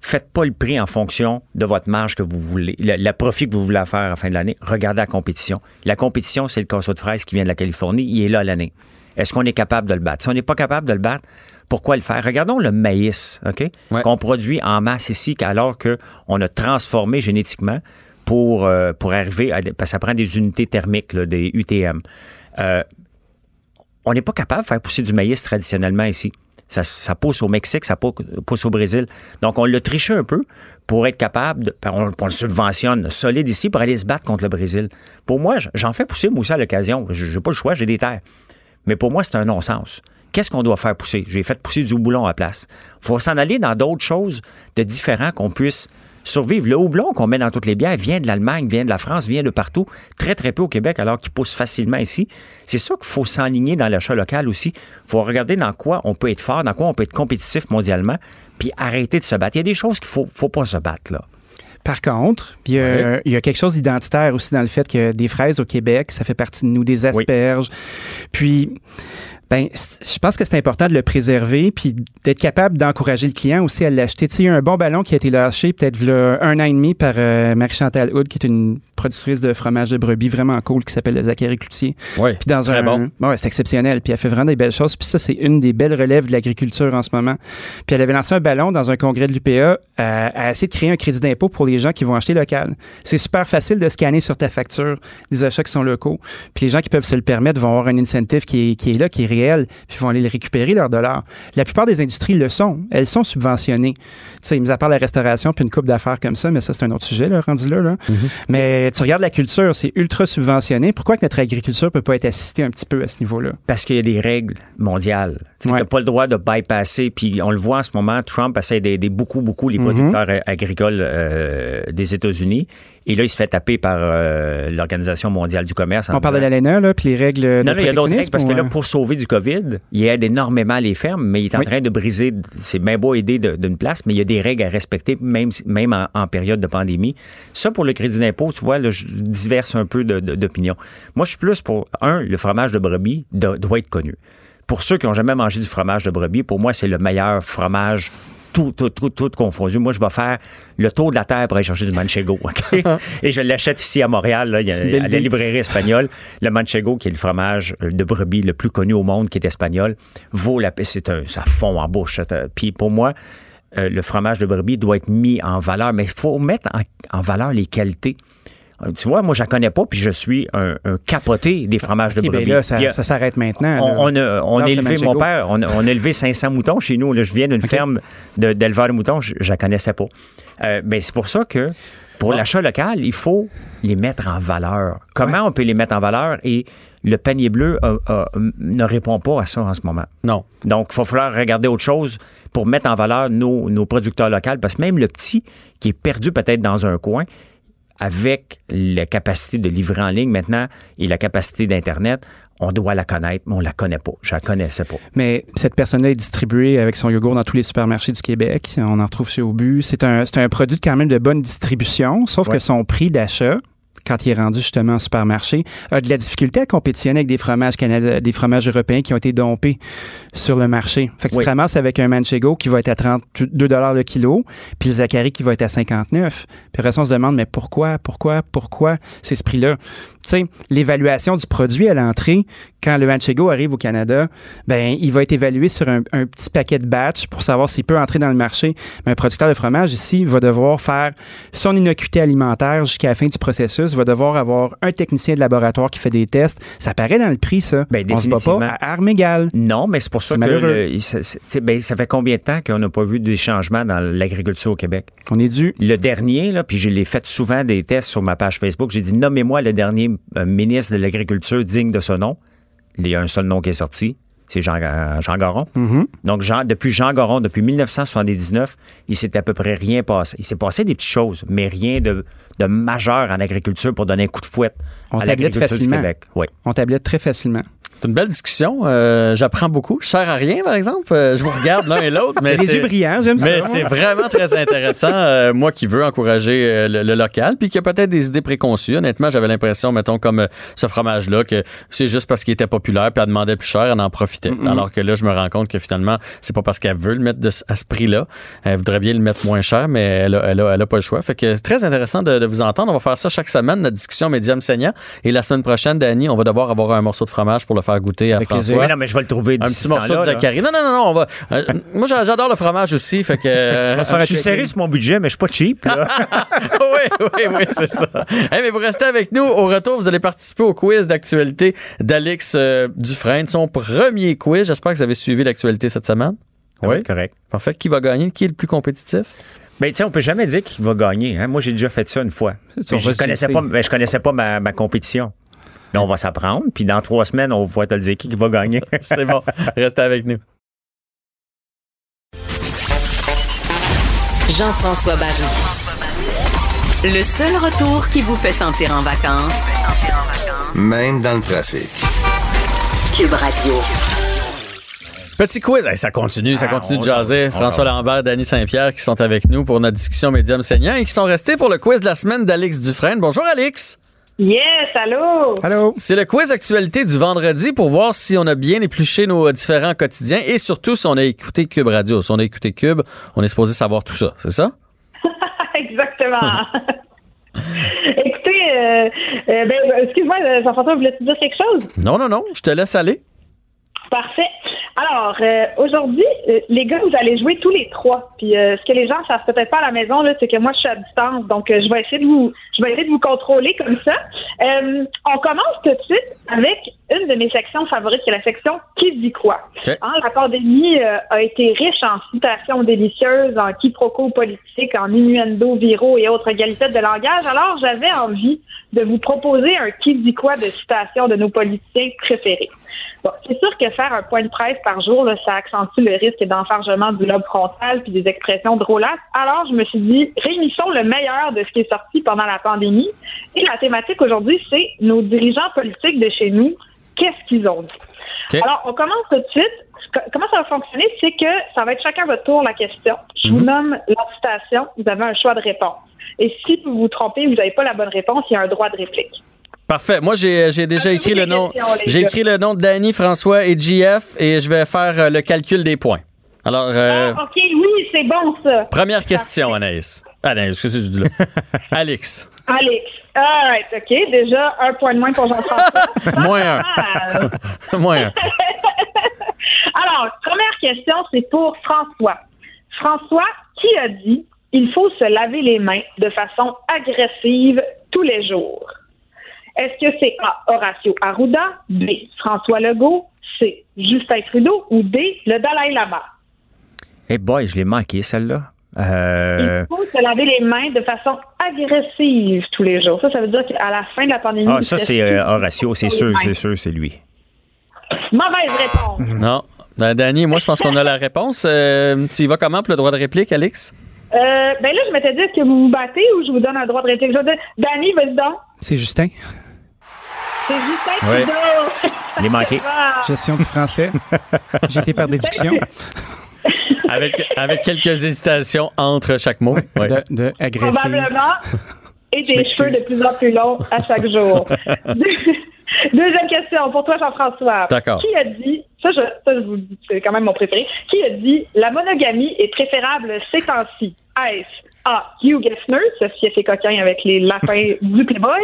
Faites pas le prix en fonction de votre marge que vous voulez, le, le profit que vous voulez faire à la fin de l'année. Regardez la compétition. La compétition, c'est le casseau de fraises qui vient de la Californie. Il est là l'année. Est-ce qu'on est capable de le battre? Si on n'est pas capable de le battre, pourquoi le faire? Regardons le maïs, OK? Qu'on produit en masse ici, alors qu'on a transformé génétiquement pour, euh, pour arriver à. Parce que ça prend des unités thermiques, là, des UTM. Euh, on n'est pas capable de faire pousser du maïs traditionnellement ici. Ça, pousse au Mexique, ça pousse, au Brésil. Donc, on l'a triché un peu pour être capable, de, on, le subventionne solide ici pour aller se battre contre le Brésil. Pour moi, j'en fais pousser moi aussi à l'occasion. J'ai pas le choix, j'ai des terres. Mais pour moi, c'est un non-sens. Qu'est-ce qu'on doit faire pousser? J'ai fait pousser du houblon à place. faut s'en aller dans d'autres choses de différents qu'on puisse survivre. Le houblon qu'on met dans toutes les bières vient de l'Allemagne, vient de la France, vient de partout, très très peu au Québec, alors qu'il pousse facilement ici. C'est ça qu'il faut s'enligner dans l'achat local aussi. Il faut regarder dans quoi on peut être fort, dans quoi on peut être compétitif mondialement, puis arrêter de se battre. Il y a des choses qu'il faut, faut pas se battre là. Par contre, il y, a, il y a quelque chose d'identitaire aussi dans le fait que des fraises au Québec, ça fait partie de nous, des asperges. Puis, ben, je pense que c'est important de le préserver puis d'être capable d'encourager le client aussi à l'acheter. Tu sais, il y a un bon ballon qui a été lâché peut-être un an et demi par euh, Marie-Chantal Hood, qui est une productrice de fromage de brebis vraiment cool qui s'appelle le Zachary Cloutier. Oui, Puis dans très un, bon. Ouais, c'est exceptionnel. Puis elle fait vraiment des belles choses. Puis ça, c'est une des belles relèves de l'agriculture en ce moment. Puis elle avait lancé un ballon dans un congrès de l'UPA à, à essayer de créer un crédit d'impôt pour les gens qui vont acheter local. C'est super facile de scanner sur ta facture des achats qui sont locaux. Puis les gens qui peuvent se le permettre vont avoir un incentive qui est, qui est là, qui est réel, puis vont aller le récupérer, leur dollar. La plupart des industries le sont. Elles sont subventionnées. Tu sais, mis à part la restauration puis une coupe d'affaires comme ça, mais ça, c'est un autre sujet, là, rendu là. là. Mais tu regardes la culture, c'est ultra subventionné. Pourquoi que notre agriculture peut pas être assistée un petit peu à ce niveau-là? Parce qu'il y a des règles mondiales. Tu n'as pas le droit de bypasser. Puis on le voit en ce moment, Trump essaie d'aider beaucoup, beaucoup les Mhm. producteurs euh, agricoles euh, des États-Unis. Et là, il se fait taper par euh, l'Organisation mondiale du commerce. On parle de l'ALENA, là, puis les règles de non, il y a d'autres règles parce que là, pour sauver du COVID, il aide énormément les fermes, mais il est en Oui. train de briser. C'est bien beau aider de- d'une place, mais il y a des règles à respecter, même, même en, en période de pandémie. Ça, pour le crédit d'impôt, tu vois, là, je diverse un peu d'opinion. Moi, je suis plus pour, un, le fromage de brebis do- doit être connu. Pour ceux qui n'ont jamais mangé du fromage de brebis, pour moi, c'est le meilleur fromage. Tout, tout, tout, tout confondu. Moi, je vais faire le tour de la terre pour aller chercher du manchego. OK? Et je l'achète ici à Montréal, là, à la librairie espagnole. Le manchego, qui est le fromage euh, de brebis le plus connu au monde, qui est espagnol, vaut la peine. C'est un, ça fond en bouche. Puis pour moi, euh, le fromage de brebis doit être mis en valeur, mais il faut mettre en, en valeur les qualités. Euh, Tu vois, moi, je la connais pas, puis je suis un, un capoté des fromages de ben brebis. là, ça, a- s'arrête maintenant. on, a, on a élevé, mon père, on a, on a élevé 500 moutons chez nous. Là, je viens d'une ferme d'éleveurs de, moutons, je, je la connaissais pas. Euh, mais c'est pour ça que pour l'achat local, il faut les mettre en valeur. Comment on peut les mettre en valeur? Et le panier bleu euh, euh, ne répond pas à ça en ce moment. Non. Donc, il va falloir regarder autre chose pour mettre en valeur nos, nos producteurs locaux, parce que même le petit qui est perdu peut-être dans un coin, avec la capacité de livrer en ligne maintenant et la capacité d'Internet, on doit la connaître, mais on la connaît pas. Je la connaissais pas. Mais cette personne-là est distribuée avec son yogourt dans tous les supermarchés du Québec. On en retrouve chez Obu. C'est un, c'est un produit quand même de bonne distribution, sauf Ouais. que son prix d'achat, quand il est rendu justement au supermarché, a de la difficulté à compétitionner avec des fromages canadiens, des fromages européens qui ont été dompés sur le marché. Fait que Oui. tu te ramasses avec un Manchego qui va être à 32 le kilo, puis le Zachary qui va être à 59. Puis après ça, on se demande, mais pourquoi, pourquoi, pourquoi c'est ce prix-là? Tu sais, l'évaluation du produit à l'entrée, quand le Manchego arrive au Canada, ben il va être évalué sur un, un petit paquet de batch pour savoir s'il peut entrer dans le marché. Mais un producteur de fromage ici va devoir faire son innocuité alimentaire jusqu'à la fin du processus, va devoir avoir un technicien de laboratoire qui fait des tests. Ça paraît dans le prix, ça. Ben, On se bat pas à armes égales. Non, mais c'est pour ça que le- ça, ben, ça fait combien de temps qu'on n'a pas vu des changements dans l'agriculture au Québec? On est dû. Le dernier, là, puis je l'ai fait souvent des tests sur ma page Facebook, j'ai dit nommez-moi le dernier euh, ministre de l'Agriculture digne de ce nom. Il y a un seul nom qui est sorti, c'est Jean, euh, Jean Garon. Mhm. Donc, Jean, depuis Jean Garon, depuis 1979, il s'est à peu près rien passé. Il s'est passé des petites choses, mais rien de, de majeur en agriculture pour donner un coup de fouette On à l'agriculture du facilement. Québec. Oui. On tablette très facilement. C'est une belle discussion. Euh, J'apprends beaucoup. Je sers à rien, par exemple. Euh, je vous regarde l'un et l'autre. mais Les c'est- yeux brillants, j'aime ça. Mais c'est vraiment très intéressant. Euh, moi qui veux encourager le, le local, puis qui a peut-être des idées préconçues. Honnêtement, j'avais l'impression, mettons, comme ce fromage-là, que c'est juste parce qu'il était populaire, puis elle demandait plus cher, elle en profitait. Alors que là, je me rends compte que finalement, c'est pas parce qu'elle veut le mettre de- à ce prix-là. Elle voudrait bien le mettre moins cher, mais elle a, elle a, elle a pas le choix. Fait que c'est très intéressant de, de vous entendre. On va faire ça chaque semaine, notre discussion médium saignant. Et la semaine prochaine, Dani, on va devoir avoir un morceau de fromage pour le faire goûter à Avec François. Mais non, mais je vais le trouver Un petit ce morceau de. Zachary. Non, non, non, non, on va. euh, moi, j'a- j'adore le fromage aussi, fait que. euh, faire Je suis serré sur mon budget, mais je suis pas cheap. là. oui, oui, oui, c'est ça. Hey, mais vous restez avec nous. Au retour, vous allez participer au quiz d'actualité d'Alex euh, Dufresne, son premier quiz. J'espère que vous avez suivi l'actualité cette semaine. Oui, correct. Parfait. Qui va gagner? Qui est le plus compétitif? Ben, tu sais, on peut jamais dire qu'il va gagner. hein. Moi, j'ai déjà fait ça une fois. ça, je connaissais pas, ben, je connaissais pas ma, ma compétition. Mais on va s'apprendre, puis dans trois semaines, on va te le dire qui qui va gagner. C'est bon. Restez avec nous. Jean-François Barry. Le seul retour qui vous fait sentir en vacances, Même dans le trafic. Cube Radio. Petit quiz. Hey, ça continue, ça Ah, continue on de jaser. François. Lambert, Danny Saint-Pierre qui sont avec nous pour notre discussion médium saignant et qui sont restés pour le quiz de la semaine d'Alex Dufresne. Bonjour, Alex. Yes, allô? Allô? C'est le quiz actualité du vendredi pour voir si on a bien épluché nos différents quotidiens et surtout si on a écouté Cube Radio. Si on a écouté Cube, on est supposé savoir tout ça, c'est ça? Exactement. Écoutez, euh, euh, ben, excuse-moi, Jean-François, voulais-tu dire quelque chose? Non, non, non, je te laisse aller. Parfait. Alors, euh, aujourd'hui, euh, les gars, vous allez jouer tous les trois. Puis, euh, ce que les gens savent peut-être pas à la maison, là, c'est que moi, je suis à distance. Donc, euh, je vais essayer de vous, je vais essayer de vous contrôler comme ça. Euh, on commence tout de suite avec une de mes sections favorites, qui est la section Qui dit quoi? OK. Hein, la pandémie euh, a été riche en citations délicieuses, en quiproquos politiques, en innuendos viraux et autres qualités de langage. Alors, j'avais envie de vous proposer un qui dit quoi de citations de nos politiciens préférés. Bon, c'est sûr que faire un point de presse par jour, là, ça accentue le risque d'enfargement du lobe frontal puis des expressions drôlasses. Alors, je me suis dit, réunissons le meilleur de ce qui est sorti pendant la pandémie. Et la thématique aujourd'hui, c'est nos dirigeants politiques de chez nous. Qu'est-ce qu'ils ont dit? Alors, on commence tout de suite. Co- Comment ça va fonctionner? C'est que ça va être chacun votre tour la question. Je vous nomme la citation. Vous avez un choix de réponse. Et si vous vous trompez, vous n'avez pas la bonne réponse, il y a un droit de réplique. Parfait. Moi, j'ai j'ai déjà Posez-vous écrit le nom. J'ai écrit le nom de Danny, François et JF et je vais faire euh, le calcul des points. Alors, euh, Ah, OK, oui, c'est bon ça. première question, Anaïs. Anaïs, qu'est-ce que c'est du là? Alex. Alex. All right, OK. Déjà, un point de moins pour Jean-François. Moins un. Ah. Moins un. Alors, première question, c'est pour François. François, qui a dit il faut se laver les mains de façon agressive tous les jours? Est-ce que c'est A. Horacio Arruda, B. François Legault, C. Justin Trudeau ou D. Le Dalai Lama? Eh boy, je l'ai manqué, celle-là. Euh, Il faut se laver les mains de façon agressive tous les jours. Ça, ça veut dire qu'à la fin de la pandémie. Ah, ça, c'est euh, Horacio, c'est sûr, c'est sûr, c'est lui. Mauvaise réponse. Non. Ben, Danny, moi, je pense qu'on a la réponse. Euh, tu y vas comment pour le droit de réplique, Alex? Euh, ben là, je m'étais dit, est-ce que vous vous battez ou je vous donne un droit de réplique? Je vais dire, Danny, vas-y donc. C'est Justin. C'est Justin Oui. Trudeau. Je l'ai manqué. Ah. Gestion du français. J'ai été par déduction. Avec, avec quelques hésitations entre chaque mot. Oui. De, de agressive. Probablement. Et des cheveux de plus en plus longs à chaque jour. Deuxième question pour toi, Jean-François. D'accord. Qui a dit, ça je, ça, je vous le dis, c'est quand même mon préféré, qui a dit la monogamie est préférable ces temps-ci? Est-ce A. Hugh Geffner, ceci est fait coquin avec les lapins du Playboy.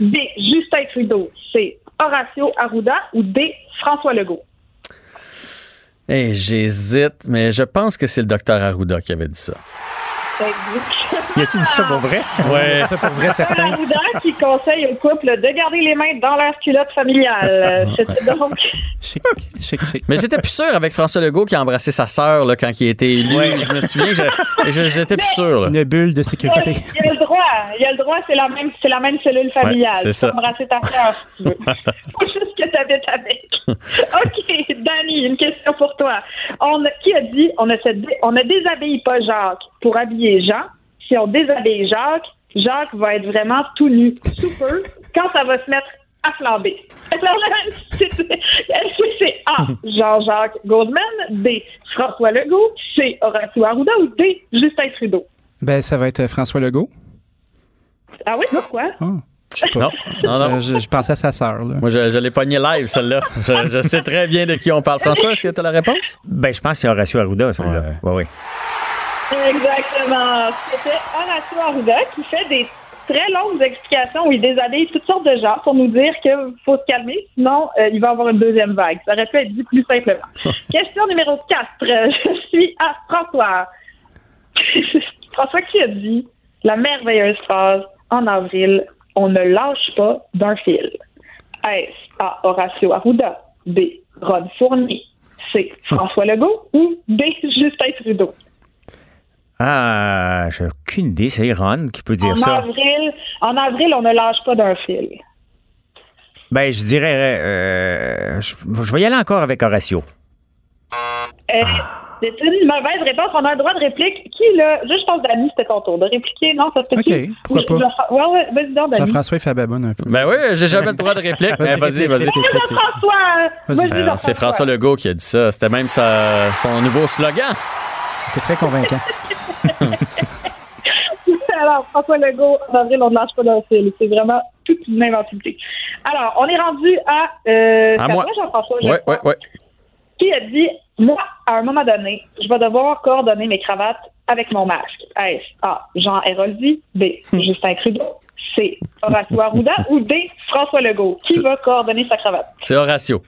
B. Justin Trudeau. C. Horacio Arruda ou D. François Legault? Hey, J'hésite, mais je pense que c'est le docteur Arruda qui avait dit ça. Y a-tu dit ça pour vrai? Ouais. Ça, pour vrai, certain. Arruda qui conseille au couple de garder les mains dans leur culotte familiale. C'était donc Chic, chic, chic. Mais j'étais plus sûr avec François Legault qui a embrassé sa sœur là, quand il a été élu. Je me souviens que j'étais plus sûr. là. Une bulle de sécurité. Il y a le droit. Il y a le droit, c'est la même, c'est la même cellule familiale. Ouais, c'est Tu peux ça. embrasser ta soeur si tu veux. Faut juste que tu habites avec. OK, Danny, une question pour toi. On, qui a dit on ne, se on ne déshabille pas Jacques pour habiller Jean? Si on déshabille Jacques, Jacques va être vraiment tout nu, sous peu, quand ça va se mettre à flamber. Alors là, c'est- est-ce que c'est A, Jean-Jacques Goldman, B, François Legault, C, Horacio Arruda ou D, Justin Trudeau? Ben, ça va être François Legault. Ah oui, pourquoi? Pas. Non, non, non. Je, je pensais à sa sœur. là. Moi, je, je l'ai pogné live, celle-là. Je, je sais très bien de qui on parle. François, est-ce que tu as la réponse? Ben, je pense que c'est Horacio Arruda, celui-là. Oui, oui. Exactement. C'était Horacio Arruda qui fait des très longues explications où il déshabille toutes sortes de gens pour nous dire qu'il faut se calmer, sinon euh, il va y avoir une deuxième vague. Ça aurait pu être dit plus simplement. Question numéro 4. Je suis à François. François qui a dit la merveilleuse phrase en avril, on ne lâche pas d'un fil. Est-ce A. Horacio Arruda, B. Ron Fournier, C. François Legault ou D. Justin Trudeau? Ah, j'ai aucune idée. C'est Ron qui peut dire en ça. avril, en avril, on ne lâche pas d'un fil. Ben, je dirais. euh, je, je vais y aller encore avec Horacio. Euh, C'est une mauvaise réponse. On a un droit de réplique. Qui, là? Juste, je pense, Dani, c'était ton tour de répliquer. Non, ça se fait OK, pourquoi pas? Ouais, ouais, vas-y donc. Jean-François, fait baboune un peu. Ben oui, j'ai jamais le droit de réplique. mais Vas-y, vas-y. Vas-y. Jean-François. C'est François Legault qui a dit ça. C'était même sa- son nouveau slogan. T'es très convaincant. Alors, François Legault, en avril, on ne lâche pas d'un fil. C'est vraiment toute une inventivité. Alors, on est rendu à... Euh, À moi. Jean-François, crois, ouais, ouais. Qui a dit, moi, à un moment donné, je vais devoir coordonner mes cravates avec mon masque. Est-ce A. Jean Héroldi, B. Justin Trudeau, C. Horacio Arruda ou D. François Legault? Qui va coordonner sa cravate? C'est Horatio.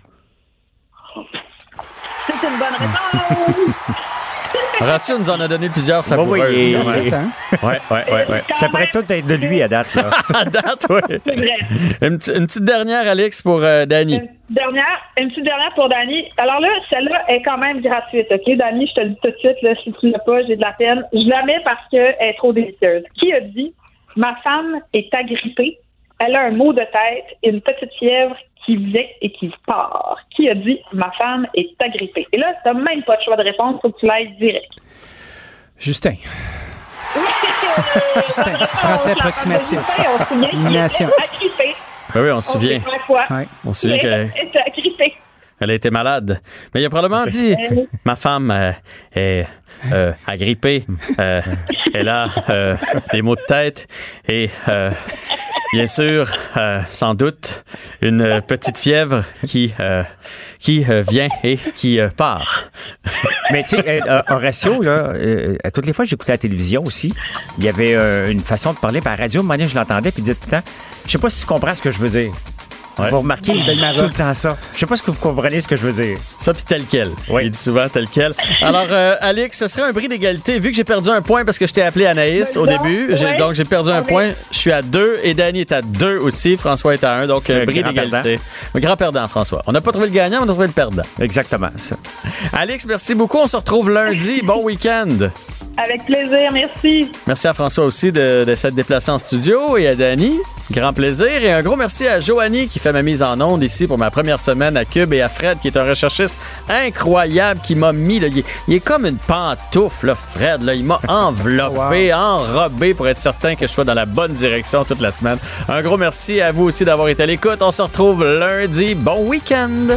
C'est une bonne réponse! Horatio nous en a donné plusieurs Oui, savoureuses. oui, oui. même. Ouais, ouais, ouais, ouais. Ça pourrait tout être de lui à date. Là. À date, oui. Une, petite- une petite dernière, Alex, pour euh, Danny. Dernière, une petite dernière pour Dani. Alors là, celle-là est quand même gratuite, OK? Dani, je te le dis tout de suite, là, si tu l'as pas, j'ai de la peine. Je la mets parce qu'elle est trop délicieuse. Qui a dit Ma femme est agrippée, elle a un mot de tête et une petite fièvre qui vient et qui part. Qui a dit Ma femme est agrippée? Et là, t'as même pas de choix de réponse, faut que tu l'ailles direct. Justin. Justin, français approximatif. On se souvient qu'il Élimination. était agrippé. Ben oui, on se souvient. On. Ouais. Se souvient qu'elle elle a été malade. Mais il a probablement dit Ma femme euh, est euh, agrippée. Euh, elle a euh, des maux de tête et, euh, bien sûr, euh, sans doute, une petite fièvre qui, qui vient et qui part. Mais tu sais, Horatio, là, toutes les fois j'écoutais la télévision aussi, il y avait une façon de parler par radio. Donné, je l'entendais, puis disait tout le temps Je sais pas si tu comprends ce que je veux dire. Ouais. Vous remarquez, il dit tout le temps ça. Je sais pas si vous comprenez ce que je veux dire. Ça, puis tel quel. Oui. Il dit souvent tel quel. Alors, euh, Alex, ce serait un bris d'égalité. Vu que j'ai perdu un point parce que je t'ai appelé Anaïs au début, donc j'ai perdu un point. Je suis à deux et Danny est à deux aussi. François est à un. Donc, euh, Le bris d'égalité. Le grand perdant, François. On n'a pas trouvé le gagnant, on a trouvé le perdant. Exactement. Ça. Alex, merci beaucoup. On se retrouve lundi. Bon week-end. Avec plaisir, merci. Merci à François aussi de, de s'être déplacé en studio et à Danny. Grand plaisir. Et un gros merci à Joanie qui fait ma mise en onde ici pour ma première semaine à Cube et à Fred qui est un recherchiste incroyable qui m'a mis. là, il, est, il est comme une pantoufle, là, Fred. Là, il m'a enveloppé, enrobé pour être certain que je sois dans la bonne direction toute la semaine. Un gros merci à vous aussi d'avoir été à l'écoute. On se retrouve lundi. Bon week-end.